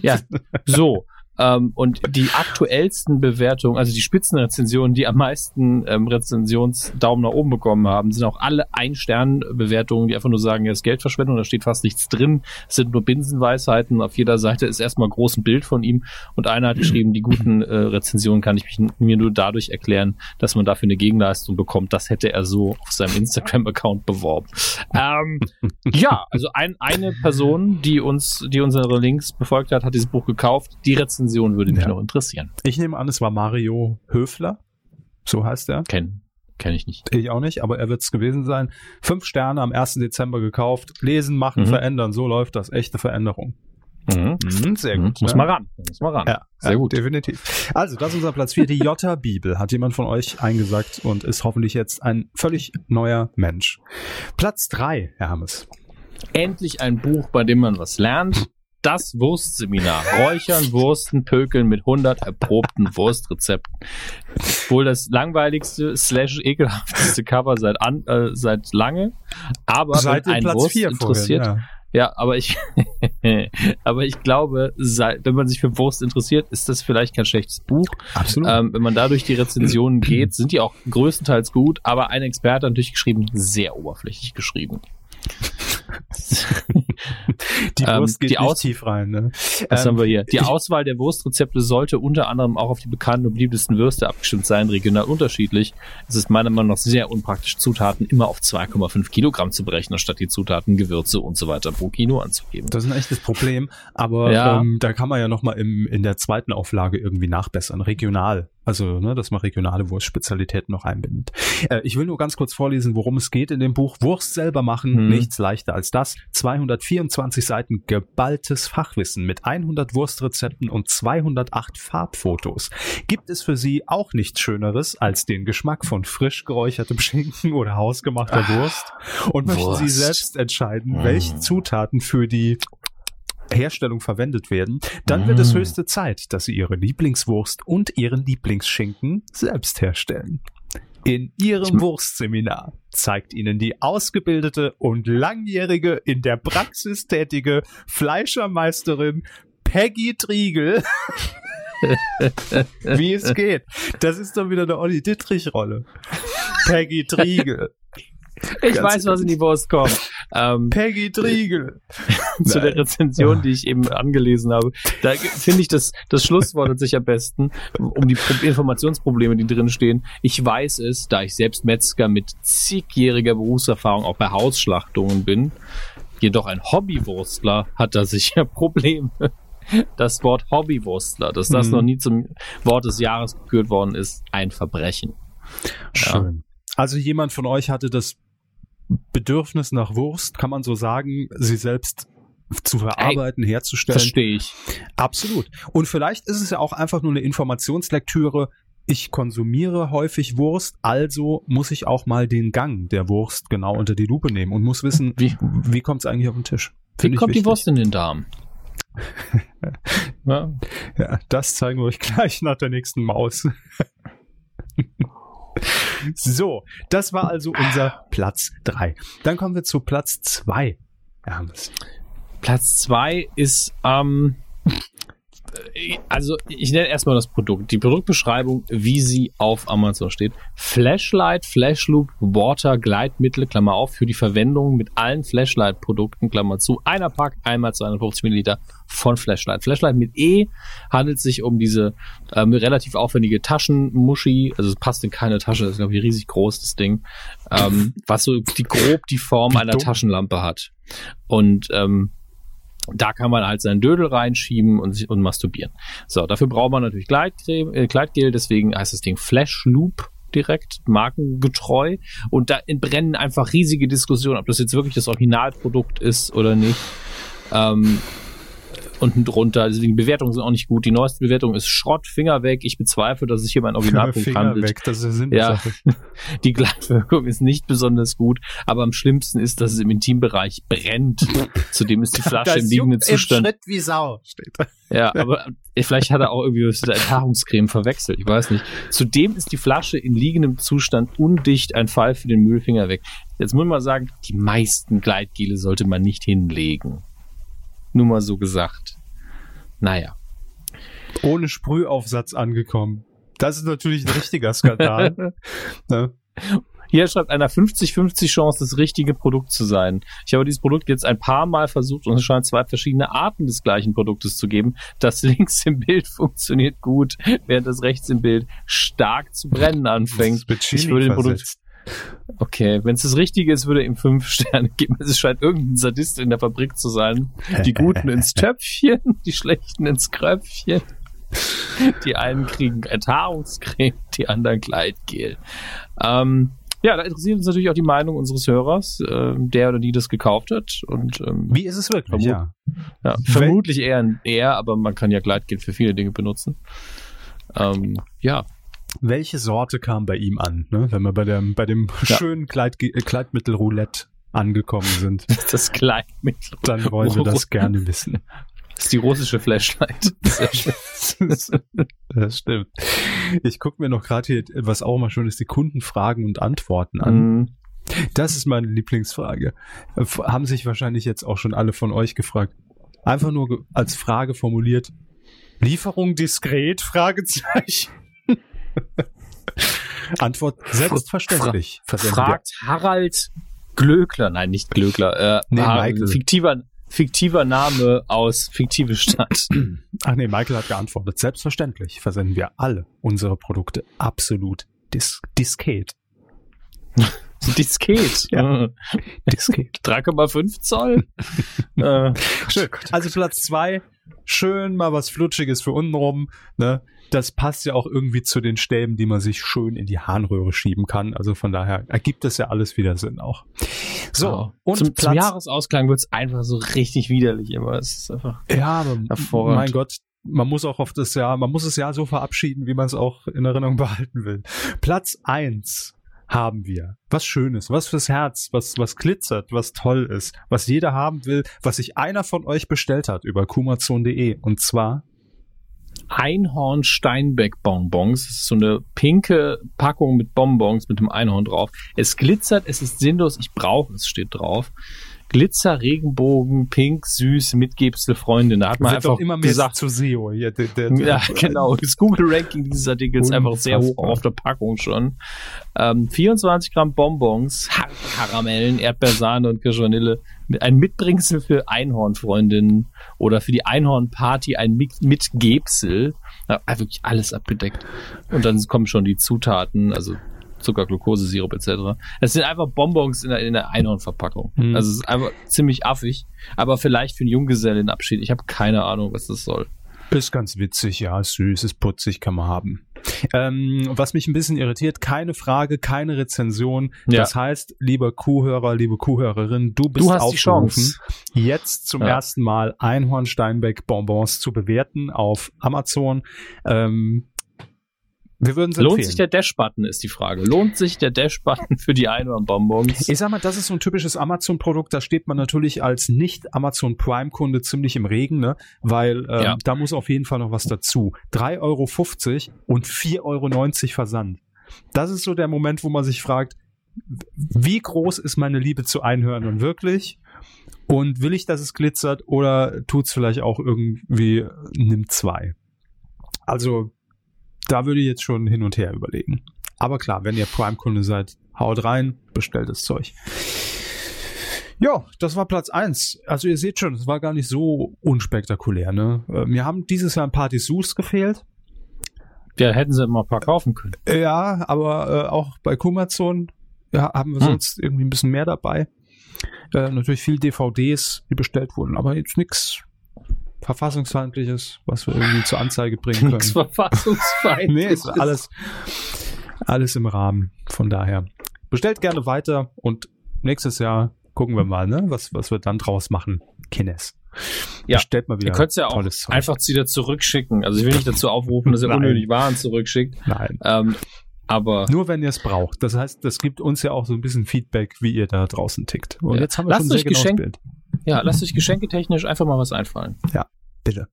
Ja, (laughs) so. Ähm, und die aktuellsten Bewertungen, also die Spitzenrezensionen, die am meisten ähm, Rezensionsdaumen nach oben bekommen haben, sind auch alle Ein-Stern-Bewertungen, die einfach nur sagen, ja, ist Geldverschwendung, da steht fast nichts drin, es sind nur Binsenweisheiten, auf jeder Seite ist erstmal groß ein Bild von ihm und einer hat geschrieben, die guten äh, Rezensionen kann ich mich, mir nur dadurch erklären, dass man dafür eine Gegenleistung bekommt. Das hätte er so auf seinem Instagram-Account beworben. Ähm, ja, also ein, eine Person, die uns, die unsere Links befolgt hat, hat dieses Buch gekauft. Die Rezension würde mich Ja. noch interessieren. Ich nehme an, es war Mario Höfler. So heißt er. Kennen, kenne ich nicht. Ich auch nicht, aber er wird es gewesen sein. Fünf Sterne am 1. Dezember gekauft. Lesen, machen, Mhm. verändern. So läuft das. Echte Veränderung. Mhm. sehr Mhm. Muss ja. mal ran. Muss mal ran. Ja, Sehr ja, gut. Definitiv. Also, das ist unser Platz 4, die (laughs) Jota-Bibel, hat jemand von euch eingesagt und ist hoffentlich jetzt ein völlig neuer Mensch. Platz 3, Herr Hammes. Endlich ein Buch, bei dem man was lernt. Das Wurstseminar. Räuchern, Wursten, Pökeln mit 100 erprobten Wurstrezepten. Wohl das langweiligste slash ekelhafteste Cover seit, an, äh, seit lange. Aber Seit wenn ein Platz Wurst 4 interessiert, vorhin. Ja, aber ich, (laughs) aber ich glaube, wenn man sich für Wurst interessiert, ist das vielleicht kein schlechtes Buch. Ja. Absolut. Ähm, wenn man da durch die Rezensionen (clears throat) geht, sind die auch größtenteils gut, aber ein Experte hat natürlich geschrieben, sehr oberflächlich geschrieben. (laughs) die ähm, Wurst geht die nicht Aus- tief rein. Ne? Was Ähm, haben wir hier? Die ich- Auswahl der Wurstrezepte sollte unter anderem auch auf die bekannten und beliebtesten Würste abgestimmt sein, regional unterschiedlich. Es ist meiner Meinung nach sehr unpraktisch, Zutaten immer auf 2,5 Kilogramm zu berechnen, statt die Zutaten, Gewürze und so weiter pro Kilo anzugeben. Das ist ein echtes Problem, aber Ja. ähm, da kann man ja nochmal in der zweiten Auflage irgendwie nachbessern, regional. Also, ne, dass man regionale Wurstspezialitäten noch einbindet. Äh, ich will nur ganz kurz vorlesen, worum es geht in dem Buch. Wurst selber machen, Hm. nichts leichter als das. 224 Seiten geballtes Fachwissen mit 100 Wurstrezepten und 208 Farbfotos. Gibt es für Sie auch nichts Schöneres als den Geschmack von frisch geräuchertem Schinken oder hausgemachter Wurst? Und möchten Sie Wurst. selbst entscheiden, Mm. welche Zutaten für die Herstellung verwendet werden, dann wird es Mm. höchste Zeit, dass Sie Ihre Lieblingswurst und Ihren Lieblingsschinken selbst herstellen. In Ihrem Ich- Wurstseminar zeigt Ihnen die ausgebildete und langjährige in der Praxis tätige Fleischermeisterin Peggy Triegel, (laughs) wie es geht. Das ist doch wieder eine Olli Dittrich-Rolle. Peggy Triegel. (laughs) Ich Ganz weiß, was in die Wurst kommt. Ähm, Peggy Triegel. (laughs) zu der. Rezension, die ich eben angelesen habe. Da finde ich das, das Schlusswort sich am besten, um die Pro Informationsprobleme, die drin stehen. Ich weiß es, da ich selbst Metzger mit zigjähriger Berufserfahrung auch bei Hausschlachtungen bin. Jedoch ein Hobbywurstler hat da sicher (laughs) Probleme. Das Wort Hobbywurstler, dass das Hm. noch nie zum Wort des Jahres gekürt worden ist, ein Verbrechen. Schön. Also jemand von euch hatte das Bedürfnis nach Wurst, kann man so sagen, sie selbst zu verarbeiten, herzustellen. Verstehe ich. Absolut. Und vielleicht ist es ja auch einfach nur eine Informationslektüre. Ich konsumiere häufig Wurst, also muss ich auch mal den Gang der Wurst genau unter die Lupe nehmen und muss wissen, Wie, wie kommt es eigentlich auf den Tisch. wie Finde ich kommt die. Wurst in den Darm? ja, (laughs) Ja, das zeigen wir euch gleich nach der nächsten Maus. (laughs) (laughs) so, das war also unser Platz drei. Dann kommen wir zu Platz zwei. Hermes. Platz zwei ist, ähm, äh, also ich nenne erstmal das Produkt. Die Produktbeschreibung, wie sie auf Amazon steht. Flashlight, Flashloop, Water, Gleitmittel, Klammer auf, für die Verwendung mit allen Flashlight-Produkten, Klammer zu. Einer Pack, einmal 250 Milliliter von Flashlight. Flashlight mit E handelt sich um diese ähm, relativ aufwendige Taschenmuschi. Also es passt in keine Tasche, das ist glaube ich riesig groß, das Ding. Ähm, was so die grob die Form einer. Taschenlampe hat. Und ähm, da kann man halt seinen Dödel reinschieben und, und masturbieren. So, dafür braucht man natürlich Gleitcreme, äh, Gleitgel, deswegen heißt das Ding Flash Loop direkt, markengetreu. Und da entbrennen einfach riesige Diskussionen, ob das jetzt wirklich das Originalprodukt ist oder nicht. Ähm, unten drunter, deswegen die Bewertungen sind auch nicht gut. Die neueste Bewertung ist Schrott, Finger weg. Ich bezweifle, dass es hier um ein Originalprodukt (laughs) Finger handelt. weg, das ist Ja. (laughs) Die Gleitwirkung ist nicht besonders gut, aber am schlimmsten ist, dass es im Intimbereich brennt. (laughs) Zudem ist die Flasche im liegenden Zustand. Schritt wie Sau, steht da. Ja, aber vielleicht hat er auch irgendwie was mit der Enthaarungscreme verwechselt. Ich weiß nicht. Zudem ist die Flasche in liegendem Zustand undicht, ein Fall für den Müllfinger weg. Jetzt muss man mal sagen, die meisten Gleitgele sollte man nicht hinlegen. Nur mal so gesagt. Naja. Ohne Sprühaufsatz angekommen. Das ist natürlich ein richtiger Skandal. (laughs) ne? Hier schreibt einer 50-50 Chance, das richtige Produkt zu sein. Ich habe dieses Produkt jetzt ein paar Mal versucht und es scheint zwei verschiedene Arten des gleichen Produktes zu geben. Das (laughs) links im Bild funktioniert gut, während das rechts im Bild stark zu brennen anfängt. Ich würde den Produkt. Okay, wenn es das Richtige ist, würde er ihm fünf Sterne (laughs) geben. Es scheint irgendein Sadist in der Fabrik zu sein. Die Guten (laughs) ins Töpfchen, die Schlechten ins Kröpfchen. Die einen kriegen Enthaarungscreme, die anderen Gleitgel. Ähm, ja, da interessiert uns natürlich auch die Meinung unseres Hörers, ähm, der oder die das gekauft hat. Und ähm, Wie ist es wirklich? Vermut- Ja. ja, vermutlich eher eher, aber man kann ja Gleitgel für viele Dinge benutzen. Ähm, ja, Welche Sorte kam bei ihm an, ne? wenn wir bei dem, bei dem Ja. schönen Kleid, äh, Kleidmittel-Roulette angekommen sind? (laughs) das Gleitmittel Dann wollen wir das gerne wissen. (laughs) Das ist die russische Flashlight. (laughs) Das stimmt. Ich gucke mir noch gerade hier, was auch mal schön ist, die Kundenfragen und Antworten an. Mhm. Das ist meine Lieblingsfrage. Haben sich wahrscheinlich jetzt auch schon alle von euch gefragt. Einfach nur als Frage formuliert. Lieferung diskret? Fragezeichen. (laughs) Antwort selbstverständlich. Wir. Fragt Harald Glöckler, nein, nicht Glöckler, äh, Nee, Michael. fiktiver, fiktiver Name aus fiktive Stadt. (clears throat) Ach nee, Michael hat geantwortet. Selbstverständlich versenden wir alle unsere Produkte absolut dis diskret. (laughs) Disket. (laughs) Ja. Diskret. 3,5 Zoll. äh, Schön. Also Platz zwei schön mal was Flutschiges für unten rum, ne? Das passt ja auch irgendwie zu den Stäben, die man sich schön in die Harnröhre schieben kann. Also von daher ergibt das ja alles wieder Sinn auch. So, Ja. und zum, zum Platz, Jahresausklang wird's einfach so richtig widerlich immer. Es ist einfach. ja, Hervorragend. mein Gott, man muss auch auf das Jahr, man muss das Jahr so verabschieden, wie man es auch in Erinnerung (laughs) behalten will. Platz eins haben wir. Was Schönes, was fürs Herz, was, was glitzert, was toll ist, was jeder haben will, was sich einer von euch bestellt hat über kumazon.de. Und zwar Einhorn Steinbeck Bonbons. Das ist so eine pinke Packung mit Bonbons mit dem Einhorn drauf. Es glitzert, es ist sinnlos, ich brauche es, steht drauf. Glitzer, Regenbogen, pink, süß, Mitgebsel, Freundin. Da hat man wird einfach immer mehr gesagt, zu SEO. Hier, der, der, ja, (laughs) genau. Das Google-Ranking dieses Artikels ist einfach sehr hoch auf der Packung schon. Ähm, 24 Gramm Bonbons, Karamellen, Erdbeersahne und Kirschvanille. Mit- Ein Mitbringsel für Einhornfreundinnen oder für die Einhornparty ein Mit Mitgebsel. Ja, wirklich alles abgedeckt. Und dann kommen schon die Zutaten, also Zucker, Glucose, Sirup etc. Das sind einfach Bonbons in der, in der Einhornverpackung. Hm. Also es ist einfach ziemlich affig. Aber vielleicht für einen Junggesellenabschied. Ich habe keine Ahnung, was das soll. Ist ganz witzig, ja, ist süß, ist putzig, kann man haben. Ähm, was mich ein bisschen irritiert, keine Frage, keine Rezension. Ja. Das heißt, lieber Kuhhörer, liebe Kuhhörerin, du bist Du hast die aufgerufen, Chance. jetzt zum Ja. ersten Mal Einhorn Steinbeck Bonbons zu bewerten auf Amazon. Ähm, wir würden es Lohnt empfehlen. sich der Dash-Button, ist die Frage. Lohnt sich der Dash-Button für die Einhornbonbons? Ich sag mal, das ist so ein typisches Amazon-Produkt, da steht man natürlich als nicht-Amazon Prime-Kunde ziemlich im Regen, ne? Weil ähm, Ja. da muss auf jeden Fall noch was dazu. 3,50 Euro und 4,90 Euro Versand. Das ist so der Moment, wo man sich fragt, wie groß ist meine Liebe zu Einhörnern wirklich? Und will ich, dass es glitzert oder tut's vielleicht auch irgendwie nimm zwei? Also, da würde ich jetzt schon hin und her überlegen. Aber klar, wenn ihr Prime-Kunde seid, haut rein, bestellt das Zeug. Ja, das war Platz eins. Also ihr seht schon, es war gar nicht so unspektakulär. Ne? Äh, Mir haben dieses Jahr ein paar Dessous gefehlt. Ja, hätten sie mal ein paar kaufen können. Ja, aber äh, auch bei Kumazon ja, haben wir Hm. sonst irgendwie ein bisschen mehr dabei. Äh, natürlich viel DVDs, die bestellt wurden, aber jetzt nichts verfassungsfeindliches, was wir irgendwie zur Anzeige bringen können. Nichts verfassungsfeindliches. Nee, ist alles, alles im Rahmen. Von daher. Bestellt gerne weiter und nächstes Jahr gucken wir mal, ne, was, was wir dann draus machen. Kines. Ja. Bestellt mal wieder. Ihr könnt es ja auch einfach wieder zurückschicken. Also ich will nicht dazu aufrufen, dass ihr (laughs) unnötig Waren zurückschickt. Nein. Ähm, aber Nur wenn ihr es braucht. Das heißt, das gibt uns ja auch so ein bisschen Feedback, wie ihr da draußen tickt. Und Ja. jetzt haben wir Lasst schon ein sehr euch Geschenk- Bild. Ja, lasst euch geschenketechnisch einfach mal was einfallen. Bitte.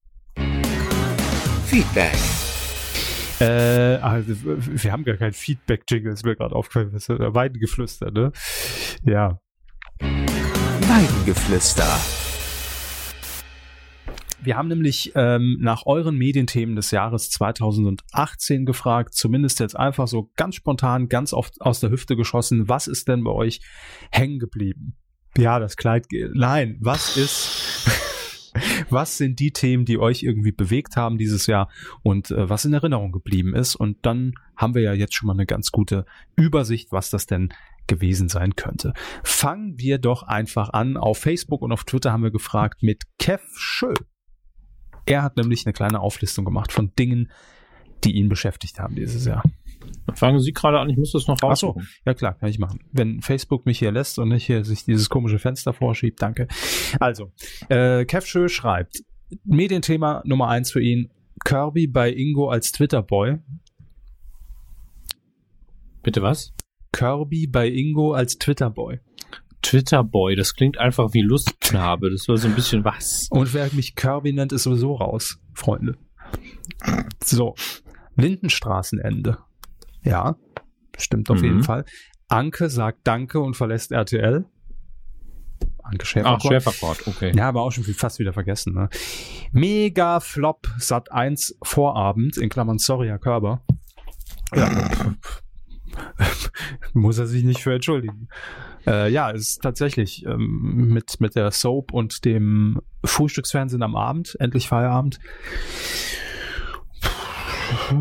Feedback. Äh, also, wir haben gar kein Feedback-Jingle, ist mir gerade aufgefallen. Das ist Weidengeflüster, ne? Ja. Weidengeflüster. Wir haben nämlich ähm, nach euren Medienthemen des Jahres 2018 gefragt, zumindest jetzt einfach so ganz spontan, ganz oft aus der Hüfte geschossen, was ist denn bei euch hängen geblieben? Ja, das Kleid, nein, was ist, (laughs) was sind die Themen, die euch irgendwie bewegt haben dieses Jahr und äh, was in Erinnerung geblieben ist? Und dann haben wir ja jetzt schon mal eine ganz gute Übersicht, was das denn gewesen sein könnte. Fangen wir doch einfach an. Auf Facebook und auf Twitter haben wir gefragt mit Kev Schö. Er hat nämlich eine kleine Auflistung gemacht von Dingen, die ihn beschäftigt haben dieses Jahr. Dann fangen Sie gerade an, ich muss das noch Ach so. raussuchen. Ja klar, kann ich machen. Wenn Facebook mich hier lässt und nicht hier sich dieses komische Fenster vorschiebt, danke. Also, äh, Kev Schö schreibt, Medienthema Nummer eins für ihn, Kirby bei Ingo als Twitter-Boy. Bitte was? Kirby bei Ingo als Twitter-Boy. Twitter-Boy, das klingt einfach wie Lustknabe. Das war so ein bisschen was. Und wer mich Kirby nennt, ist sowieso raus, Freunde. So, Lindenstraßenende. Ja, stimmt auf Mhm. jeden Fall. Anke sagt Danke und verlässt RTL. Anke Ach, Schäferkort. Schäferkort, okay. Ja, aber auch schon fast wieder vergessen. Ne? Mega Flop Sat 1 Vorabend, in Klammern sorry, Herr Körber. Ja. (laughs) Muss er sich nicht für entschuldigen. Äh, ja, es ist tatsächlich ähm, mit, mit der Soap und dem Frühstücksfernsehen am Abend, endlich Feierabend.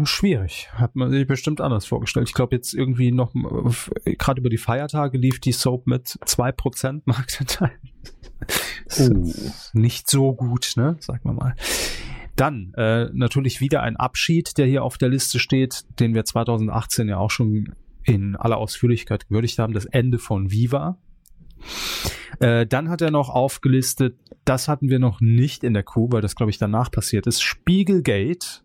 Schwierig. Hat man sich bestimmt anders vorgestellt. Ich glaube jetzt irgendwie noch, äh, gerade über die Feiertage lief die Soap mit 2% Marktanteil. (laughs) oh. nicht so gut, ne? Sagen wir mal. Dann äh, natürlich wieder ein Abschied, der hier auf der Liste steht, den wir 2018 ja auch schon in aller Ausführlichkeit gewürdigt haben, das Ende von Viva. Äh, dann hat er noch aufgelistet, das hatten wir noch nicht in der Kuh, weil das, glaube ich, danach passiert ist, Spiegelgate.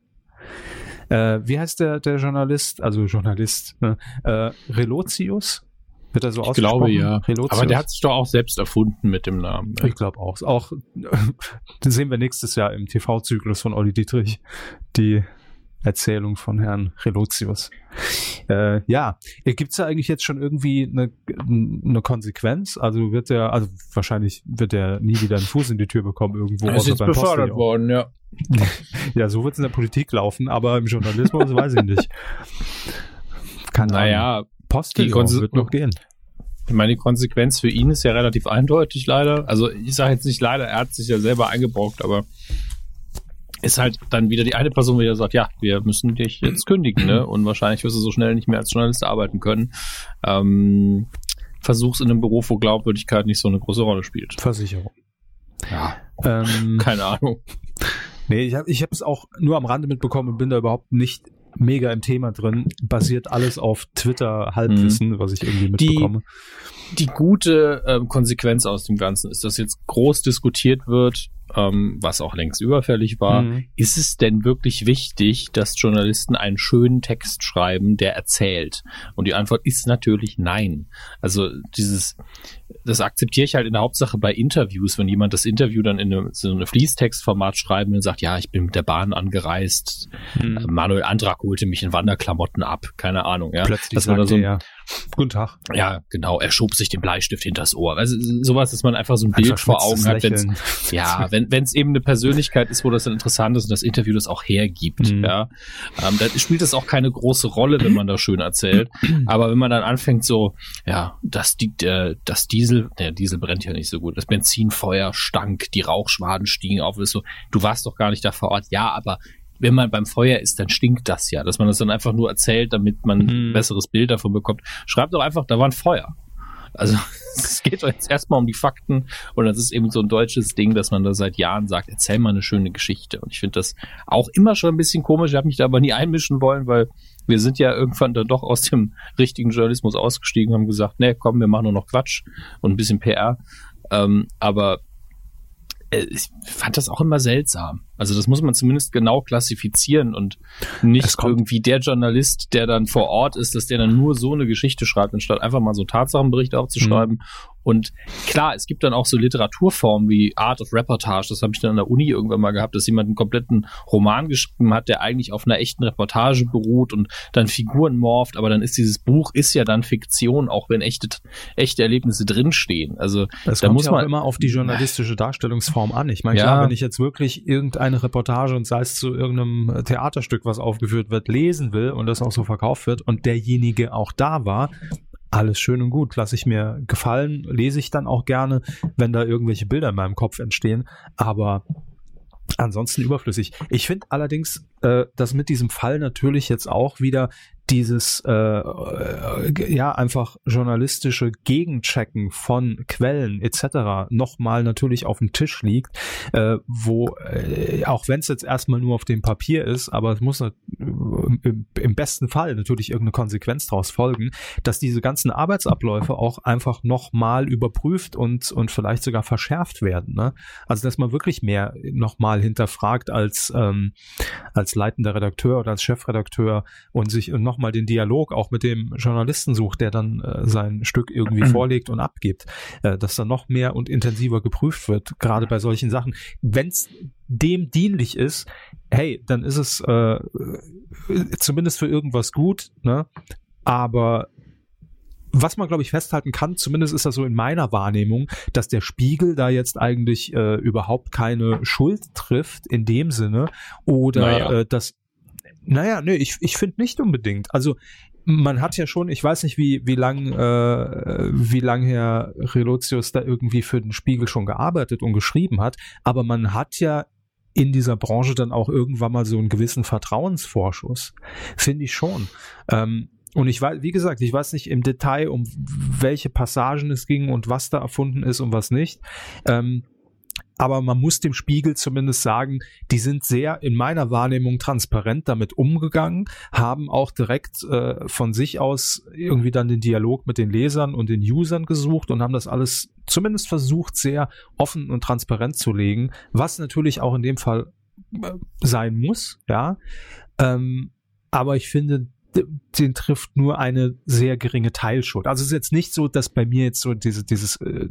Äh, wie heißt der, der Journalist? Also Journalist, ne? äh, Relotius? Wird er so ich glaube ja. Relotius. Aber der hat sich doch auch selbst erfunden mit dem Namen. Ne? Ich glaube auch. Auch (laughs) den sehen wir nächstes Jahr im TV-Zyklus von Olli Dietrich. Die Erzählung von Herrn Relotius. Äh, ja, gibt es da eigentlich jetzt schon irgendwie eine, eine Konsequenz? Also wird er, also wahrscheinlich wird er nie wieder einen Fuß in die Tür bekommen irgendwo. Er ist jetzt befördert worden, ja. (laughs) ja, so wird es in der Politik laufen, aber im Journalismus (laughs) weiß ich nicht. Kann naja, Postillon wird noch gehen. Ich meine, die Konsequenz für ihn ist ja relativ eindeutig leider. Also ich sage jetzt nicht leider, er hat sich ja selber eingebrockt, aber ist halt dann wieder die eine Person, die sagt, ja, wir müssen dich jetzt kündigen, ne? Und wahrscheinlich wirst du so schnell nicht mehr als Journalist arbeiten können. Ähm, versuch's in einem Beruf, wo Glaubwürdigkeit nicht so eine große Rolle spielt. Versicherung. Ja. Ähm, (laughs) Keine Ahnung. Nee, ich habe ich es auch nur am Rande mitbekommen und bin da überhaupt nicht mega im Thema drin. Basiert alles auf Twitter-Halbwissen, mhm. was ich irgendwie mitbekomme. Die, die gute äh, Konsequenz aus dem Ganzen ist, dass jetzt groß diskutiert wird, ähm, was auch längst überfällig war. Mhm. Ist es denn wirklich wichtig, dass Journalisten einen schönen Text schreiben, der erzählt? Und die Antwort ist natürlich nein. Also dieses, das akzeptiere ich halt in der Hauptsache bei Interviews, wenn jemand das Interview dann in eine, so eine Fließtextformat schreibt und sagt, ja, ich bin mit der Bahn angereist, mhm. Manuel Andrak holte mich in Wanderklamotten ab, keine Ahnung, ja. Plötzlich dass man so, ja. Guten Tag. Ja, genau, er schob sich den Bleistift hinters Ohr. Also sowas, dass man einfach so ein Bild vor Augen hat, wenn's, (laughs) ja, wenn es eben eine Persönlichkeit ist, wo das dann interessant ist und das Interview das auch hergibt, mhm. ja, ähm, dann spielt das auch keine große Rolle, wenn man da schön erzählt. (clears throat) Aber wenn man dann anfängt so, ja, dass die, äh, das Diesel, der Diesel brennt ja nicht so gut, das Benzinfeuer stank, die Rauchschwaden stiegen auf, ist so, du warst doch gar nicht da vor Ort. Ja, aber wenn man beim Feuer ist, dann stinkt das ja. Dass man das dann einfach nur erzählt, damit man ein mhm. besseres Bild davon bekommt. Schreibt doch einfach, da war ein Feuer. Also (laughs) es geht doch jetzt erstmal um die Fakten und das ist eben so ein deutsches Ding, dass man da seit Jahren sagt, erzähl mal eine schöne Geschichte. Und ich finde das auch immer schon ein bisschen komisch. Ich habe mich da aber nie einmischen wollen, weil wir sind ja irgendwann dann doch aus dem richtigen Journalismus ausgestiegen und haben gesagt, nee, komm, wir machen nur noch Quatsch und ein bisschen PR. Ähm, aber äh, ich fand das auch immer seltsam. Also das muss man zumindest genau klassifizieren und nicht irgendwie der Journalist, der dann vor Ort ist, dass der dann nur so eine Geschichte schreibt, anstatt einfach mal so Tatsachenberichte aufzuschreiben mhm. Und klar, es gibt dann auch so Literaturformen wie Art of Reportage, das habe ich dann an der Uni irgendwann mal gehabt, dass jemand einen kompletten Roman geschrieben hat, der eigentlich auf einer echten Reportage beruht und dann Figuren morpht, aber dann ist dieses Buch ist ja dann Fiktion, auch wenn echte echte Erlebnisse drinstehen. Also das da muss ja man immer auf die journalistische Darstellungsform an. Ich meine, ja. klar, wenn ich jetzt wirklich irgendeine Reportage und sei es zu irgendeinem Theaterstück, was aufgeführt wird, lesen will und das auch so verkauft wird und derjenige auch da war, alles schön und gut, lasse ich mir gefallen, lese ich dann auch gerne, wenn da irgendwelche Bilder in meinem Kopf entstehen, aber ansonsten überflüssig. Ich finde allerdings, äh, dass mit diesem Fall natürlich jetzt auch wieder dieses äh, äh, ja einfach journalistische Gegenchecken von Quellen etc. nochmal natürlich auf dem Tisch liegt, äh, wo äh, auch wenn es jetzt erstmal nur auf dem Papier ist, aber es muss im, im besten Fall natürlich irgendeine Konsequenz daraus folgen, dass diese ganzen Arbeitsabläufe auch einfach nochmal überprüft und und vielleicht sogar verschärft werden. Ne? Also dass man wirklich mehr nochmal hinterfragt als ähm, als leitender Redakteur oder als Chefredakteur und sich nochmal nochmal den Dialog auch mit dem Journalisten sucht, der dann äh, sein Stück irgendwie (clears throat) vorlegt und abgibt, äh, dass dann noch mehr und intensiver geprüft wird, gerade bei solchen Sachen. Wenn es dem dienlich ist, hey, dann ist es äh, zumindest für irgendwas gut, ne? Aber was man, glaube ich, festhalten kann, zumindest ist das so in meiner Wahrnehmung, dass der Spiegel da jetzt eigentlich äh, überhaupt keine Schuld trifft in dem Sinne oder naja. äh, dass naja, nö, ich, ich finde nicht unbedingt. Also man hat ja schon, ich weiß nicht, wie, wie lang, äh, wie lang Herr Relotius da irgendwie für den Spiegel schon gearbeitet und geschrieben hat, aber man hat ja in dieser Branche dann auch irgendwann mal so einen gewissen Vertrauensvorschuss. Finde ich schon. Ähm, und ich weiß, wie gesagt, ich weiß nicht im Detail, um welche Passagen es ging und was da erfunden ist und was nicht. Ähm, aber man muss dem Spiegel zumindest sagen, die sind sehr in meiner Wahrnehmung transparent damit umgegangen, haben auch direkt äh, von sich aus irgendwie dann den Dialog mit den Lesern und den Usern gesucht und haben das alles zumindest versucht, sehr offen und transparent zu legen, was natürlich auch in dem Fall äh, sein muss, ja. Ähm, aber ich finde, den trifft nur eine sehr geringe Teilschuld. Also es ist jetzt nicht so, dass bei mir jetzt so diese, dieses äh,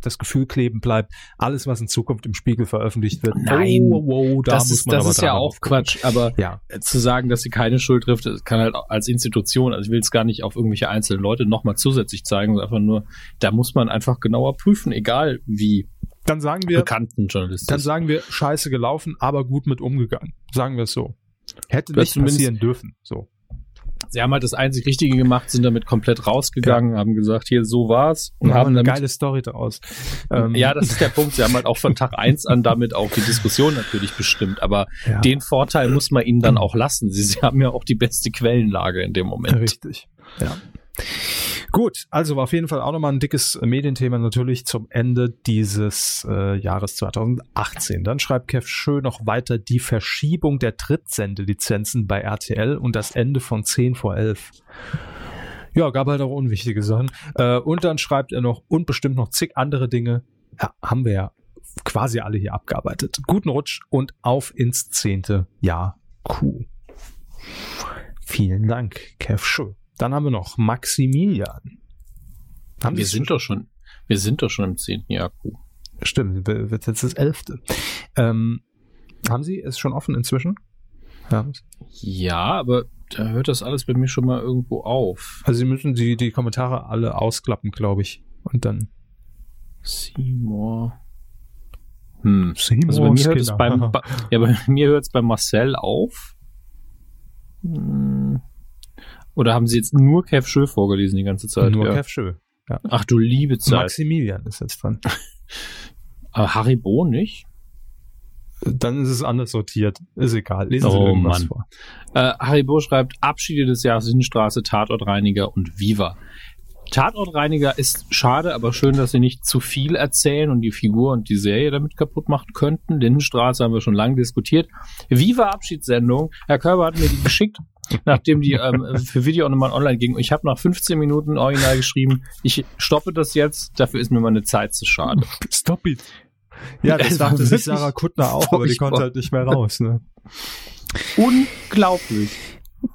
das Gefühl kleben bleibt, alles, was in Zukunft im Spiegel veröffentlicht wird. Nein, oh, oh, da das muss ist, man das aber ist ja auch. Quatsch, aber Ja, zu sagen, dass sie keine Schuld trifft, das kann halt als Institution, also ich will es gar nicht auf irgendwelche einzelnen Leute nochmal zusätzlich zeigen, sondern einfach nur, da muss man einfach genauer prüfen, egal wie dann sagen wir, bekannten Journalisten. dann sagen wir, scheiße gelaufen, aber gut mit umgegangen. Sagen wir es so. Hätte nicht passieren dürfen. So. Sie haben halt das einzig Richtige gemacht, sind damit komplett rausgegangen, haben gesagt, hier, so war's. Und Und haben eine damit, geile Story daraus. Ähm, ja, das ist der Punkt. Sie haben halt auch von Tag eins an damit auch die Diskussion natürlich bestimmt. Aber ja, den Vorteil muss man ihnen dann auch lassen. Sie, sie haben ja auch die beste Quellenlage in dem Moment. richtig. Ja. Gut, also war auf jeden Fall auch nochmal ein dickes Medienthema natürlich zum Ende dieses äh, Jahres 2018. Dann schreibt Kev Schö noch weiter die Verschiebung der Drittsendelizenzen bei RTL und das Ende von 10 vor 11. Ja, gab halt auch unwichtige Sachen. Äh, und dann schreibt er noch und bestimmt noch zig andere Dinge. Ja, haben wir ja quasi alle hier abgearbeitet. Guten Rutsch und auf ins zehnte Jahr Q. Vielen Dank, Kev Schö. Dann haben wir noch Maximilian. Haben Wir sind doch schon, wir sind doch schon im zehnten Jahr. Q. Stimmt, wird jetzt das elfte. Ähm, haben Sie es schon offen inzwischen? Ja. Ja, aber da hört das alles bei mir schon mal irgendwo auf. Also Sie müssen die, die Kommentare alle ausklappen, glaube ich. Und dann. Seymour. Hm. Seymour Also bei mir hört es Skinner. beim, (laughs) ja, bei mir hört es bei Marcel auf. Hm. Oder haben Sie jetzt nur Kev Schö vorgelesen die ganze Zeit? Nur ja. Kev Schö. Ach du liebe Zeit. Maximilian ist jetzt dran. (laughs) Aber Haribo nicht? Dann ist es anders sortiert. Ist egal. Lesen Sie Oh, irgendwas Mann. vor. Äh, Haribo schreibt Abschiede des Jahres Innenstraße, Tatortreiniger und Viva. Tatortreiniger ist schade, aber schön, dass sie nicht zu viel erzählen und die Figur und die Serie damit kaputt machen könnten. Lindenstraße haben wir schon lange diskutiert. Viva Abschiedssendung. Herr Körber hat mir die geschickt, nachdem die ähm, für Video Demand online ging. Ich habe nach 15 Minuten original geschrieben, ich stoppe das jetzt, dafür ist mir meine Zeit zu schade. Stop it. Ja, das dachte sich Sarah Kuttner auch, aber die konnte halt nicht mehr raus. Ne? Unglaublich.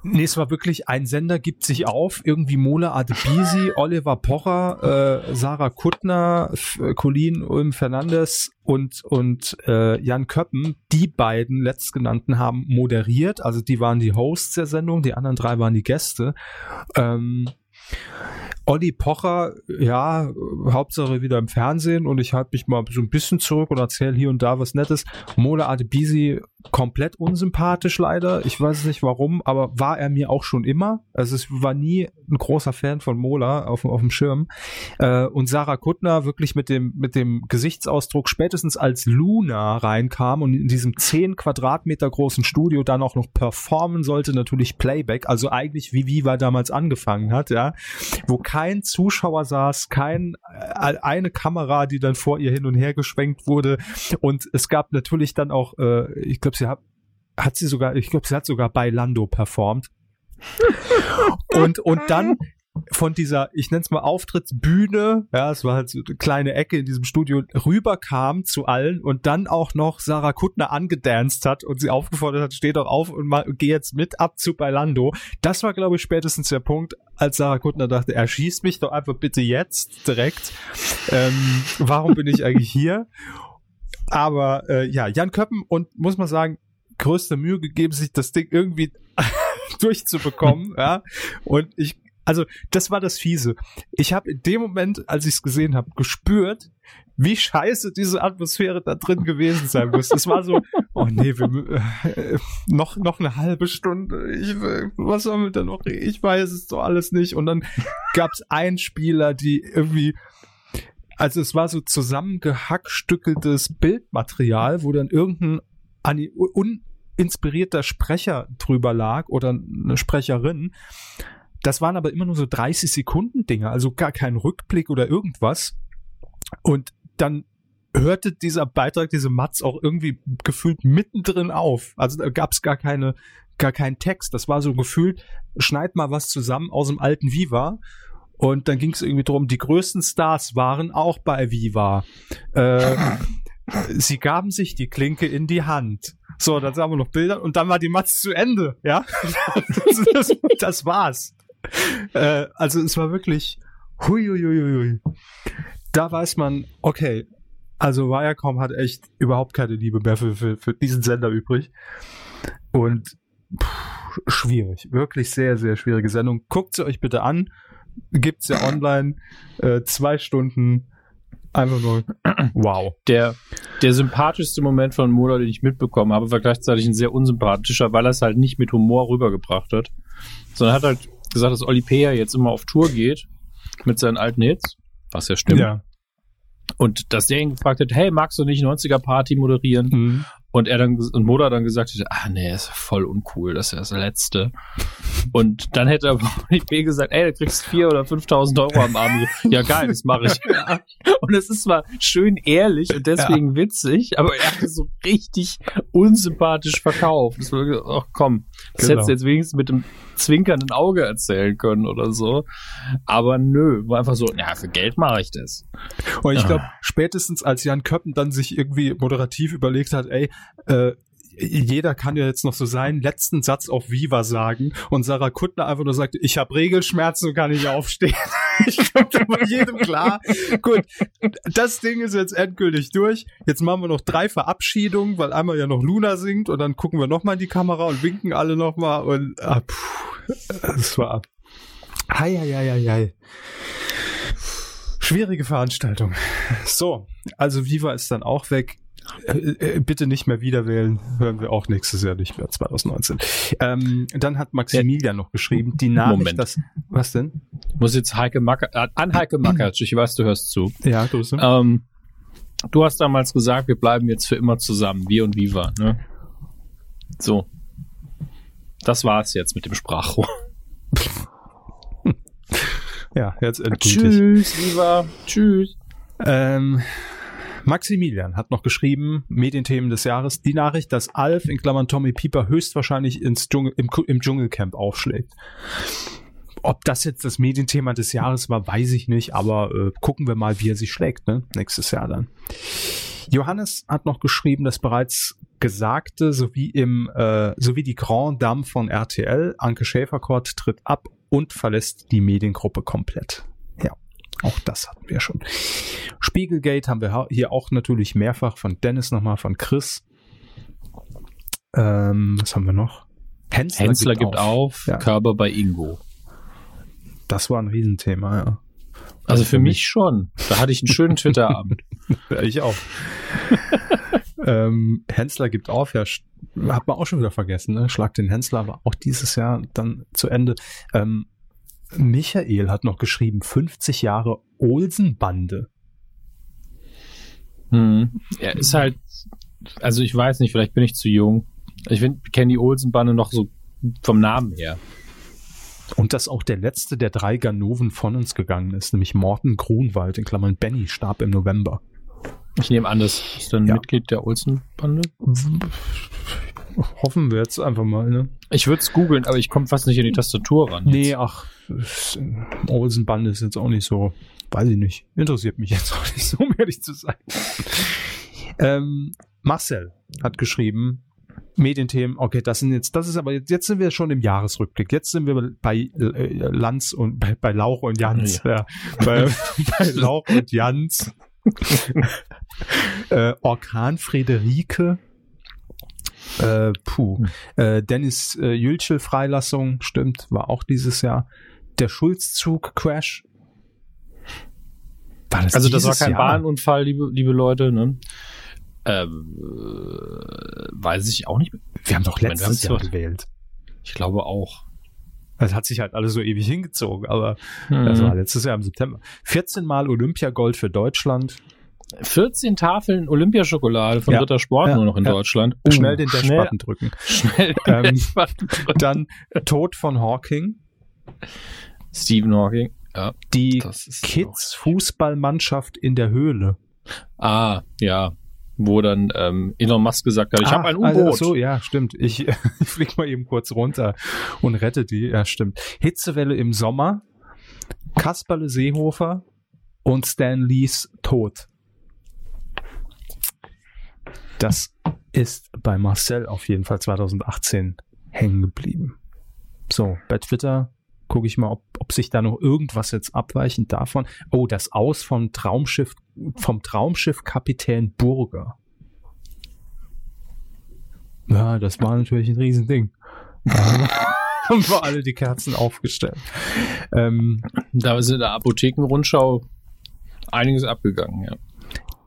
Nee, es war wirklich, ein Sender gibt sich auf, irgendwie Mola Adebisi, (laughs) Oliver Pocher, äh, Sarah Kuttner, F- äh, Colin Ulm Fernandes und, und äh, Jan Köppen, die beiden letztgenannten haben moderiert, also die waren die Hosts der Sendung, die anderen drei waren die Gäste. Ähm, Olli Pocher, ja, Hauptsache wieder im Fernsehen und ich halte mich mal so ein bisschen zurück und erzähle hier und da was Nettes. Mola Adebisi komplett unsympathisch leider. Ich weiß nicht warum, aber war er mir auch schon immer. Also ich war nie ein großer Fan von Mola auf, auf dem Schirm. Äh, und Sarah Kuttner wirklich mit dem, mit dem Gesichtsausdruck, spätestens als Luna reinkam und in diesem 10 Quadratmeter großen Studio dann auch noch performen sollte, natürlich Playback, also eigentlich wie Viva damals angefangen hat, ja, wo kein Zuschauer saß, kein, äh, eine Kamera, die dann vor ihr hin und her geschwenkt wurde und es gab natürlich dann auch, äh, ich glaube, sie hat, hat sie sogar, ich glaube, sie hat sogar bei Lando performt. (laughs) und, und dann von dieser, ich nenne es mal Auftrittsbühne, ja, es war halt so eine kleine Ecke in diesem Studio, rüberkam zu allen und dann auch noch Sarah Kuttner angedanzt hat und sie aufgefordert hat, steh doch auf und mal, geh jetzt mit ab zu Bailando. Das war, glaube ich, spätestens der Punkt, als Sarah Kuttner dachte, er schießt mich doch einfach bitte jetzt direkt. Ähm, warum bin ich eigentlich hier? Aber äh, ja, Jan Köppen und muss man sagen, größte Mühe gegeben, sich das Ding irgendwie (laughs) durchzubekommen, (laughs) ja. Und ich, also das war das Fiese. Ich habe in dem Moment, als ich es gesehen habe, gespürt, wie scheiße diese Atmosphäre da drin gewesen sein muss. Es war so, (laughs) oh nee, wir, äh, noch noch eine halbe Stunde. Ich, will- was sollen wir denn noch? Ich weiß es doch alles nicht. Und dann gab es Einspieler, die irgendwie also es war so zusammengehackstückeltes Bildmaterial, wo dann irgendein uninspirierter Sprecher drüber lag oder eine Sprecherin. Das waren aber immer nur so 30 Sekunden Dinge, also gar kein Rückblick oder irgendwas. Und dann hörte dieser Beitrag, diese Matz auch irgendwie gefühlt mittendrin auf. Also da gab es gar keine, gar keinen Text. Das war so gefühlt, schneid mal was zusammen aus dem alten Viva. Und dann ging es irgendwie darum, die größten Stars waren auch bei Viva. Äh, (laughs) sie gaben sich die Klinke in die Hand. So, dann sahen wir noch Bilder und dann war die Matz zu Ende, ja. (laughs) das, das, das war's. Äh, also es war wirklich huiuiuiui. Da weiß man, okay, also Viacom hat echt überhaupt keine Liebe mehr für, für, für diesen Sender übrig. Und pff, schwierig, wirklich sehr, sehr schwierige Sendung. Guckt sie euch bitte an. Gibt's ja online. Äh, zwei Stunden Einfach nur (clears throat) wow. Der, der sympathischste Moment von Mola, den ich mitbekommen habe, war gleichzeitig ein sehr unsympathischer, weil er es halt nicht mit Humor rübergebracht hat, sondern hat halt gesagt, dass Oli P. ja jetzt immer auf Tour geht mit seinen alten Hits, was ja stimmt. Ja. Und dass der ihn gefragt hat, hey, magst du nicht 90er Party moderieren? Mhm. Und er dann und Moda dann gesagt hätte, ah nee, ist voll uncool, das ist ja das Letzte. Und dann hätte (laughs) aber B gesagt, ey, du kriegst vier oder 5.000 Euro am Abend. Ja geil, das mache ich. Und es ist zwar schön ehrlich und deswegen ja. witzig, aber er hat es so richtig unsympathisch verkauft. Das war, ach komm, das genau. hättest du jetzt wenigstens mit dem zwinkernden Auge erzählen können oder so. Aber nö, war einfach so, ja, für Geld mache ich das. Und ich glaube, spätestens als Jan Köppen dann sich irgendwie moderativ überlegt hat, ey, äh, jeder kann ja jetzt noch so seinen letzten Satz auf Viva sagen und Sarah Kuttner einfach nur sagt, ich habe Regelschmerzen und kann nicht aufstehen. (laughs) ich glaube, war jedem klar. Gut, das Ding ist jetzt endgültig durch. Jetzt machen wir noch drei Verabschiedungen, weil einmal ja noch Luna singt und dann gucken wir nochmal in die Kamera und winken alle nochmal und ah, puh, das war Hei, hei, hei, hei. Schwierige Veranstaltung. So, also Viva ist dann auch weg. Äh, äh, bitte nicht mehr wiederwählen, hören wir auch nächstes Jahr nicht mehr, 2019. Ähm, dann hat Maximilian noch geschrieben, die Nachricht, Moment. dass, was denn? Muss jetzt Heike Macker, äh, an Heike (clears throat) Mackert, ich weiß, du hörst zu. Ja, du bist. Ähm, du hast damals gesagt, wir bleiben jetzt für immer zusammen, wir und Viva, ne? So. Das war's jetzt mit dem Sprachrohr. (laughs) ja, jetzt endgültig. Tschüss, Viva. Tschüss. Ähm, Maximilian hat noch geschrieben, Medienthemen des Jahres, die Nachricht, dass Alf in Klammern Tommy Pieper höchstwahrscheinlich ins Dschungel, im, im Dschungelcamp aufschlägt. Ob das jetzt das Medienthema des Jahres war, weiß ich nicht, aber äh, gucken wir mal, wie er sich schlägt, ne? Nächstes Jahr dann. Johannes hat noch geschrieben, dass bereits Gesagte sowie im äh, sowie die Grand Dame von RTL, Anke Schäferkort, tritt ab und verlässt die Mediengruppe komplett. Auch das hatten wir schon. Spiegelgate haben wir hier auch natürlich mehrfach von Dennis nochmal, von Chris. Ähm, was haben wir noch? Hensler, Hensler gibt, gibt auf, auf ja. Körper bei Ingo. Das war ein Riesenthema, ja. Also, für, mich, mich schon. Da hatte ich einen schönen (laughs) Twitter-Abend. ja, ich auch. (laughs) ähm, Hensler gibt auf, ja, hat man auch schon wieder vergessen, ne? Schlag den Hensler war auch dieses Jahr dann zu Ende. Ähm, Michael hat noch geschrieben, 50 Jahre Olsenbande. Hm. Ja, ist halt, also ich weiß nicht, vielleicht bin ich zu jung. Ich kenne die Olsenbande noch so vom Namen her. Und dass auch der letzte der drei Ganoven von uns gegangen ist, nämlich Morten Grunwald, in Klammern Benny, starb im November. Ich nehme an, das ist ein ja. Mitglied der Olsenbande. Hoffen wir jetzt einfach mal, ne? Ich würde es googeln, aber ich komme fast nicht in die Tastatur ran. Nee, ach, Olsenband ist jetzt auch nicht so, weiß ich nicht, interessiert mich jetzt auch nicht so, um ehrlich zu sein. ähm, Marcel hat geschrieben, Medienthemen, okay, das sind jetzt, das ist aber jetzt, jetzt sind wir schon im Jahresrückblick. Jetzt sind wir bei äh, Lanz und bei, bei Lauch und Jans, ja. ja bei, (laughs) bei Lauch und Jans. (laughs) äh, Orkan Friederike äh, puh. Hm. Äh, Dennis äh, Jülschel Freilassung, stimmt, war auch dieses Jahr. Der Schulzzug Crash. War das also das war kein Jahr? Bahnunfall, liebe, liebe Leute, ne? Ähm, äh, weiß ich auch nicht. Wir haben doch letztes Jahr gewählt. Ich glaube auch. Das hat sich halt alles so ewig hingezogen, aber mhm. das war letztes Jahr im September. 14 Mal Olympiagold für Deutschland. 14 Tafeln Olympiaschokolade von ja, Ritter Sport ja, nur noch in ja. Deutschland. Uh, schnell den Dashbutton drücken. Schnell den ähm, drücken. Dann Tod von Hawking. Stephen Hawking. Ja, die Kids Fußballmannschaft in der Höhle. Ah, ja. Wo dann ähm, Elon Musk gesagt hat, ich Ah, habe ein also, U-Boot. so, ja, stimmt. Ich, (laughs) ich flieg mal eben kurz runter und rette die. Ja, stimmt. Hitzewelle im Sommer, Kasperle Seehofer und Stan Lees Tod. Das ist bei Marcel auf jeden Fall 2018 hängen geblieben. So, bei Twitter gucke ich mal, ob, ob sich da noch irgendwas jetzt abweichend davon. Oh, das Aus vom Traumschiff, vom Traumschiff Kapitän Burger. Ja, das war natürlich ein Riesending. (laughs) Haben wir alle die Kerzen aufgestellt. Ähm, Da ist in der Apothekenrundschau einiges abgegangen, ja.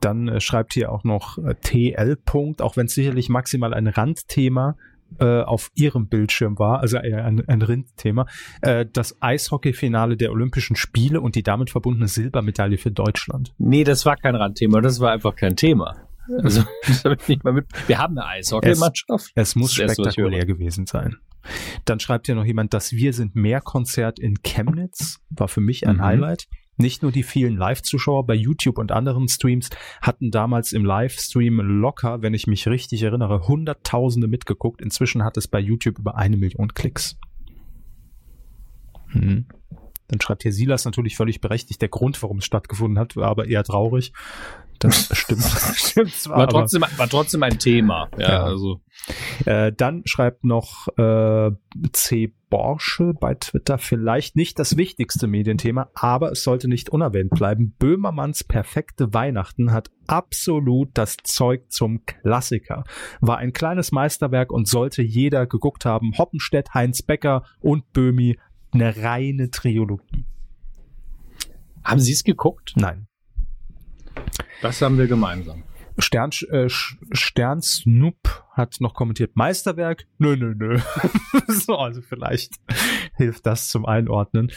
Dann äh, schreibt hier auch noch äh, TL. -Punkt, auch wenn es sicherlich maximal ein Randthema äh, auf ihrem Bildschirm war, also ein, ein Rindthema, äh, das Eishockey-Finale der Olympischen Spiele und die damit verbundene Silbermedaille für Deutschland. Nee, das war kein Randthema, das war einfach kein Thema. Also. (laughs) Wir haben eine Eishockeymannschaft. Es muss was ich spektakulär gewesen sein. Dann schreibt hier noch jemand, das Wir sind mehr Konzert in Chemnitz war für mich ein Mhm. Highlight. Nicht nur die vielen Live-Zuschauer bei YouTube und anderen Streams hatten damals im Livestream locker, wenn ich mich richtig erinnere, Hunderttausende mitgeguckt. Inzwischen hat es bei YouTube über eine Million Klicks. Hm. Dann schreibt hier Silas natürlich völlig berechtigt, der Grund, warum es stattgefunden hat, war aber eher traurig. Das stimmt. (laughs) stimmt zwar, War trotzdem, war trotzdem ein Thema. Ja, Ja. also. Äh, dann schreibt noch äh, C. Borsche bei Twitter vielleicht nicht das wichtigste Medienthema, aber es sollte nicht unerwähnt bleiben. Böhmermanns perfekte Weihnachten hat absolut das Zeug zum Klassiker. War ein kleines Meisterwerk und sollte jeder geguckt haben. Hoppenstedt, Heinz Becker und Böhmi. Eine reine Trilogie. Haben Sie es geguckt? Nein. Das haben wir gemeinsam. Stern, äh, Stern Snoop hat noch kommentiert, Meisterwerk? Nö, nö, nö. (laughs) so, also vielleicht (laughs) hilft das zum Einordnen.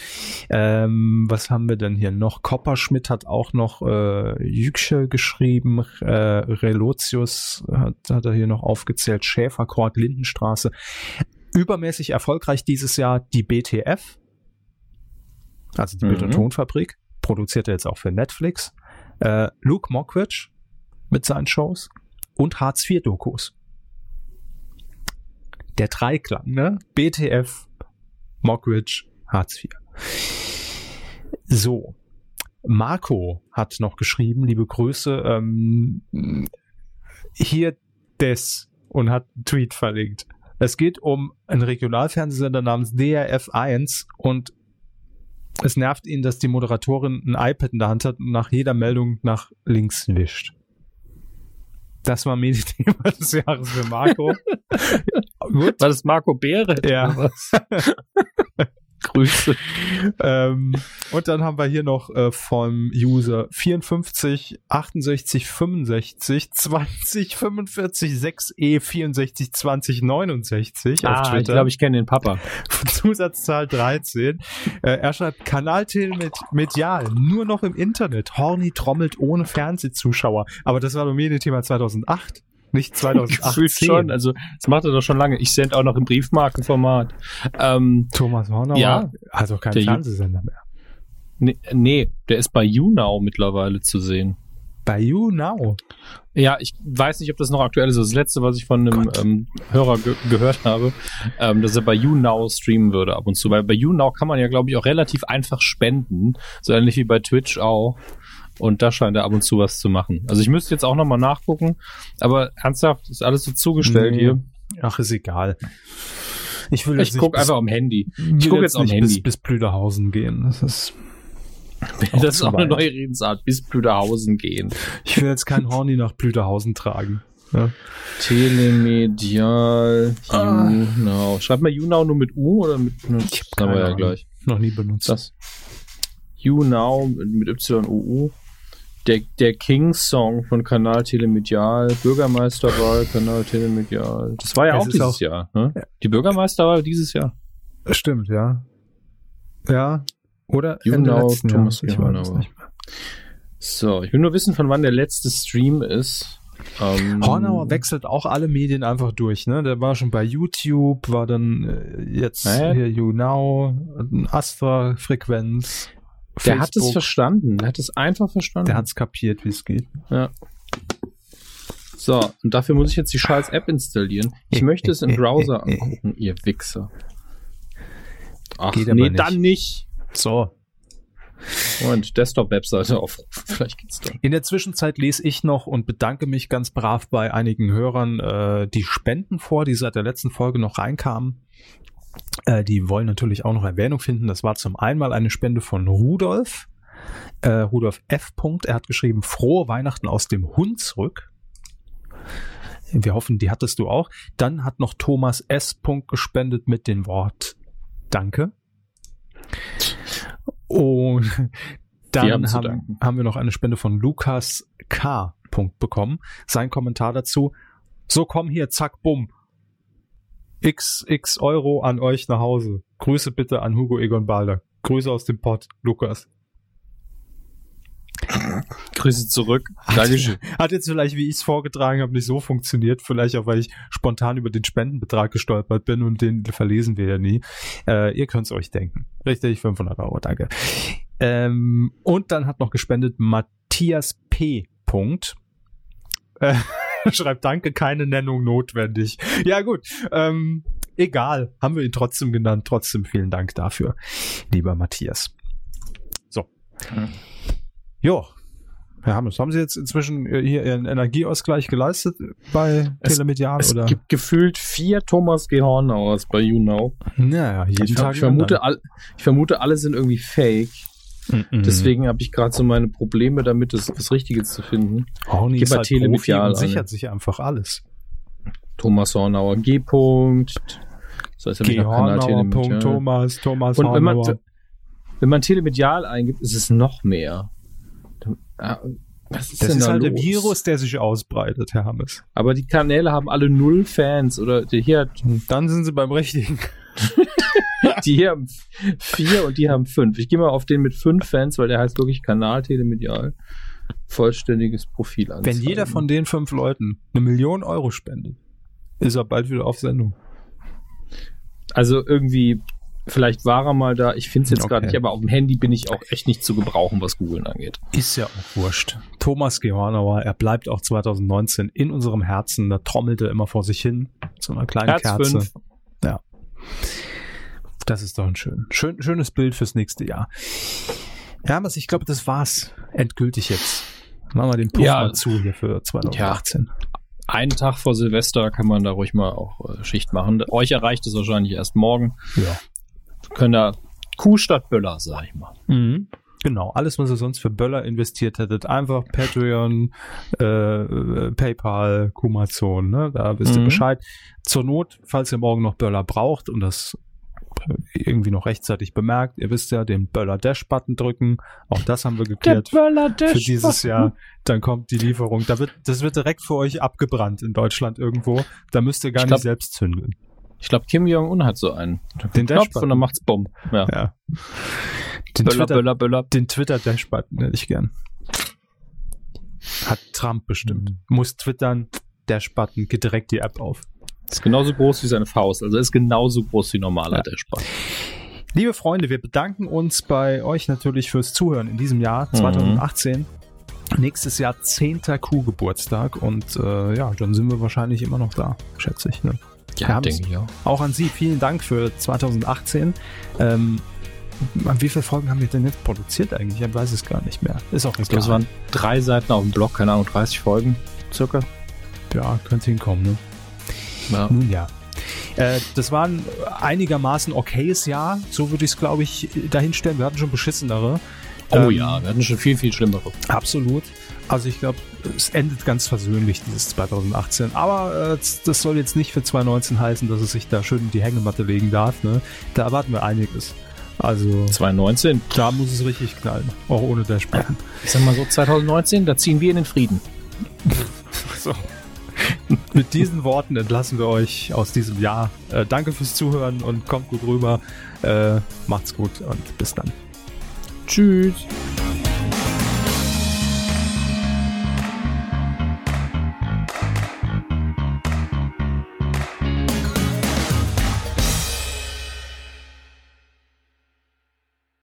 Ähm, was haben wir denn hier noch? Kopperschmidt hat auch noch äh, Yüksche geschrieben, äh, Relotius hat, hat er hier noch aufgezählt, Schäferkord, Lindenstraße. Übermäßig erfolgreich dieses Jahr die BTF, also die Mhm. Bild- und Tonfabrik, produziert er jetzt auch für Netflix. Äh, Luke Mockridge mit seinen Shows und Hartz-IV-Dokus. Der Dreiklang, ne? BTF, Mockridge, Hartz IV. So. Marco hat noch geschrieben, liebe Grüße, ähm, hier des und hat einen Tweet verlinkt. Es geht um einen Regionalfernsehsender namens DRF1 und es nervt ihn, dass die Moderatorin ein iPad in der Hand hat und nach jeder Meldung nach links wischt. Das war Medienthema des Jahres für Marco. (laughs) Gut. War das Marco Behre? Ja. (laughs) Grüße. ähm, und dann haben wir hier noch äh, vom User 54 68 65 20 45 6e 64 20 69 auf Ah, ich Twitter. glaube, ich kenne den Papa. (laughs) Zusatzzahl 13. Äh, er schreibt Kanaltele mit medial, nur noch im Internet. Horny trommelt ohne Fernsehzuschauer. Aber das war doch Medienthema 2008, nicht (laughs) Gefühlt 2018. schon. Also, das macht er doch schon lange. Ich sende auch noch im Briefmarkenformat. Ähm, Thomas Hornauer Ja. hat doch keinen Der Ju- Fernsehsender mehr. nee, nee, der ist bei YouNow mittlerweile zu sehen. Bei You Now. Ja, ich weiß nicht, ob das noch aktuell ist. Das letzte, was ich von einem ähm, Hörer ge gehört habe, ähm, dass er bei YouNow streamen würde ab und zu. Weil bei YouNow kann man ja, glaube ich, auch relativ einfach spenden. So ähnlich wie bei Twitch auch. Und da scheint er ab und zu was zu machen. Also ich müsste jetzt auch nochmal nachgucken. Aber ernsthaft, ist alles so zugestellt Nee. hier. Ach, ist egal. Ich will Ich gucke einfach am Handy. ich guck jetzt am nicht Handy. Bis, bis Blüderhausen gehen. Das ist, Auch (laughs) das ist auch eine neue Redensart. Bis Blüderhausen gehen. ich will jetzt kein Horny nach Blüderhausen tragen. Ja. Telemedial, Ah. YouNow. Schreibt mal YouNow nur mit U oder mit, Ich hab ja gleich. Noch nie benutzt. Das. YouNow mit, mit Y-O-U. Der, der King-Song von Kanal Telemedial, Bürgermeisterwahl, Kanal Telemedial. Das war ja Es auch dieses auch- Jahr. Ne? Die Bürgermeisterwahl dieses Jahr. Stimmt, ja. Ja. Oder You Ende know letzten Thomas Jahres. Ich weiß nicht mehr. So, ich will nur wissen, von wann der letzte Stream ist. Ähm, Hornauer wechselt auch alle Medien einfach durch, ne? Der war schon bei YouTube, war dann äh, jetzt Hä? hier YouNow, Astra-Frequenz. Der hat es verstanden. Der hat es einfach verstanden. Der hat es kapiert, wie es geht. Ja. So, und dafür muss ich jetzt die scheiß App installieren. Ich möchte es im Browser (laughs) angucken, ihr Wichser. Ach, Geht nee, nicht. dann nicht. So. Und Desktop-Webseite aufrufen. (laughs) Vielleicht geht's dann. In der Zwischenzeit lese ich noch und bedanke mich ganz brav bei einigen Hörern äh, die Spenden vor, die seit der letzten Folge noch reinkamen. Äh, die wollen natürlich auch noch Erwähnung finden. Das war zum einen mal eine Spende von Rudolf. Äh, Rudolf F. Er hat geschrieben, frohe Weihnachten aus dem Hunsrück. Wir hoffen, die hattest du auch. Dann hat noch Thomas S. Punkt gespendet mit dem Wort Danke. Und dann haben haben, haben wir noch eine Spende von Lukas K. Bekommen. Sein Kommentar dazu. So komm hier, zack, bumm. X, X Euro an euch nach Hause. Grüße bitte an Hugo Egon Balder. Grüße aus dem Pott, Lukas. Grüße zurück. Dankeschön. Hat jetzt vielleicht, wie ich es vorgetragen habe, nicht so funktioniert. Vielleicht auch, weil ich spontan über den Spendenbetrag gestolpert bin und den verlesen wir ja nie. Äh, ihr könnt es euch denken. Richtig, 500 Euro, danke. Ähm, und dann hat noch gespendet Matthias P. Punkt. Äh, (laughs) schreibt Danke, keine Nennung notwendig. Ja gut, ähm, egal, haben wir ihn trotzdem genannt. Trotzdem vielen Dank dafür, lieber Matthias. So. Hm. Jo. Herr Hammes, haben Sie jetzt inzwischen äh, hier Ihren Energieausgleich geleistet bei Es- Telemedial? Es oder? gibt gefühlt vier Thomas G. Hornauers bei YouNow. naja, jeden Ich, Tag. ich, vermute, all, ich vermute, alle sind irgendwie fake. Mhm. Deswegen habe ich gerade so meine Probleme damit, das, das Richtige zu finden. Horny ist halt Profi und ein. sichert sich einfach alles. Thomas Hornauer G. -Punkt. So heißt er Hornauer. Punkt, Thomas, Thomas Und wenn man, Hornauer. wenn man Telemedial eingibt, ist es noch mehr. Ah, Was ist Das denn ist da halt los? der Virus, der sich ausbreitet, Herr Hammes. Aber die Kanäle haben alle null Fans oder hier, Dann sind Sie beim Richtigen. (laughs) die hier haben vier und die haben fünf. Ich gehe mal auf den mit fünf Fans, weil der heißt wirklich Kanal Telemedial. Vollständiges Profil an. Wenn jeder von den fünf Leuten eine Million Euro spendet, ist er bald wieder auf Sendung. Also irgendwie, vielleicht war er mal da. Ich finde es jetzt Okay. gerade nicht, aber auf dem Handy bin ich auch echt nicht zu gebrauchen, was Googlen angeht. Ist ja auch wurscht. Thomas Gehornauer, er bleibt auch 2019 in unserem Herzen. Da trommelt er immer vor sich hin. So einer kleinen Herz Kerze. fünf. Ja. Das ist doch ein schön, schön, schönes Bild fürs nächste Jahr. Ja, aber ich glaube, das war's. Endgültig jetzt. Machen wir den Puff Ja. mal zu hier für 2018. Einen Tag vor Silvester kann man da ruhig mal auch äh, Schicht machen. Euch erreicht es wahrscheinlich erst morgen. Ja. Können da Kuh statt Böller, sag ich mal. Mhm. Genau, alles, was ihr sonst für Böller investiert hättet, einfach Patreon, äh, äh, PayPal, Kumazon, ne? da wisst ihr Mhm. Bescheid. Zur Not, falls ihr morgen noch Böller braucht und das irgendwie noch rechtzeitig bemerkt, ihr wisst ja, den Böller-Dash-Button drücken, auch das haben wir geklärt Böller, für dieses Jahr. Dann kommt die Lieferung, da wird, das wird direkt für euch abgebrannt in Deutschland irgendwo, da müsst ihr gar glaub- nicht selbst zünden. Ich glaube, Kim Jong-un hat so einen. Den Knopf Dash-Button. und dann macht's Bumm. Ja. Ja. Den Böller, Twitter, Böller, Böller. Den Twitter-Dash-Button hätte ich gern. Hat Trump bestimmt. Muss twittern, Dash-Button, geht direkt die App auf. Ist genauso groß wie seine Faust. Also ist genauso groß wie normaler Ja. Dashboard. Liebe Freunde, wir bedanken uns bei euch natürlich fürs Zuhören in diesem Jahr 2018. Nächstes Jahr 10. Q-Geburtstag und äh, ja, dann sind wir wahrscheinlich immer noch da, schätze ich. Ne? Ja, denke ich auch. Auch an Sie vielen Dank für 2018. Ähm, wie viele Folgen haben wir denn jetzt produziert eigentlich? Ich weiß es gar nicht mehr. Ist auch egal. waren drei Seiten auf dem Blog, keine Ahnung, 30 Folgen circa. Ja, könnte hinkommen, ne? Ja. Nun ja. Äh, das war ein einigermaßen okayes Jahr, so würde ich es, glaube ich, dahinstellen. Wir hatten schon beschissenere. Oh Ähm, ja, wir hatten schon viel, viel schlimmere. Absolut. Also ich glaube, es endet ganz versöhnlich, dieses 2018. Aber äh, das soll jetzt nicht für 2019 heißen, dass es sich da schön in die Hängematte legen darf. Ne? Da erwarten wir einiges. Also 2019. da muss es richtig knallen. Auch ohne Dashbutton. Ich sag mal so, 2019, da ziehen wir in den Frieden. (laughs) So. Mit diesen Worten entlassen wir euch aus diesem Jahr. Äh, danke fürs Zuhören und kommt gut rüber. Äh, macht's gut und bis dann. Tschüss.